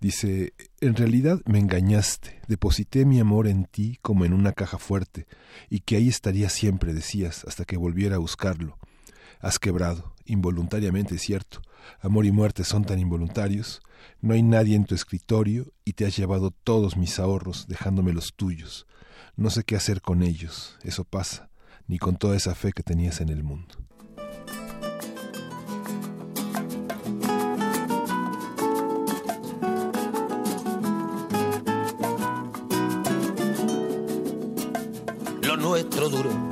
Dice, en realidad me engañaste, deposité mi amor en ti como en una caja fuerte, y que ahí estaría siempre, decías, hasta que volviera a buscarlo. Has quebrado, involuntariamente cierto, amor y muerte son tan involuntarios, no hay nadie en tu escritorio y te has llevado todos mis ahorros dejándome los tuyos. No sé qué hacer con ellos, eso pasa, ni con toda esa fe que tenías en el mundo. lo nuestro duró.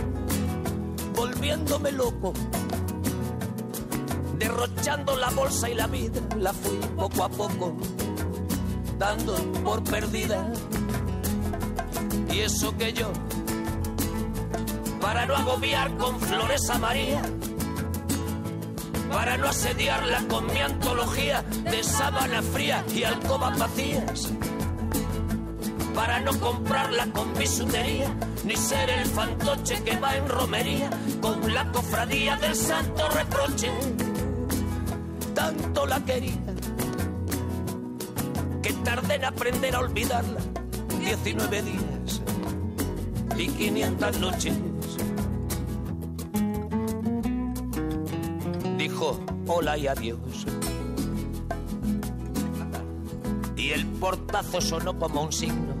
volviéndome loco. Derrochando la bolsa y la vida, la fui poco a poco dando por perdida. Y eso que yo, para no agobiar con flores a María, para no asediarla con mi antología de sábana fría y alcobas vacías, para no comprarla con bisutería, ni ser el fantoche que va en romería con la cofradía del santo reproche. Tanto la quería que tardé en aprender a olvidarla. 19 días y 500 noches. Dijo hola y adiós. Y el portazo sonó como un signo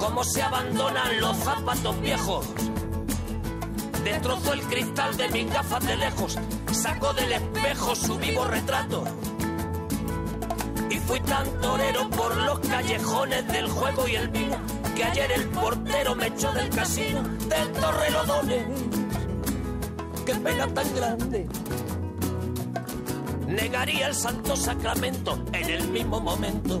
como se abandonan los zapatos viejos. Destrozó el cristal de mis gafas de lejos, sacó del espejo su vivo retrato. Y fui tan torero por los callejones del juego y el vino que ayer el portero me echó del casino del Torrelodones. Qué pena tan grande. Negaría el santo sacramento en el mismo momento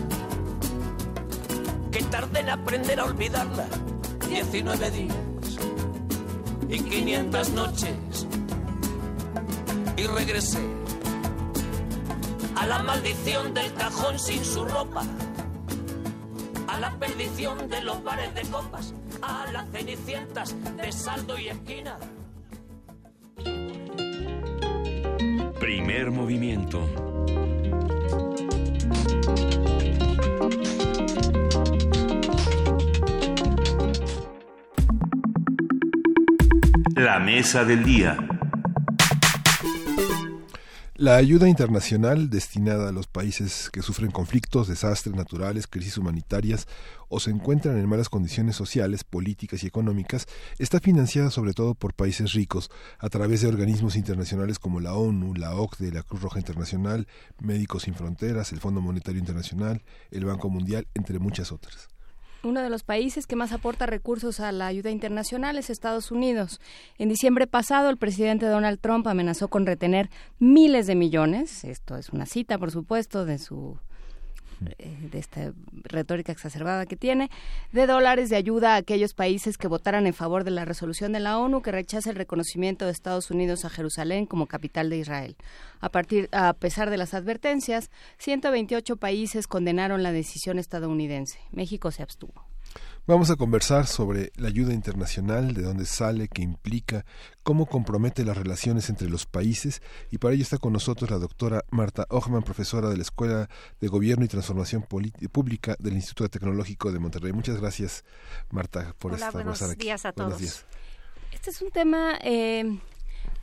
que tardé en aprender a olvidarla. 19 días y 500 noches. Y regresé a la maldición del cajón sin su ropa, a la perdición de los bares de copas, a las cenicientas de saldo y esquina. Primer movimiento. La mesa del día. La ayuda internacional destinada a los países que sufren conflictos, desastres naturales, crisis humanitarias o se encuentran en malas condiciones sociales, políticas y económicas está financiada sobre todo por países ricos a través de organismos internacionales como la ONU, la OCDE, la Cruz Roja Internacional, Médicos Sin Fronteras, el Fondo Monetario Internacional, el Banco Mundial, entre muchas otras. Uno de los países que más aporta recursos a la ayuda internacional es Estados Unidos. En diciembre pasado, el presidente Donald Trump amenazó con retener miles de millones, esto es una cita, por supuesto, de su eh, de esta retórica exacerbada que tiene, de dólares de ayuda a aquellos países que votaran en favor de la resolución de la ONU que rechaza el reconocimiento de Estados Unidos a Jerusalén como capital de Israel. A, partir, a pesar de las advertencias, 128 países condenaron la decisión estadounidense. México se abstuvo. Vamos a conversar sobre la ayuda internacional, de dónde sale, qué implica, cómo compromete las relaciones entre los países y para ello está con nosotros la doctora Marta Ochman, profesora de la Escuela de Gobierno y Transformación Pública del Instituto Tecnológico de Monterrey. Muchas gracias, Marta, por Hola, estar, buenos días a todos. Este es un tema eh,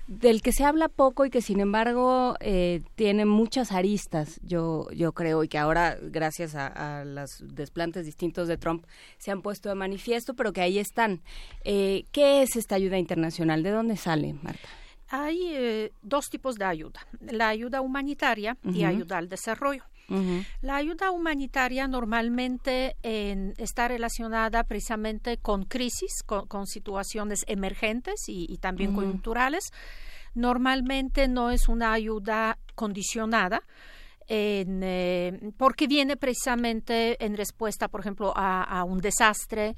del que se habla poco y que sin embargo eh, tiene muchas aristas, yo, yo creo, y que ahora, gracias a, los desplantes distintos de Trump, se han puesto de manifiesto, pero que ahí están. Eh, ¿Qué es esta ayuda internacional? ¿De dónde sale, Marta? Hay eh, dos tipos de ayuda, la ayuda humanitaria y ayuda al desarrollo. La ayuda humanitaria normalmente está relacionada precisamente con crisis, con, situaciones emergentes y, también coyunturales. Normalmente no es una ayuda condicionada. Eh, porque viene precisamente en respuesta, por ejemplo, a, un desastre,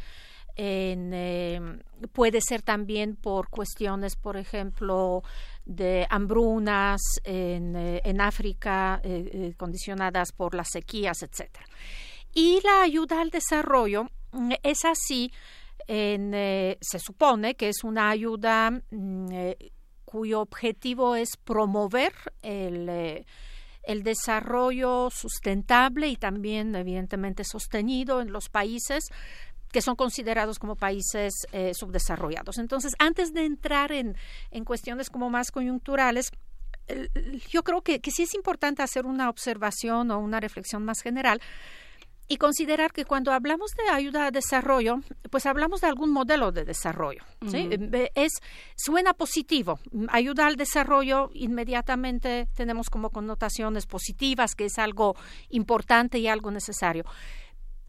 eh, puede ser también por cuestiones, por ejemplo, de hambrunas en, eh, en África eh, eh, condicionadas por las sequías, etcétera. Y la ayuda al desarrollo mm, es así, en, se supone que es una ayuda mm, cuyo objetivo es promover el, el desarrollo sustentable y también evidentemente sostenido en los países que son considerados como países eh, subdesarrollados. Entonces, antes de entrar en, en cuestiones como más coyunturales, yo creo que, que sí es importante hacer una observación o una reflexión más general y considerar que cuando hablamos de ayuda a desarrollo, pues hablamos de algún modelo de desarrollo. ¿sí? Es suena positivo. Ayuda al desarrollo inmediatamente tenemos como connotaciones positivas, que es algo importante y algo necesario.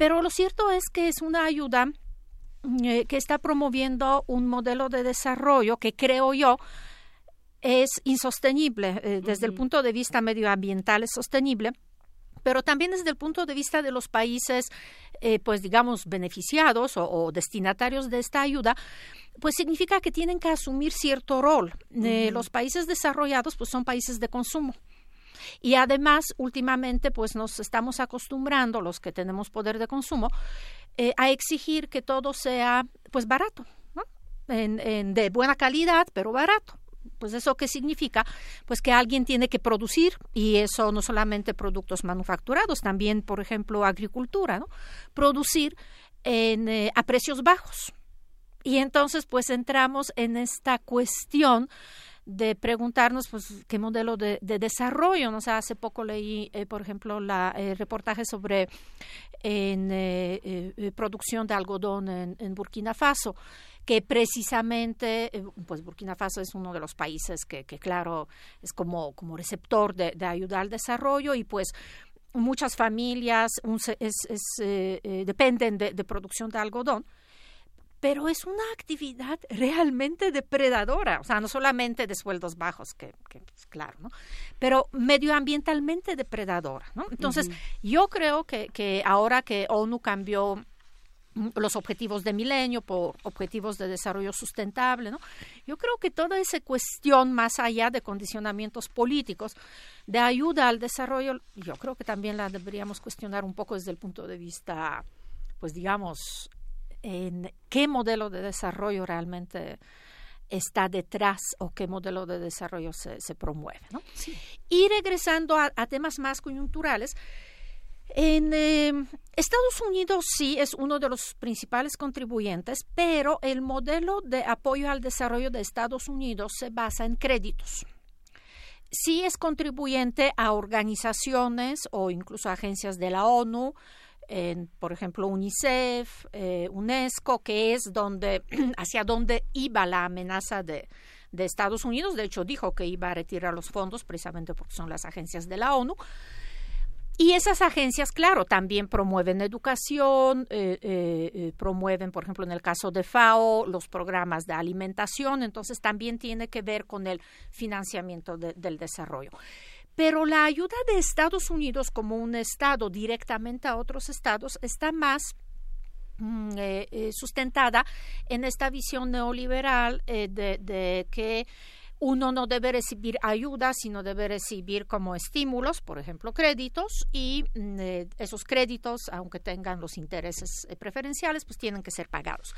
Pero lo cierto es que es una ayuda eh, que está promoviendo un modelo de desarrollo que creo yo es insostenible eh, desde el punto de vista medioambiental es sostenible pero también desde el punto de vista de los países, eh, pues digamos, beneficiados o, destinatarios de esta ayuda, pues significa que tienen que asumir cierto rol. los países desarrollados, pues son países de consumo. Y además, últimamente, pues nos estamos acostumbrando, los que tenemos poder de consumo, eh, a exigir que todo sea, pues, barato, ¿no? En, de buena calidad, pero barato. Pues eso qué significa? Pues que alguien tiene que producir y eso no solamente productos manufacturados, también, por ejemplo, agricultura, ¿no? Producir en, eh, a precios bajos. Y entonces, pues entramos en esta cuestión de preguntarnos pues qué modelo de, desarrollo. ¿no? O hace poco leí, eh, por ejemplo, la el reportaje sobre en, eh, eh, producción de algodón en, Burkina Faso que precisamente, pues Burkina Faso es uno de los países que, que claro, es como, como receptor de, de ayuda al desarrollo y pues muchas familias dependen de, producción de algodón pero es una actividad realmente depredadora, o sea, no solamente de sueldos bajos, que, que pues, claro, ¿no? Pero medioambientalmente depredadora, ¿no? Entonces, yo creo que, que ahora que ONU cambió los objetivos de milenio por objetivos de desarrollo sustentable, ¿no? Yo creo que toda esa cuestión más allá de condicionamientos políticos de ayuda al desarrollo, yo creo que también la deberíamos cuestionar un poco desde el punto de vista pues digamos en qué modelo de desarrollo realmente está detrás o qué modelo de desarrollo se, se promueve. ¿no? Y regresando a, temas más coyunturales, en em, Estados Unidos sí es uno de los principales contribuyentes, pero el modelo de apoyo al desarrollo de Estados Unidos se basa en créditos. Sí es contribuyente a organizaciones o incluso agencias de la ONU, en, por ejemplo, UNICEF, eh, UNESCO, que es donde, hacia donde iba la amenaza de, de Estados Unidos. De hecho, dijo que iba a retirar los fondos precisamente porque son las agencias de la ONU. Y esas agencias, claro, también promueven educación, eh, eh, promueven, por ejemplo, en el caso de FAO, los programas de alimentación, entonces también tiene que ver con el financiamiento del desarrollo. Pero la ayuda de Estados Unidos como un Estado directamente a otros estados está más mm, eh, eh, sustentada en esta visión neoliberal eh, de, que uno no debe recibir ayuda, sino debe recibir como estímulos, por ejemplo, créditos, y mm, eh, esos créditos, aunque tengan los intereses preferenciales, pues tienen que ser pagados.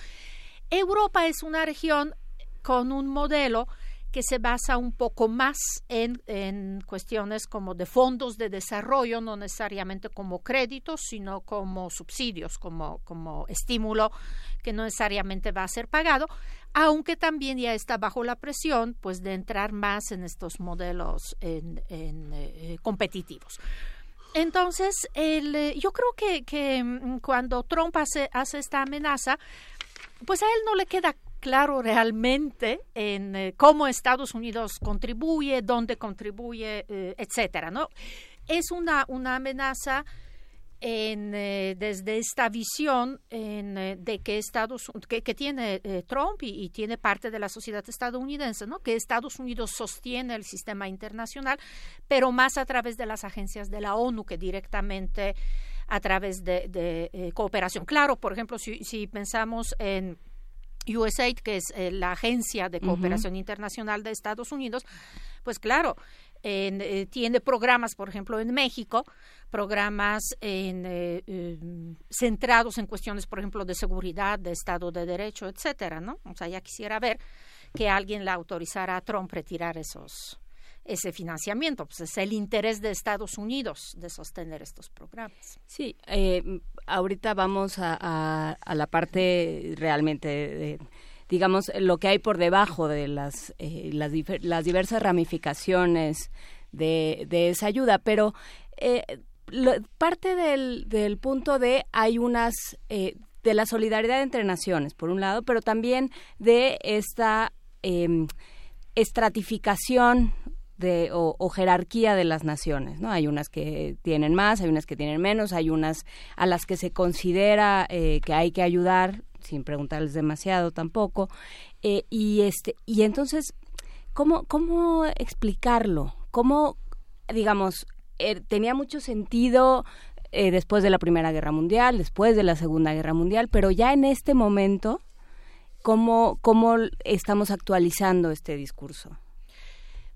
Europa es una región con un modelo que se basa un poco más en, en, cuestiones como de fondos de desarrollo, no necesariamente como créditos, sino como subsidios, como, como estímulo que no necesariamente va a ser pagado, aunque también ya está bajo la presión pues de entrar más en estos modelos eh, competitivos. Entonces, eh, yo creo que, que mm, cuando Trump hace, hace esta amenaza, pues a él no le queda claro realmente en eh, cómo Estados Unidos contribuye, dónde contribuye, eh, etcétera, ¿no? Es una, una amenaza en, eh, desde esta visión en, de que Estados que, que tiene Trump y, tiene parte de la sociedad estadounidense, ¿no? Que Estados Unidos sostiene el sistema internacional, pero más a través de las agencias de la ONU que directamente a través de, de cooperación. Claro, por ejemplo, si, si pensamos en USAID, que es eh, la agencia de cooperación internacional de Estados Unidos, pues claro, eh, tiene programas, por ejemplo, en México, programas en, eh, em, centrados en cuestiones, por ejemplo, de seguridad, de Estado de Derecho, etcétera, ¿no? O sea, ya quisiera ver que alguien le autorizara a Trump retirar esos ese financiamiento. Pues es el interés de Estados Unidos de sostener estos programas. Sí, eh, ahorita vamos a, la parte realmente de, digamos, lo que hay por debajo de las, eh, las, las, diversas ramificaciones de, de esa ayuda, pero eh, parte del, punto de hay unas de la solidaridad entre naciones, por un lado, pero también de esta em, estratificación de, o, jerarquía de las naciones, ¿no? Hay unas que tienen más, hay unas que tienen menos, hay unas a las que se considera eh, que hay que ayudar sin preguntarles demasiado tampoco, eh, y este y entonces cómo cómo explicarlo, cómo digamos er, tenía mucho sentido eh, después de la Primera Guerra Mundial, después de la Segunda Guerra Mundial, pero ya en este momento cómo cómo estamos actualizando este discurso.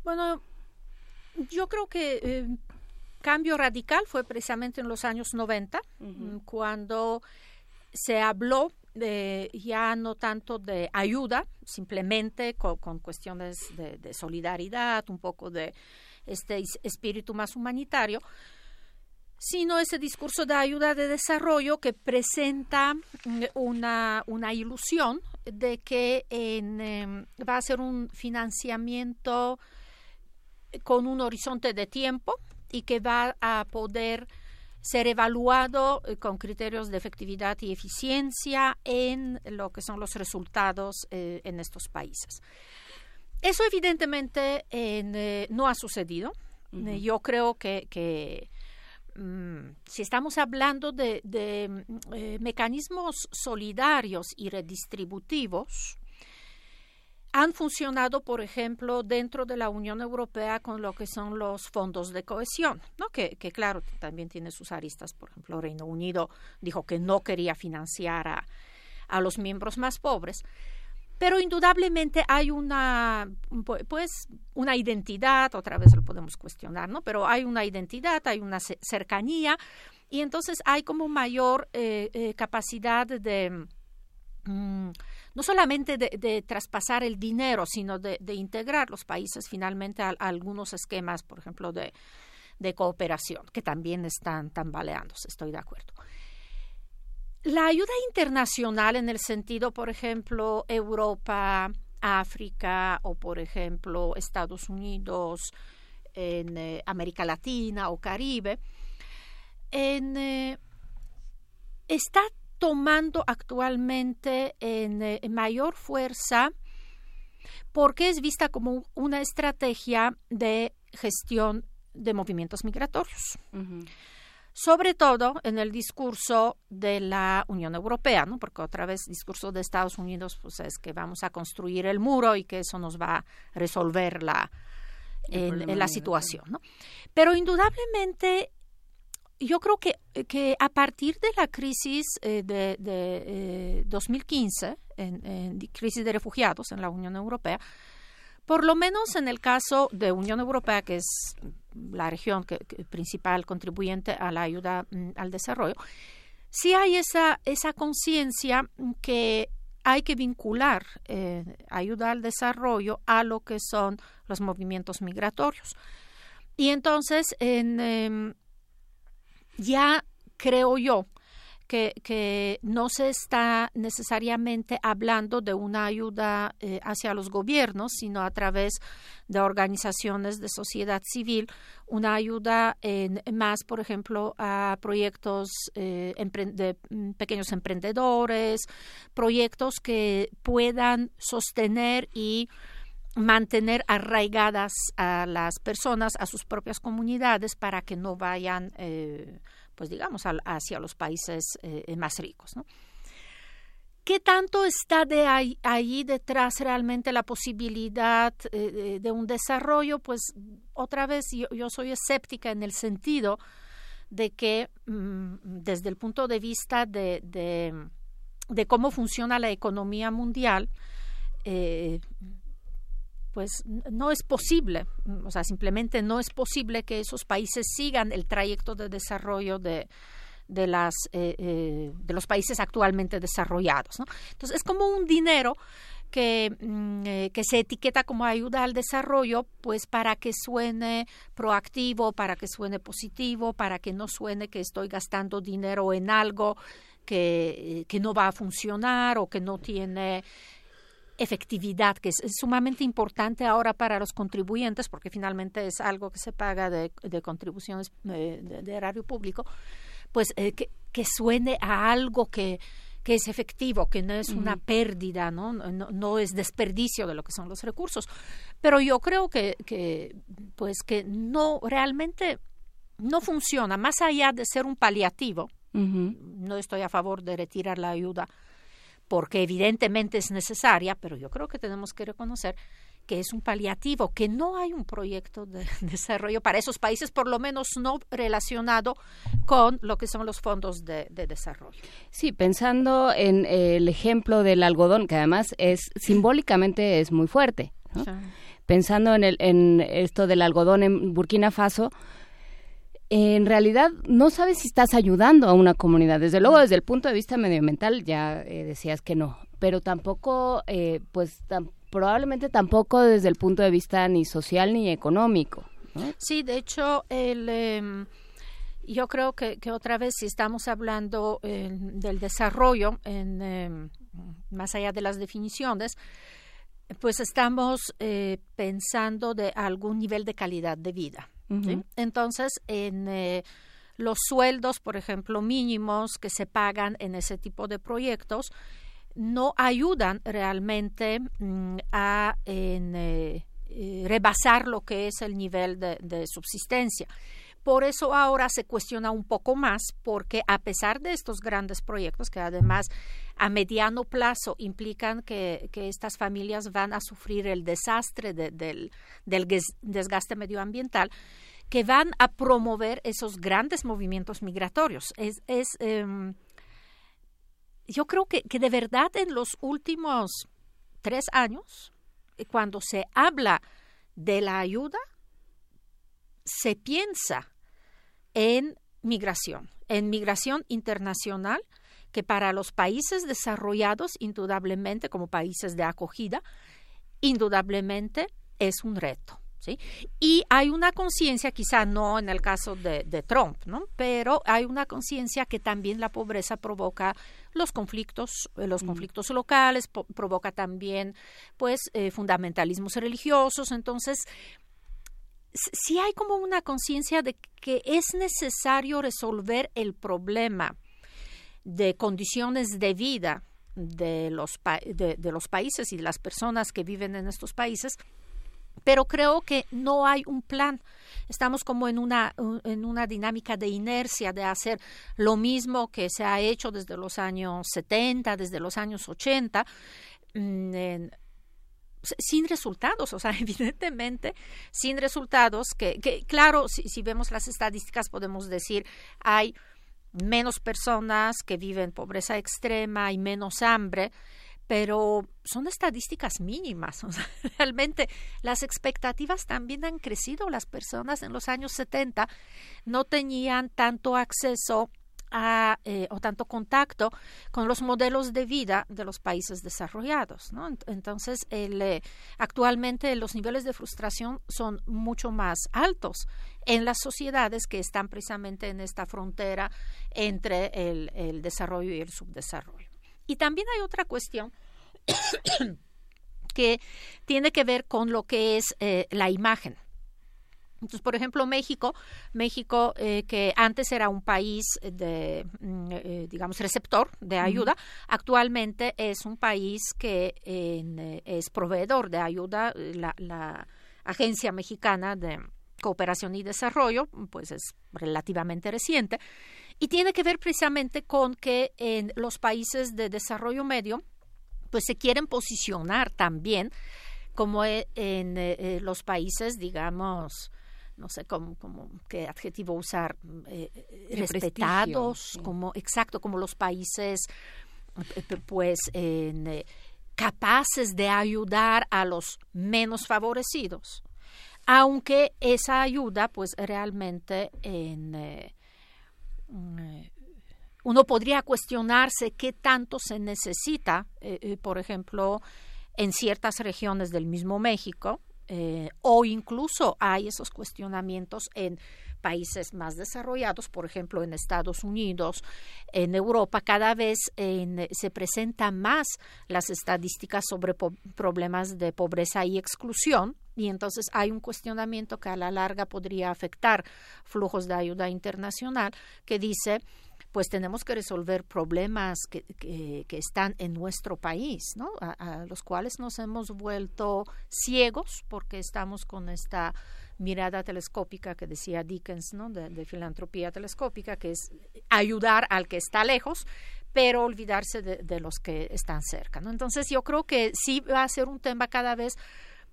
Bueno, yo creo que eh, cambio radical fue precisamente en los años 90, mm, cuando se habló de, ya no tanto de ayuda, simplemente con, cuestiones de, solidaridad, un poco de este espíritu más humanitario, sino ese discurso de ayuda de desarrollo que presenta mm, una, una ilusión de que en, em, va a ser un financiamiento con un horizonte de tiempo y que va a poder ser evaluado eh, con criterios de efectividad y eficiencia en lo que son los resultados eh, en estos países. Eso evidentemente eh, no ha sucedido. yo creo que, mm, si estamos hablando de, mecanismos solidarios y redistributivos, han funcionado, por ejemplo, dentro de la Unión Europea con lo que son los fondos de cohesión, que, claro, también tiene sus aristas. Por ejemplo, Reino Unido dijo que no quería financiar a, a los miembros más pobres. Pero indudablemente hay una, pues, una identidad, otra vez lo podemos cuestionar, ¿no? Pero hay una identidad, hay una cercanía y entonces hay como mayor eh, eh, capacidad de... Mm, no solamente de, traspasar el dinero, sino de, integrar los países finalmente a, algunos esquemas, por ejemplo, de, cooperación, que también están tambaleándose, estoy de acuerdo. La ayuda internacional en el sentido, por ejemplo, Europa, África o, por ejemplo, Estados Unidos, en eh, América Latina o Caribe, en, eh, está tomando actualmente eh, en, mayor fuerza porque es vista como una estrategia de gestión de movimientos migratorios. Sobre todo en el discurso de la Unión Europea, ¿no? porque otra vez el discurso de Estados Unidos pues, es que vamos a construir el muro y que eso nos va a resolver la, la situación. ¿no? Pero indudablemente yo creo que, que a partir de la crisis eh, de, de 2015, eh, en, crisis de refugiados en la Unión Europea, Por lo menos en el caso de Unión Europea, que es la región principal contribuyente a la ayuda mm, al desarrollo, sí hay esa, esa conciencia que hay que vincular eh, ayuda al desarrollo a lo que son los movimientos migratorios. Y entonces, en, em, ya creo yo que, no se está necesariamente hablando de una ayuda eh, hacia los gobiernos, sino a través de organizaciones de sociedad civil, una ayuda en, más, por ejemplo, a proyectos eh, de mm, pequeños emprendedores, proyectos que puedan sostener y mantener arraigadas a las personas, a sus propias comunidades, para que no vayan eh, pues digamos, hacia los países eh, más ricos. ¿Qué tanto está de ahí, detrás realmente la posibilidad eh, de, un desarrollo? Pues otra vez yo, soy escéptica en el sentido de que mm, desde el punto de vista de, cómo funciona la economía mundial, pues no es posible, o sea, simplemente no es posible que esos países sigan el trayecto de desarrollo de, de, las, eh, eh, de los países actualmente desarrollados. Entonces, es como un dinero que, mm, eh, que se etiqueta como ayuda al desarrollo, pues para que suene proactivo, para que suene positivo, para que no suene que estoy gastando dinero en algo que, que no va a funcionar o que no tiene efectividad, que es, sumamente importante ahora para los contribuyentes, porque finalmente es algo que se paga de, contribuciones eh, de, erario público, pues eh, que, suene a algo que, que es efectivo, que no es una pérdida, ¿no? ¿no? es desperdicio de lo que son los recursos. Pero yo creo que, que, pues que no realmente no funciona, más allá de ser un paliativo. No estoy a favor de retirar la ayuda porque evidentemente es necesaria, pero yo creo que tenemos que reconocer que es un paliativo, que no hay un proyecto de desarrollo para esos países, por lo menos no relacionado con lo que son los fondos de, desarrollo. Sí, pensando en el ejemplo del algodón, que además es simbólicamente es muy fuerte. Pensando en, el, en esto del algodón en Burkina Faso, en realidad no sabes si estás ayudando a una comunidad. Desde luego, desde el punto de vista medioambiental, ya eh, decías que no, pero tampoco, eh, pues probablemente tampoco desde el punto de vista ni social ni económico. Sí, de hecho, el, em, yo creo que, otra vez, si estamos hablando del desarrollo, en, em, más allá de las definiciones, pues estamos eh, pensando de algún nivel de calidad de vida. Entonces, en eh, los sueldos, por ejemplo, mínimos que se pagan en ese tipo de proyectos, no ayudan realmente mm, a eh, eh, rebasar lo que es el nivel de, subsistencia. Por eso ahora se cuestiona un poco más, porque a pesar de estos grandes proyectos, que además a mediano plazo implican que, estas familias van a sufrir el desastre del, desgaste medioambiental, que van a promover esos grandes movimientos migratorios. Es, em, yo creo que, que de verdad en los últimos tres años, cuando se habla de la ayuda, se piensa en migración, en migración internacional, que para los países desarrollados, indudablemente, como países de acogida, indudablemente es un reto. ¿Sí? Y hay una conciencia, quizá no en el caso de, Trump, ¿no? pero hay una conciencia que también la pobreza provoca los conflictos, eh, los conflictos locales, provoca también pues eh, fundamentalismos religiosos. Entonces, si hay como una conciencia de que es necesario resolver el problema de condiciones de vida de los, de, los países y de las personas que viven en estos países, pero creo que no hay un plan. Estamos como en una, en una dinámica de inercia de hacer lo mismo que se ha hecho desde los años 70, desde los años 80 sin resultados, o sea, evidentemente sin resultados, que, que claro, si, si, vemos las estadísticas podemos decir hay menos personas que viven pobreza extrema y menos hambre, pero son estadísticas mínimas. realmente las expectativas también han crecido. Las personas en los años 70 no tenían tanto acceso a, eh, o tanto contacto con los modelos de vida de los países desarrollados. Entonces, eh, actualmente los niveles de frustración son mucho más altos en las sociedades que están precisamente en esta frontera entre el, el desarrollo y el subdesarrollo. Y también hay otra cuestión que tiene que ver con lo que es eh, la imagen. Entonces, por ejemplo, México, México eh, que antes era un país de, mm, eh, digamos, receptor de ayuda, actualmente es un país que es proveedor de ayuda. La, la, Agencia Mexicana de Cooperación y Desarrollo, pues es relativamente reciente, y tiene que ver precisamente con que en los países de desarrollo medio, pues se quieren posicionar también como e, en eh, eh, los países, digamos, no sé cómo, qué adjetivo usar, eh, respetados, como exacto, como los países, pues, capaces de ayudar a los menos favorecidos, aunque esa ayuda, pues, realmente en mm, uno podría cuestionarse qué tanto se necesita, eh, eh, por ejemplo, en ciertas regiones del mismo México, eh, o incluso hay esos cuestionamientos en países más desarrollados, por ejemplo en Estados Unidos, en Europa, cada vez se presentan más las estadísticas sobre problemas de pobreza y exclusión, y entonces hay un cuestionamiento que a la larga podría afectar flujos de ayuda internacional que dice pues tenemos que resolver problemas que, que, están en nuestro país, ¿no? A, los cuales nos hemos vuelto ciegos porque estamos con esta mirada telescópica que decía Dickens, ¿no? De, filantropía telescópica, que es ayudar al que está lejos, pero olvidarse de, los que están cerca, ¿no? Entonces yo creo que sí va a ser un tema cada vez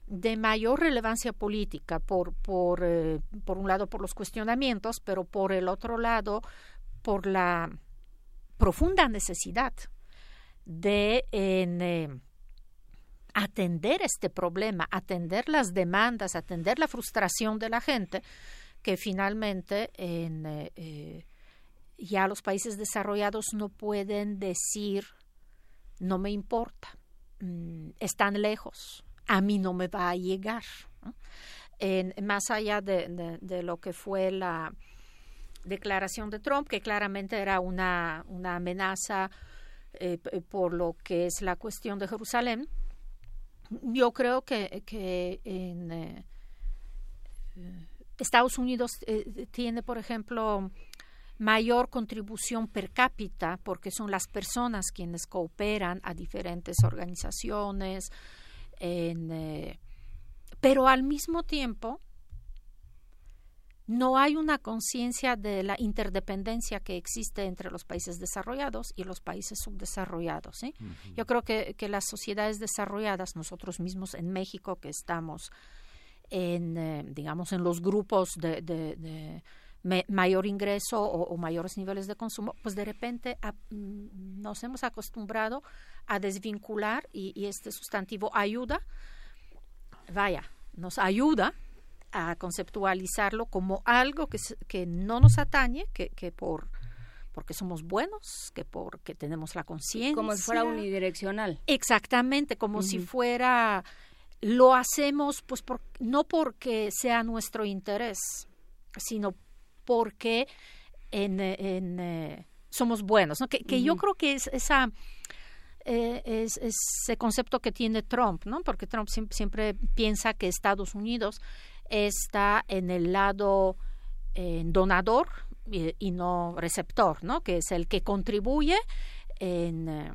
de mayor relevancia política por por eh, por un lado por los cuestionamientos pero por el otro lado por la profunda necesidad de eh, atender este problema, atender las demandas, atender la frustración de la gente, que finalmente en, eh, eh, ya los países desarrollados no pueden decir no me importa, mm, están lejos, a mí no me va a llegar. Más allá de lo que fue la, declaración de Trump, que claramente era una, una amenaza eh, por lo que es la cuestión de Jerusalén. Yo creo que, que en eh, Estados Unidos eh, tiene, por ejemplo, mayor contribución per cápita porque son las personas quienes cooperan a diferentes organizaciones, en, pero al mismo tiempo no hay una conciencia de la interdependencia que existe entre los países desarrollados y los países subdesarrollados. Yo creo que, las sociedades desarrolladas, nosotros mismos en México, que estamos en, eh, digamos, en los grupos de, mayor ingreso o, mayores niveles de consumo, pues de repente mm, nos hemos acostumbrado a desvincular y este sustantivo ayuda, vaya, nos ayuda a conceptualizarlo como algo que, que no nos atañe, que, que por porque somos buenos, que porque tenemos la conciencia. Como si fuera unidireccional. Exactamente, como si fuera, lo hacemos pues por, no porque sea nuestro interés, sino porque en, en eh, somos buenos, ¿no? que, que yo creo que es esa... Eh, es, ese concepto que tiene Trump, ¿no? Porque Trump siempre piensa que Estados Unidos está en el lado eh, donador y, no receptor, ¿no? que es el que contribuye en, eh,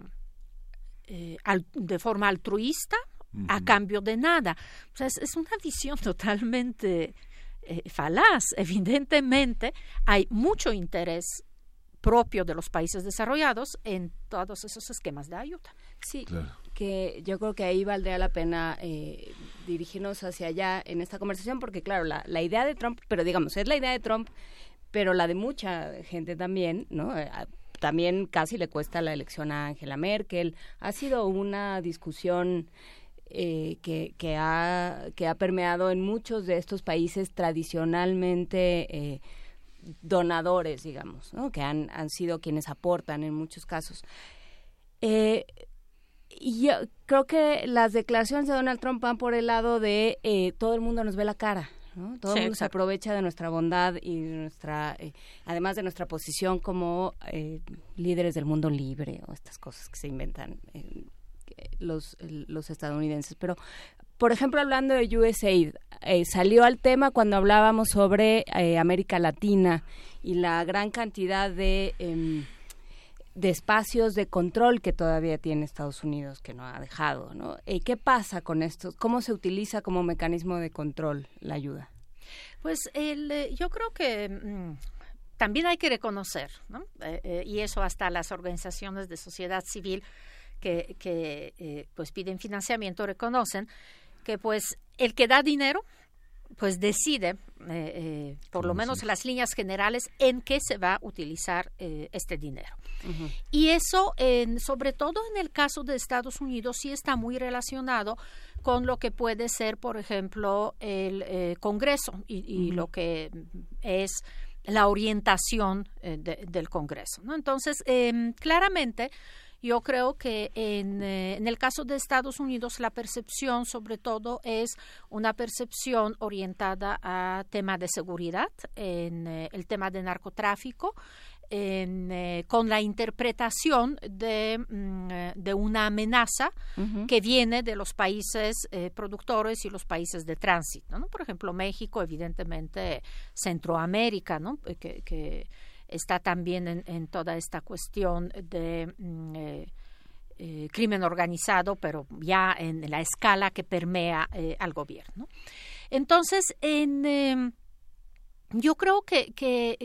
eh, de forma altruista a cambio de nada. O sea, es, una visión totalmente falaz. Evidentemente, hay mucho interés propio de los países desarrollados en todos esos esquemas de ayuda. Sí, que yo creo que ahí valdría la pena eh, dirigirnos hacia allá en esta conversación, porque claro, la, la idea de Trump, pero digamos, es la idea de Trump, pero la de mucha gente también, ¿no? Eh, también casi le cuesta la elección a Angela Merkel. Ha sido una discusión eh, que, que, ha, que ha permeado en muchos de estos países tradicionalmente eh, donadores, digamos, ¿no? que han, han sido quienes aportan en muchos casos. Eh, yo creo que las declaraciones de Donald Trump van por el lado de eh, todo el mundo nos ve la cara. ¿no? Todo el mundo se aprovecha de nuestra bondad y de nuestra, eh, además de nuestra posición como eh, líderes del mundo libre o estas cosas que se inventan eh, los, los estadounidenses. Pero, por ejemplo, hablando de USAID, eh, salió al tema cuando hablábamos sobre América Latina y la gran cantidad de em, de espacios de control que todavía tiene Estados Unidos que no ha dejado, ¿no? Eh, ¿Qué pasa con esto? ¿Cómo se utiliza como mecanismo de control la ayuda? Pues el, eh, yo creo que mm, también hay que reconocer, ¿no? Eh, y eso hasta las organizaciones de sociedad civil que, que eh, pues piden financiamiento reconocen que pues el que da dinero pues decide, eh, eh, por lo menos las líneas generales, en qué se va a utilizar eh, este dinero. Y eso, en, sobre todo en el caso de Estados Unidos, sí está muy relacionado con lo que puede ser, por ejemplo, el Congreso y, lo que es la orientación de- del Congreso. ¿no? Entonces, em, claramente, yo creo que en, eh, en el caso de Estados Unidos la percepción sobre todo es una percepción orientada a tema de seguridad, en eh, el tema de narcotráfico, en, eh, con la interpretación de, mm, eh, de una amenaza que viene de los países eh, productores y los países de tránsito. ¿no? Por ejemplo, México, evidentemente Centroamérica, ¿no? Que, que está también en, toda esta cuestión de mm, eh, eh, crimen organizado, pero ya en la escala que permea eh, al gobierno. Entonces, en, em, yo creo que,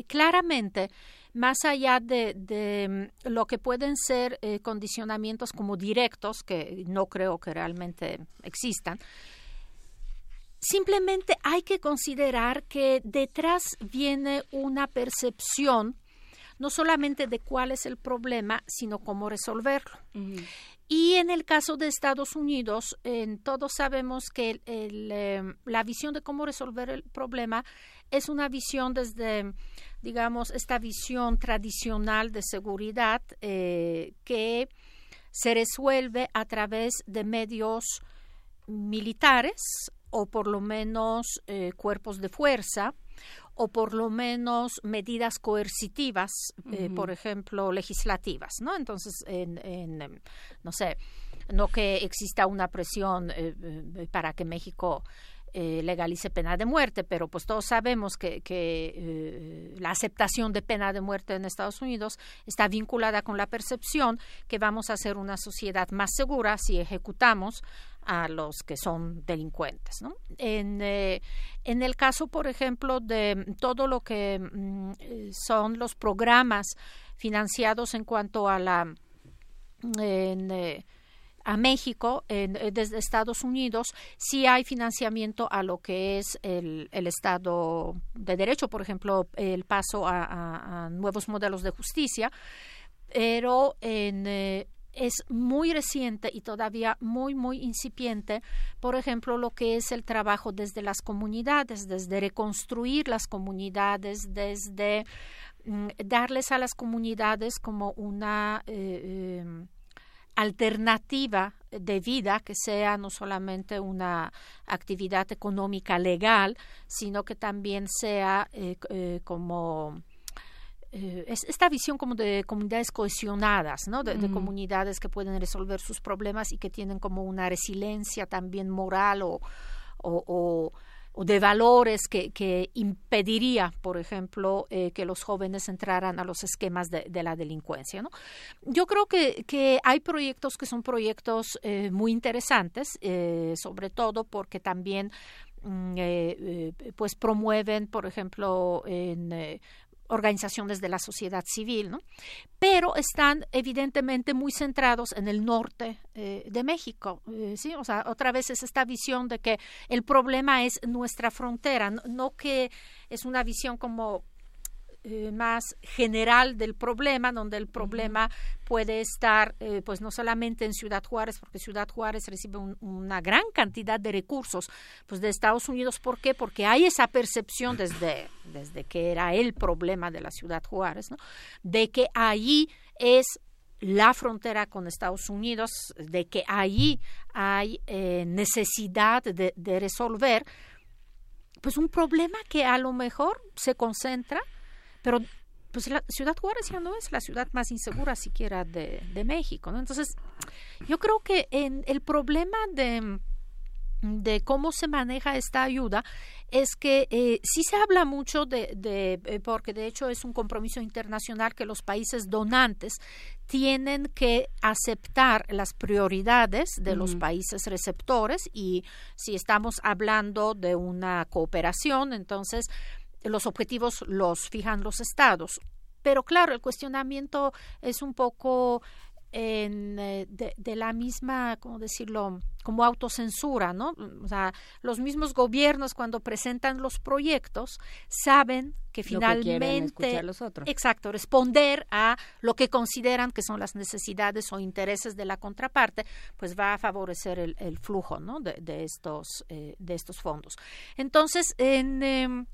claramente, más allá de, mm, lo que pueden ser condicionamientos como directos, que no creo que realmente existan, simplemente hay que considerar que detrás viene una percepción no solamente de cuál es el problema, sino cómo resolverlo. Y en el caso de Estados Unidos, en, todos sabemos que el- el, eh, la visión de cómo resolver el problema es una visión desde, digamos, esta visión tradicional de seguridad eh, que se resuelve a través de medios militares o por lo menos eh, cuerpos de fuerza o por lo menos medidas coercitivas, eh, por ejemplo, legislativas, ¿no? Entonces, en, en, no sé, no que exista una presión eh, para que México eh, legalice pena de muerte, pero pues todos sabemos que, eh, la aceptación de pena de muerte en Estados Unidos está vinculada con la percepción que vamos a ser una sociedad más segura si ejecutamos a los que son delincuentes. ¿no? En, eh, el caso, por ejemplo, de todo lo que mm, son los programas financiados en cuanto a la en, eh, a México en- eh, desde Estados Unidos sí hay financiamiento a lo que es el, el Estado de Derecho, por ejemplo, el paso a, nuevos modelos de justicia, pero en, eh, es muy reciente y todavía muy, muy incipiente, por ejemplo, lo que es el trabajo desde las comunidades, desde reconstruir las comunidades, desde mm, darles a las comunidades como una eh, em, alternativa de vida que sea no solamente una actividad económica legal, sino que también sea eh, eh, como eh, es- esta visión como de comunidades cohesionadas, ¿no? De, de Ujú. comunidades que pueden resolver sus problemas y que tienen como una resiliencia también moral o, o, o- o de valores que, que impediría, por ejemplo, eh, que los jóvenes entraran a los esquemas de, la delincuencia. ¿no? Yo creo que, que hay proyectos que son proyectos eh, muy interesantes, eh, sobre todo porque también mm, pues promueven, por ejemplo, en organizaciones de la sociedad civil, ¿no? pero están evidentemente muy centrados en el norte eh, de México, eh, sí, o sea, otra vez es esta visión de que el problema es nuestra frontera, no, no que es una visión como eh, más general del problema, donde el problema puede estar, eh, pues no solamente en Ciudad Juárez, porque Ciudad Juárez recibe una gran cantidad de recursos, pues de Estados Unidos. ¿Por qué? Porque hay esa percepción desde, desde que era el problema de la Ciudad Juárez, ¿no? De que allí es la frontera con Estados Unidos, de que allí hay eh, necesidad de, de resolver, pues un problema que a lo mejor se concentra pero pues la ciudad Juárez ya no es la ciudad más insegura siquiera de, de México, ¿no? Entonces, yo creo que en el problema de de cómo se maneja esta ayuda es que eh, sí se habla mucho de, de, eh, porque de hecho es un compromiso internacional que los países donantes tienen que aceptar las prioridades de los países receptores y si estamos hablando de una cooperación entonces los objetivos los fijan los estados. Pero claro, el cuestionamiento es un poco en, eh, de, la misma, ¿cómo decirlo?, como autocensura, ¿no? O sea, los mismos gobiernos cuando presentan los proyectos saben que finalmente, los otros. exacto, responder a lo que consideran que son las necesidades o intereses de la contraparte, pues va a favorecer el, flujo, ¿no? De, de estos, eh, de estos fondos. Entonces, en em,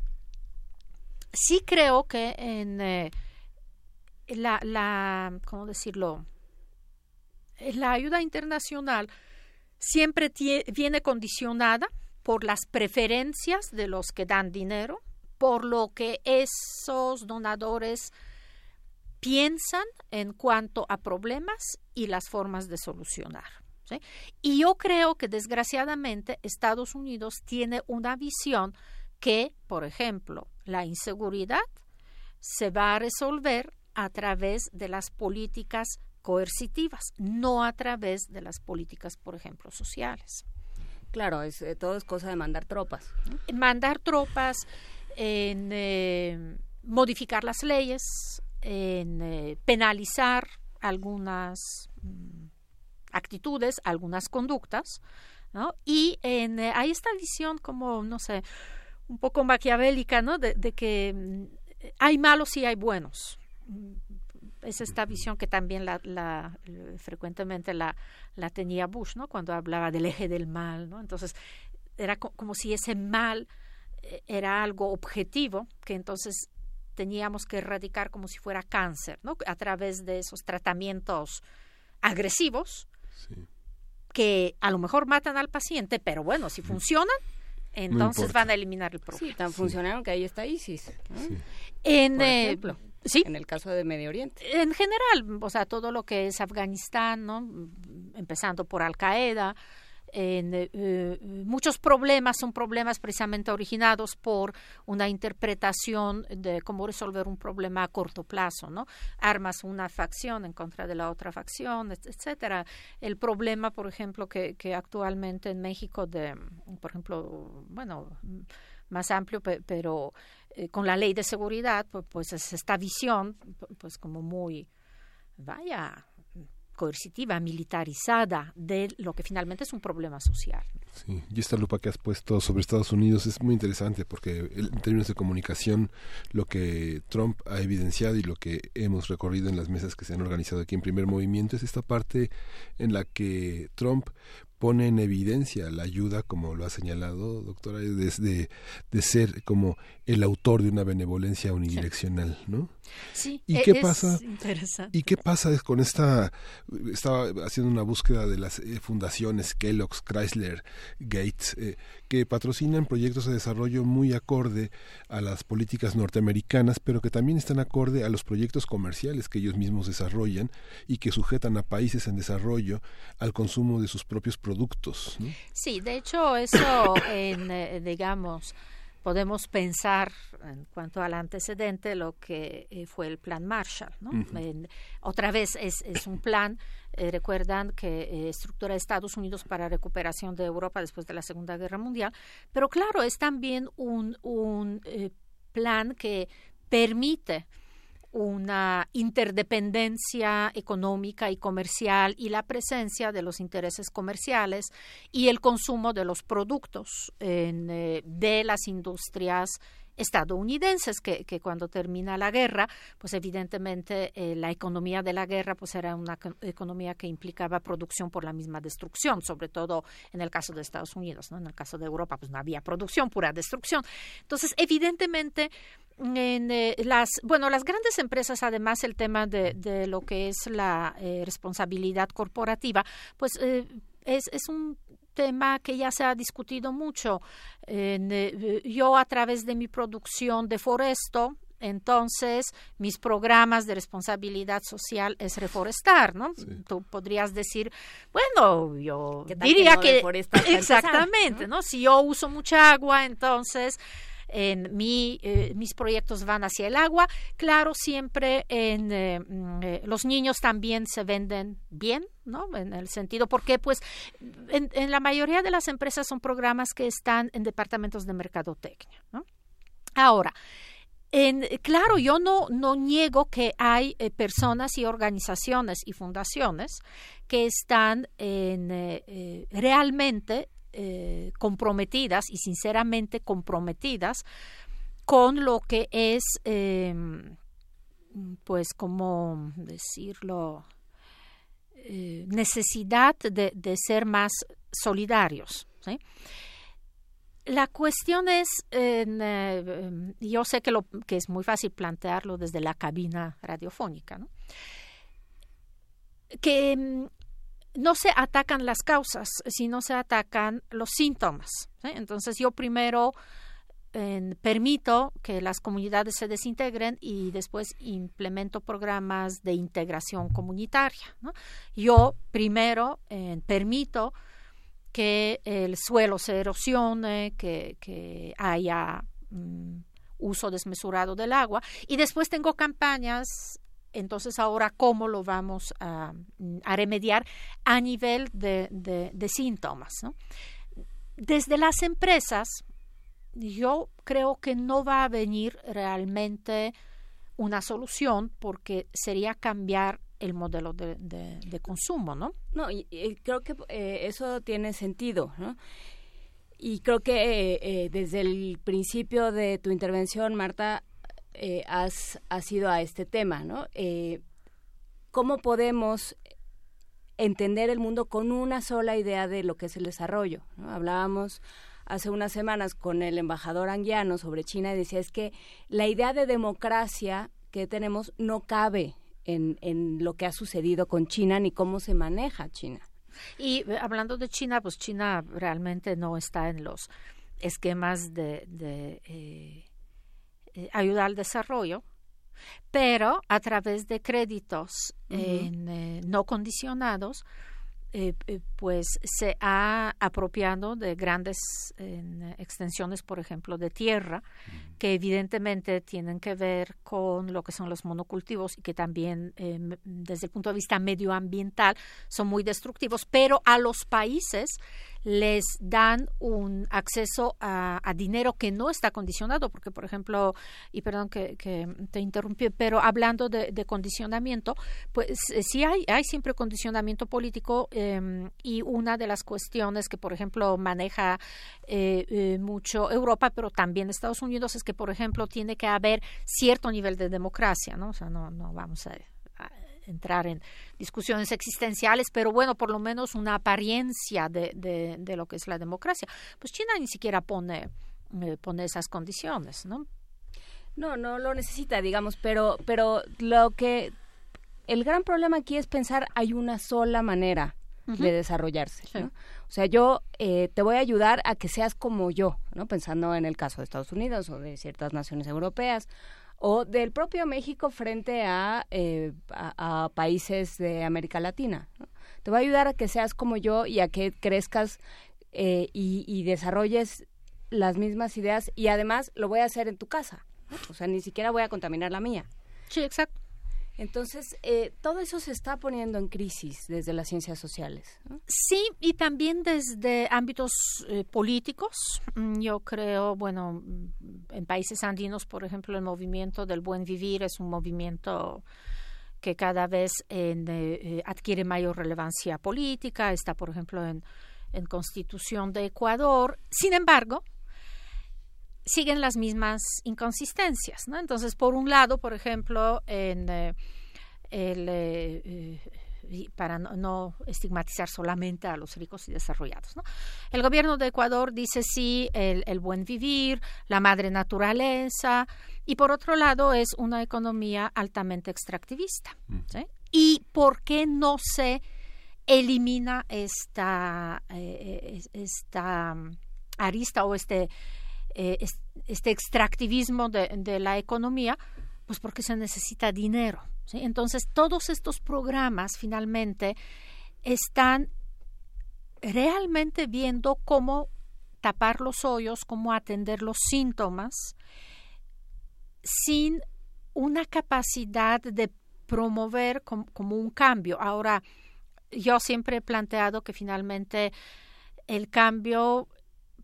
sí creo que en eh, la, ¿cómo decirlo? La ayuda internacional siempre viene condicionada por las preferencias de los que dan dinero, por lo que esos donadores piensan en cuanto a problemas y las formas de solucionar. Y yo creo que desgraciadamente Estados Unidos tiene una visión que, por ejemplo, la inseguridad se va a resolver a través de las políticas coercitivas, no a través de las políticas, por ejemplo, sociales. Claro, es, eh, todo es cosa de mandar tropas. Mandar tropas, en eh, modificar las leyes, en eh, penalizar algunas mm, actitudes, algunas conductas, ¿no? Y en, hay esta visión como, no sé, un poco maquiavélica, ¿no? De, que mm, hay malos y hay buenos. Es esta visión que también la, la frecuentemente la, la, tenía Bush, ¿no? Cuando hablaba del eje del mal, ¿no? Entonces, era como si ese mal eh, era algo objetivo, que entonces teníamos que erradicar como si fuera cáncer, ¿no? A través de esos tratamientos agresivos que a lo mejor matan al paciente, pero bueno, si funcionan, entonces van a eliminar el problema. Sí, tan funcionaron que ahí está ISIS. En, Por eh, ejemplo, sí. en el caso de Medio Oriente. En general, o sea, todo lo que es Afganistán, ¿no? empezando por Al Qaeda, eh, eh, muchos problemas son problemas precisamente originados por una interpretación de cómo resolver un problema a corto plazo, ¿no? Armas una facción en contra de la otra facción, etcétera. El problema, por ejemplo, que, actualmente en México de, por ejemplo, bueno, más amplio, pero eh, con la ley de seguridad, pues es esta visión, pues como muy, vaya, coercitiva, militarizada de lo que finalmente es un problema social. Sí, y esta lupa que has puesto sobre Estados Unidos es muy interesante porque en términos de comunicación lo que Trump ha evidenciado y lo que hemos recorrido en las mesas que se han organizado aquí en primer movimiento es esta parte en la que Trump pone en evidencia la ayuda, como lo ha señalado, doctora, desde de ser como el autor de una benevolencia unidireccional, ¿no? Sí, ¿Y e qué pasa? Interesante. ¿Y qué pasa con esta? Estaba haciendo una búsqueda de las eh, fundaciones Kellogg's, Chrysler, Gates, eh, que patrocinan proyectos de desarrollo muy acorde a las políticas norteamericanas, pero que también están acorde a los proyectos comerciales que ellos mismos desarrollan y que sujetan a países en desarrollo al consumo de sus propios productos. Sí, de hecho eso, en, eh, digamos, podemos pensar en cuanto al antecedente lo que eh, fue el plan Marshall. ¿no? otra vez es, es un plan, eh, recuerdan que eh, estructura Estados Unidos para recuperación de Europa después de la Segunda Guerra Mundial, pero claro, es también un, un plan que permite una interdependencia económica y comercial y la presencia de los intereses comerciales y el consumo de los productos eh, de las industrias estadounidenses que, que, cuando termina la guerra, pues evidentemente eh, la economía de la guerra pues era una economía que implicaba producción por la misma destrucción, sobre todo en el caso de Estados Unidos, ¿no? En el caso de Europa pues no había producción, pura destrucción. Entonces, evidentemente en eh, las bueno las grandes empresas además el tema de, de lo que es la eh, responsabilidad corporativa pues es, es un tema que ya se ha discutido mucho. Eh, yo a través de mi producción de Foresto, entonces, mis programas de responsabilidad social es reforestar, ¿no? Tú podrías decir, bueno, yo diría que, exactamente, ¿no? Si yo uso mucha agua, entonces en mi, eh, mis proyectos van hacia el agua. Claro, siempre en eh, mm, eh, los niños también se venden bien, ¿no? En el sentido, porque pues en, en, la mayoría de las empresas son programas que están en departamentos de mercadotecnia. Ahora, en, claro, yo no, niego que hay personas y organizaciones y fundaciones que están en, realmente eh, comprometidas y sinceramente comprometidas con lo que es, eh, pues, como decirlo, eh, necesidad de, ser más solidarios. La cuestión es, yo sé que, es muy fácil plantearlo desde la cabina radiofónica, que no se atacan las causas, sino se atacan los síntomas. Entonces yo primero permito que las comunidades se desintegren y después implemento programas de integración comunitaria. Yo primero permito que el suelo se erosione, que, haya mm, uso desmesurado del agua y después tengo campañas entonces ahora cómo lo vamos a, remediar a nivel de, síntomas. Desde las empresas, yo creo que no va a venir realmente una solución porque sería cambiar el modelo de, consumo, ¿no? No, y, creo que eh, eso tiene sentido. Y creo que eh, desde el principio de tu intervención, Marta, eh, has, ido a este tema, ¿no? Eh, ¿Cómo podemos entender el mundo con una sola idea de lo que es el desarrollo? Hablábamos hace unas semanas con el embajador anguiano sobre China y decía es que la idea de democracia que tenemos no cabe en, en lo que ha sucedido con China ni cómo se maneja China. Y eh, hablando de China, pues China realmente no está en los esquemas de, eh, ayuda al desarrollo, pero a través de créditos eh, no condicionados, eh, pues se ha apropiado de grandes extensiones, por ejemplo, de tierra, que evidentemente tienen que ver con lo que son los monocultivos y que también desde el punto de vista medioambiental son muy destructivos, pero a los países les dan un acceso a, dinero que no está condicionado, porque, por ejemplo, y perdón que, te interrumpí, pero hablando de, condicionamiento, pues eh, sí hay, hay siempre condicionamiento político em, y una de las cuestiones que, por ejemplo, maneja eh, eh, mucho Europa, pero también Estados Unidos, es que, por ejemplo, tiene que haber cierto nivel de democracia, ¿no? O sea, no, no vamos a entrar en discusiones existenciales, pero bueno, por lo menos una apariencia de, de, lo que es la democracia. Pues China ni siquiera pone, eh, pone esas condiciones, ¿no? No, no lo necesita, digamos, pero, pero lo que el gran problema aquí es pensar hay una sola manera de desarrollarse. ¿no? O sea, yo eh, te voy a ayudar a que seas como yo, ¿no? Pensando en el caso de Estados Unidos o de ciertas naciones europeas o del propio México frente a, eh, a, países de América Latina. Te va a ayudar a que seas como yo y a que crezcas eh, y, desarrolles las mismas ideas y además lo voy a hacer en tu casa. O sea, ni siquiera voy a contaminar la mía. Sí, exacto. Entonces, eh, todo eso se está poniendo en crisis desde las ciencias sociales. Sí, y también desde ámbitos eh, políticos. Mm, yo creo, bueno, mm, en países andinos, por ejemplo, el movimiento del buen vivir es un movimiento que cada vez eh, adquiere mayor relevancia política. Está, por ejemplo, en, en Constitución de Ecuador. Sin embargo, siguen las mismas inconsistencias, ¿no? Entonces, por un lado, por ejemplo, en eh, el eh, eh, para no, estigmatizar solamente a los ricos y desarrollados. ¿no? El gobierno de Ecuador dice sí, el, buen vivir, la madre naturaleza, y por otro lado es una economía altamente extractivista. Mm. ¿sí? ¿Y por qué no se elimina esta, esta arista o este eh, este extractivismo de, la economía, pues porque se necesita dinero. Entonces, todos estos programas finalmente están realmente viendo cómo tapar los hoyos, cómo atender los síntomas, sin una capacidad de promover como un cambio. Ahora, yo siempre he planteado que finalmente el cambio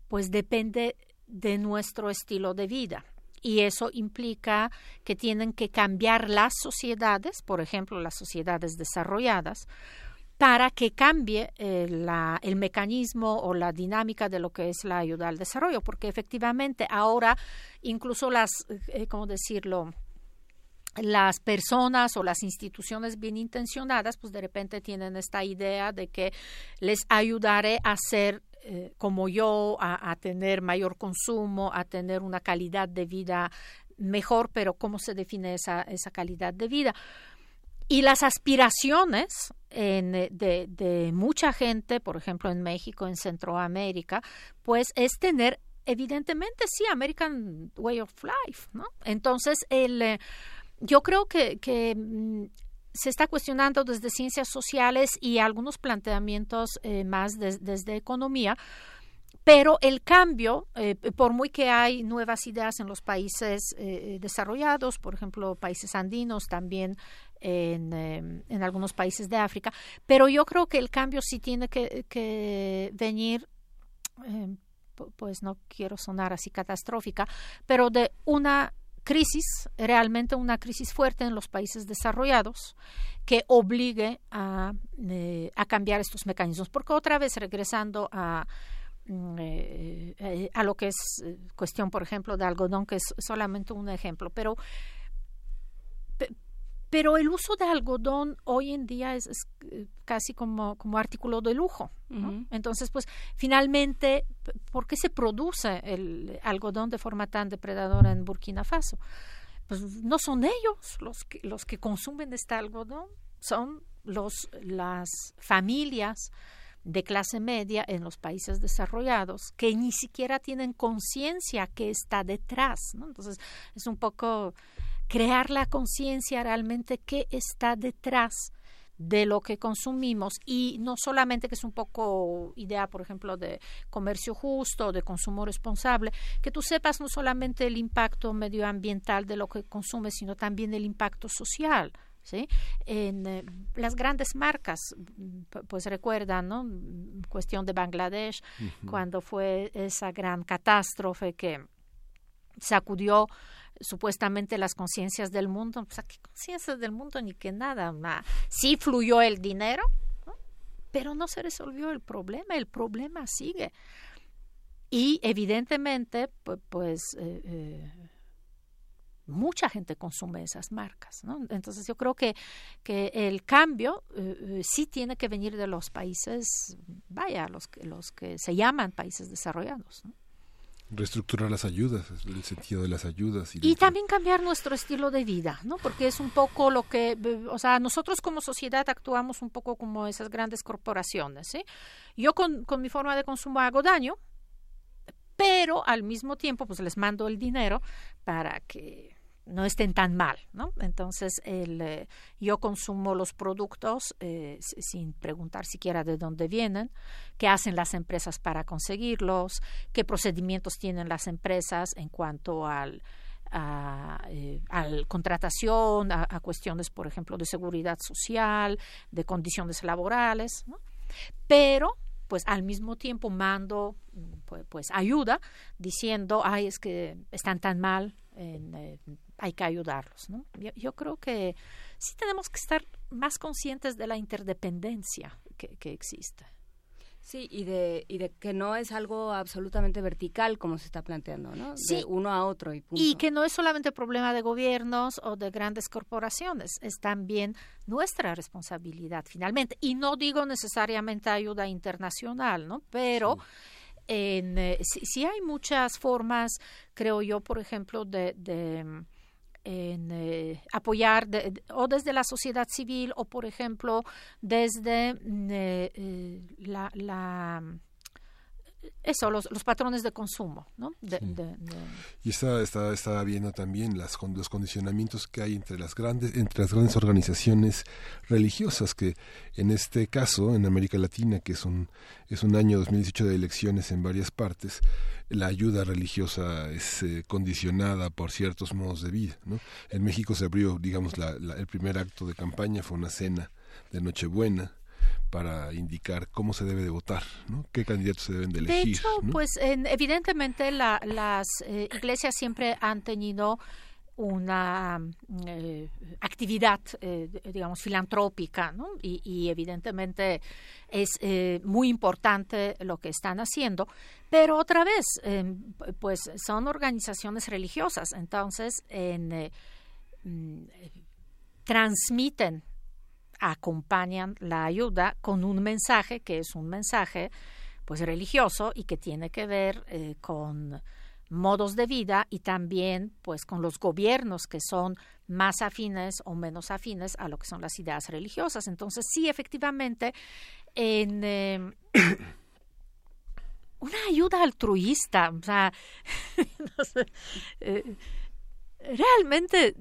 pues depende de nuestro estilo de vida. Y eso implica que tienen que cambiar las sociedades, por ejemplo, las sociedades desarrolladas, para que cambie eh, el mecanismo o la dinámica de lo que es la ayuda al desarrollo, porque efectivamente ahora incluso las, eh, ¿cómo decirlo? las personas o las instituciones bien intencionadas, pues de repente tienen esta idea de que les ayudaré a ser eh, como yo a, tener mayor consumo, a tener una calidad de vida mejor, pero ¿cómo se define esa, esa calidad de vida? Y las aspiraciones eh, de, mucha gente, por ejemplo en México, en Centroamérica, pues es tener, evidentemente, sí, American Way of Life, ¿no? Entonces, el, eh, yo creo que, que mm, se está cuestionando desde ciencias sociales y algunos planteamientos eh, más desde economía, pero el cambio, eh, por muy que hay nuevas ideas en los países eh, desarrollados, por ejemplo, países andinos, también en, en, algunos países de África, pero yo creo que el cambio sí tiene que venir pues no quiero sonar así catastrófica, pero de una crisis, realmente una crisis fuerte en los países desarrollados que obligue a, eh, cambiar estos mecanismos. Porque otra vez, regresando a, mm, eh, eh, a lo que es cuestión, por ejemplo, de algodón, que es solamente un ejemplo, pero pero el uso de algodón hoy en día es, eh, casi como, como artículo de lujo. Entonces, pues finalmente, ¿por qué se produce el algodón de forma tan depredadora en Burkina Faso? Pues no son ellos los que, los que consumen este algodón, son los, las familias de clase media en los países desarrollados que ni siquiera tienen conciencia que está detrás. Entonces, es un poco crear la conciencia realmente que está detrás de lo que consumimos y no solamente que es un poco idea, por ejemplo, de comercio justo, de consumo responsable, que tú sepas no solamente el impacto medioambiental de lo que consumes, sino también el impacto social. ¿Sí? En eh, las grandes marcas, pues recuerdan, ¿no? Cuestión de Bangladesh, cuando fue esa gran catástrofe que sacudió supuestamente las conciencias del mundo, pues qué conciencias del mundo ni que nada, sí fluyó el dinero, pero no se resolvió el problema, el problema sigue. Y evidentemente, pues, eh, eh, mucha gente consume esas marcas, ¿no? Entonces yo creo que, que el cambio eh, sí tiene que venir de los países, vaya, los, los que se llaman países desarrollados, ¿no? Reestructurar las ayudas, el sentido de las ayudas. Y, también cambiar nuestro estilo de vida, ¿no? Porque es un poco lo que, o sea, nosotros como sociedad actuamos un poco como esas grandes corporaciones, ¿sí? Yo con, con mi forma de consumo hago daño, pero al mismo tiempo pues les mando el dinero para que no estén tan mal, ¿no? Entonces, el, eh, yo consumo los productos eh, sin preguntar siquiera de dónde vienen, qué hacen las empresas para conseguirlos, qué procedimientos tienen las empresas en cuanto al, a, eh, contratación, a, cuestiones, por ejemplo, de seguridad social, de condiciones laborales, pero pues al mismo tiempo mando pues, pues, ayuda diciendo, ay, es que están tan mal, hay que ayudarlos. ¿no? Yo, creo que sí tenemos que estar más conscientes de la interdependencia que, que existe. Sí, y de, y de que no es algo absolutamente vertical como se está planteando, ¿no? Sí. De uno a otro y Y que no es solamente problema de gobiernos o de grandes corporaciones, es también nuestra responsabilidad finalmente. Y no digo necesariamente ayuda internacional, ¿no? Pero... En, eh, sí, hay muchas formas, creo yo, por ejemplo, de en eh, apoyar o desde la sociedad civil o, por ejemplo, desde mm, eh, eh, la, la eso, los, los patrones de consumo, ¿no? Y está, está, está viendo también las, los condicionamientos que hay entre las grandes, entre las grandes organizaciones religiosas que en este caso, en América Latina, que es un, es un año 2018 de elecciones en varias partes, la ayuda religiosa es eh, condicionada por ciertos modos de vida, ¿no? En México se abrió, digamos, la, el primer acto de campaña fue una cena de Nochebuena, para indicar cómo se debe de votar, ¿no? qué candidatos se deben de elegir. De hecho, pues evidentemente las eh, iglesias siempre han tenido una eh, actividad, eh, digamos, filantrópica, ¿no? Y, y evidentemente es muy importante lo que están haciendo, pero otra vez, pues son organizaciones religiosas, entonces en, mm, transmiten acompañan la ayuda con un mensaje que es un mensaje pues religioso y que tiene que ver eh, con modos de vida y también pues con los gobiernos que son más afines o menos afines a lo que son las ideas religiosas. Entonces sí, efectivamente, en em, una ayuda altruista, eh, realmente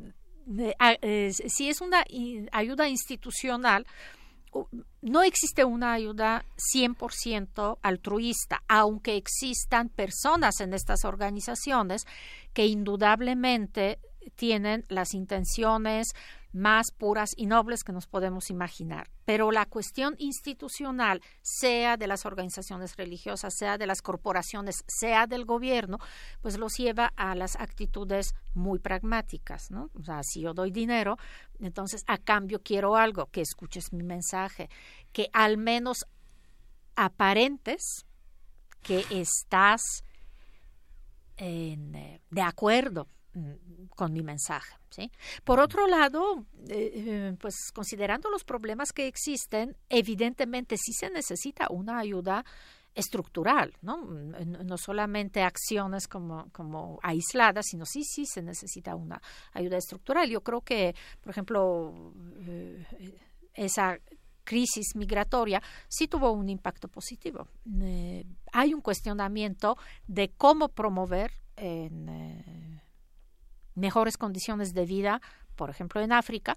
si es una ayuda institucional, no existe una ayuda 100% altruista, aunque existan personas en estas organizaciones que indudablemente tienen las intenciones más puras y nobles que nos podemos imaginar. Pero la cuestión institucional, sea de las organizaciones religiosas, sea de las corporaciones, sea del gobierno, pues los lleva a las actitudes muy pragmáticas, ¿no? O sea, si yo doy dinero, entonces a cambio quiero algo, que escuches mi mensaje, que al menos aparentes que estás en, eh, de acuerdo con mi mensaje. ¿sí? Por otro lado, eh, eh, pues considerando los problemas que existen, evidentemente sí se necesita una ayuda estructural, ¿no? Mm, no solamente acciones como, como aisladas, sino sí, sí se necesita una ayuda estructural. Yo creo que, por ejemplo, eh, esa crisis migratoria sí tuvo un impacto positivo. hay un cuestionamiento de cómo promover en mejores condiciones de vida, por ejemplo en África,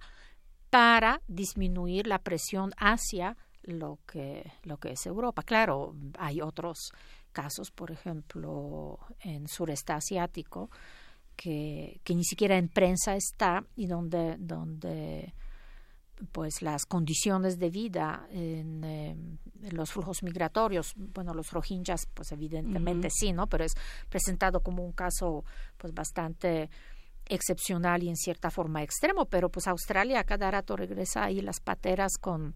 para disminuir la presión hacia lo que, lo que es Europa. Claro, hay otros casos, por ejemplo, en sureste asiático, que, que ni siquiera en prensa está y donde, donde pues las condiciones de vida en, em, los flujos migratorios, bueno, los rohingyas, pues evidentemente sí, ¿no? Pero es presentado como un caso pues bastante excepcional y en cierta forma extremo, pero pues Australia a cada rato regresa ahí las pateras con,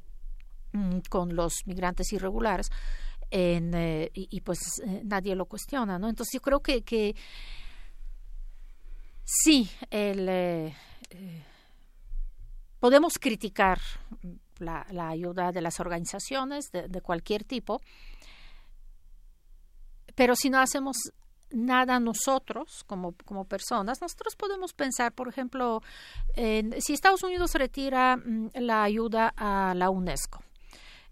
mm, con los migrantes irregulares eh, y, pues eh, nadie lo cuestiona, ¿no? Entonces yo creo que, que sí, el, eh, podemos criticar la, ayuda de las organizaciones de cualquier tipo, pero si no hacemos nada nosotros como, como personas. Nosotros podemos pensar, por ejemplo, en, si Estados Unidos retira mm, la ayuda a la UNESCO,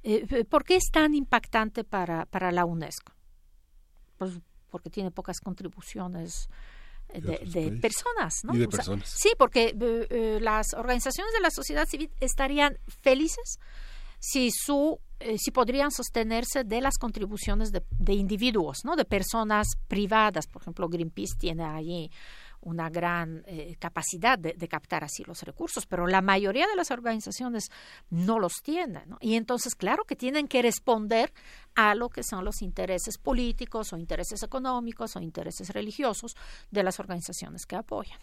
eh, eh, ¿por qué es tan impactante para, para la UNESCO? Pues porque tiene pocas contribuciones eh, de, personas, ¿no? sí, porque las organizaciones de la sociedad civil estarían felices si su eh, si podrían sostenerse de las contribuciones de, individuos, ¿no? De personas privadas. Por ejemplo, Greenpeace tiene allí una gran eh, capacidad de, captar así los recursos, pero la mayoría de las organizaciones no los tienen. Y entonces, claro que tienen que responder a lo que son los intereses políticos o intereses económicos o intereses religiosos de las organizaciones que apoyan.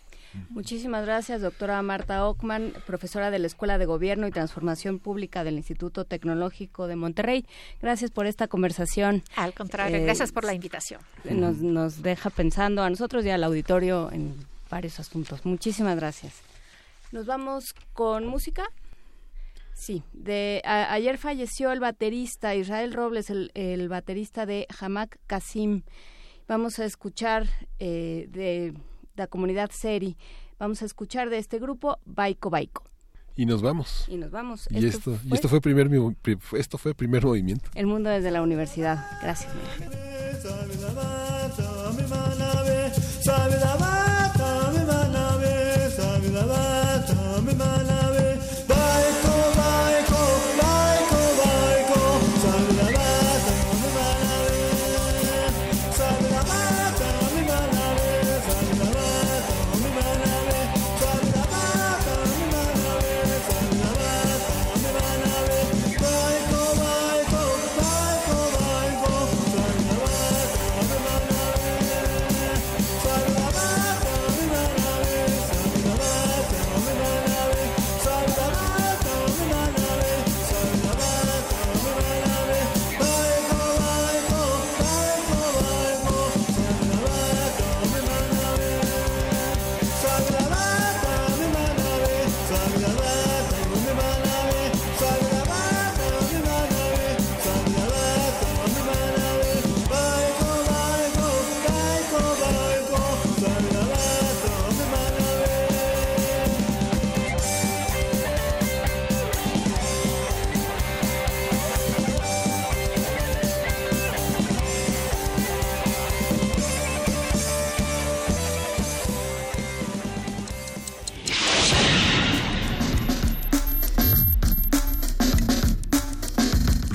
Muchísimas gracias, doctora Marta Ockman, profesora de la Escuela de Gobierno y Transformación Pública del Instituto Tecnológico de Monterrey. Gracias por esta conversación. Al contrario, eh, gracias por la invitación. Nos, nos deja pensando a nosotros y al auditorio en varios asuntos. Muchísimas gracias. Nos vamos con música. Sí, de ayer falleció el baterista Israel Robles, el, el baterista de Hamak Kasim. Vamos a escuchar eh, de la comunidad Seri. Vamos a escuchar de este grupo Baiko Baiko. Y nos vamos. Y nos vamos. Y esto, fue, y esto fue primer esto fue primer movimiento. El mundo desde la universidad. Gracias.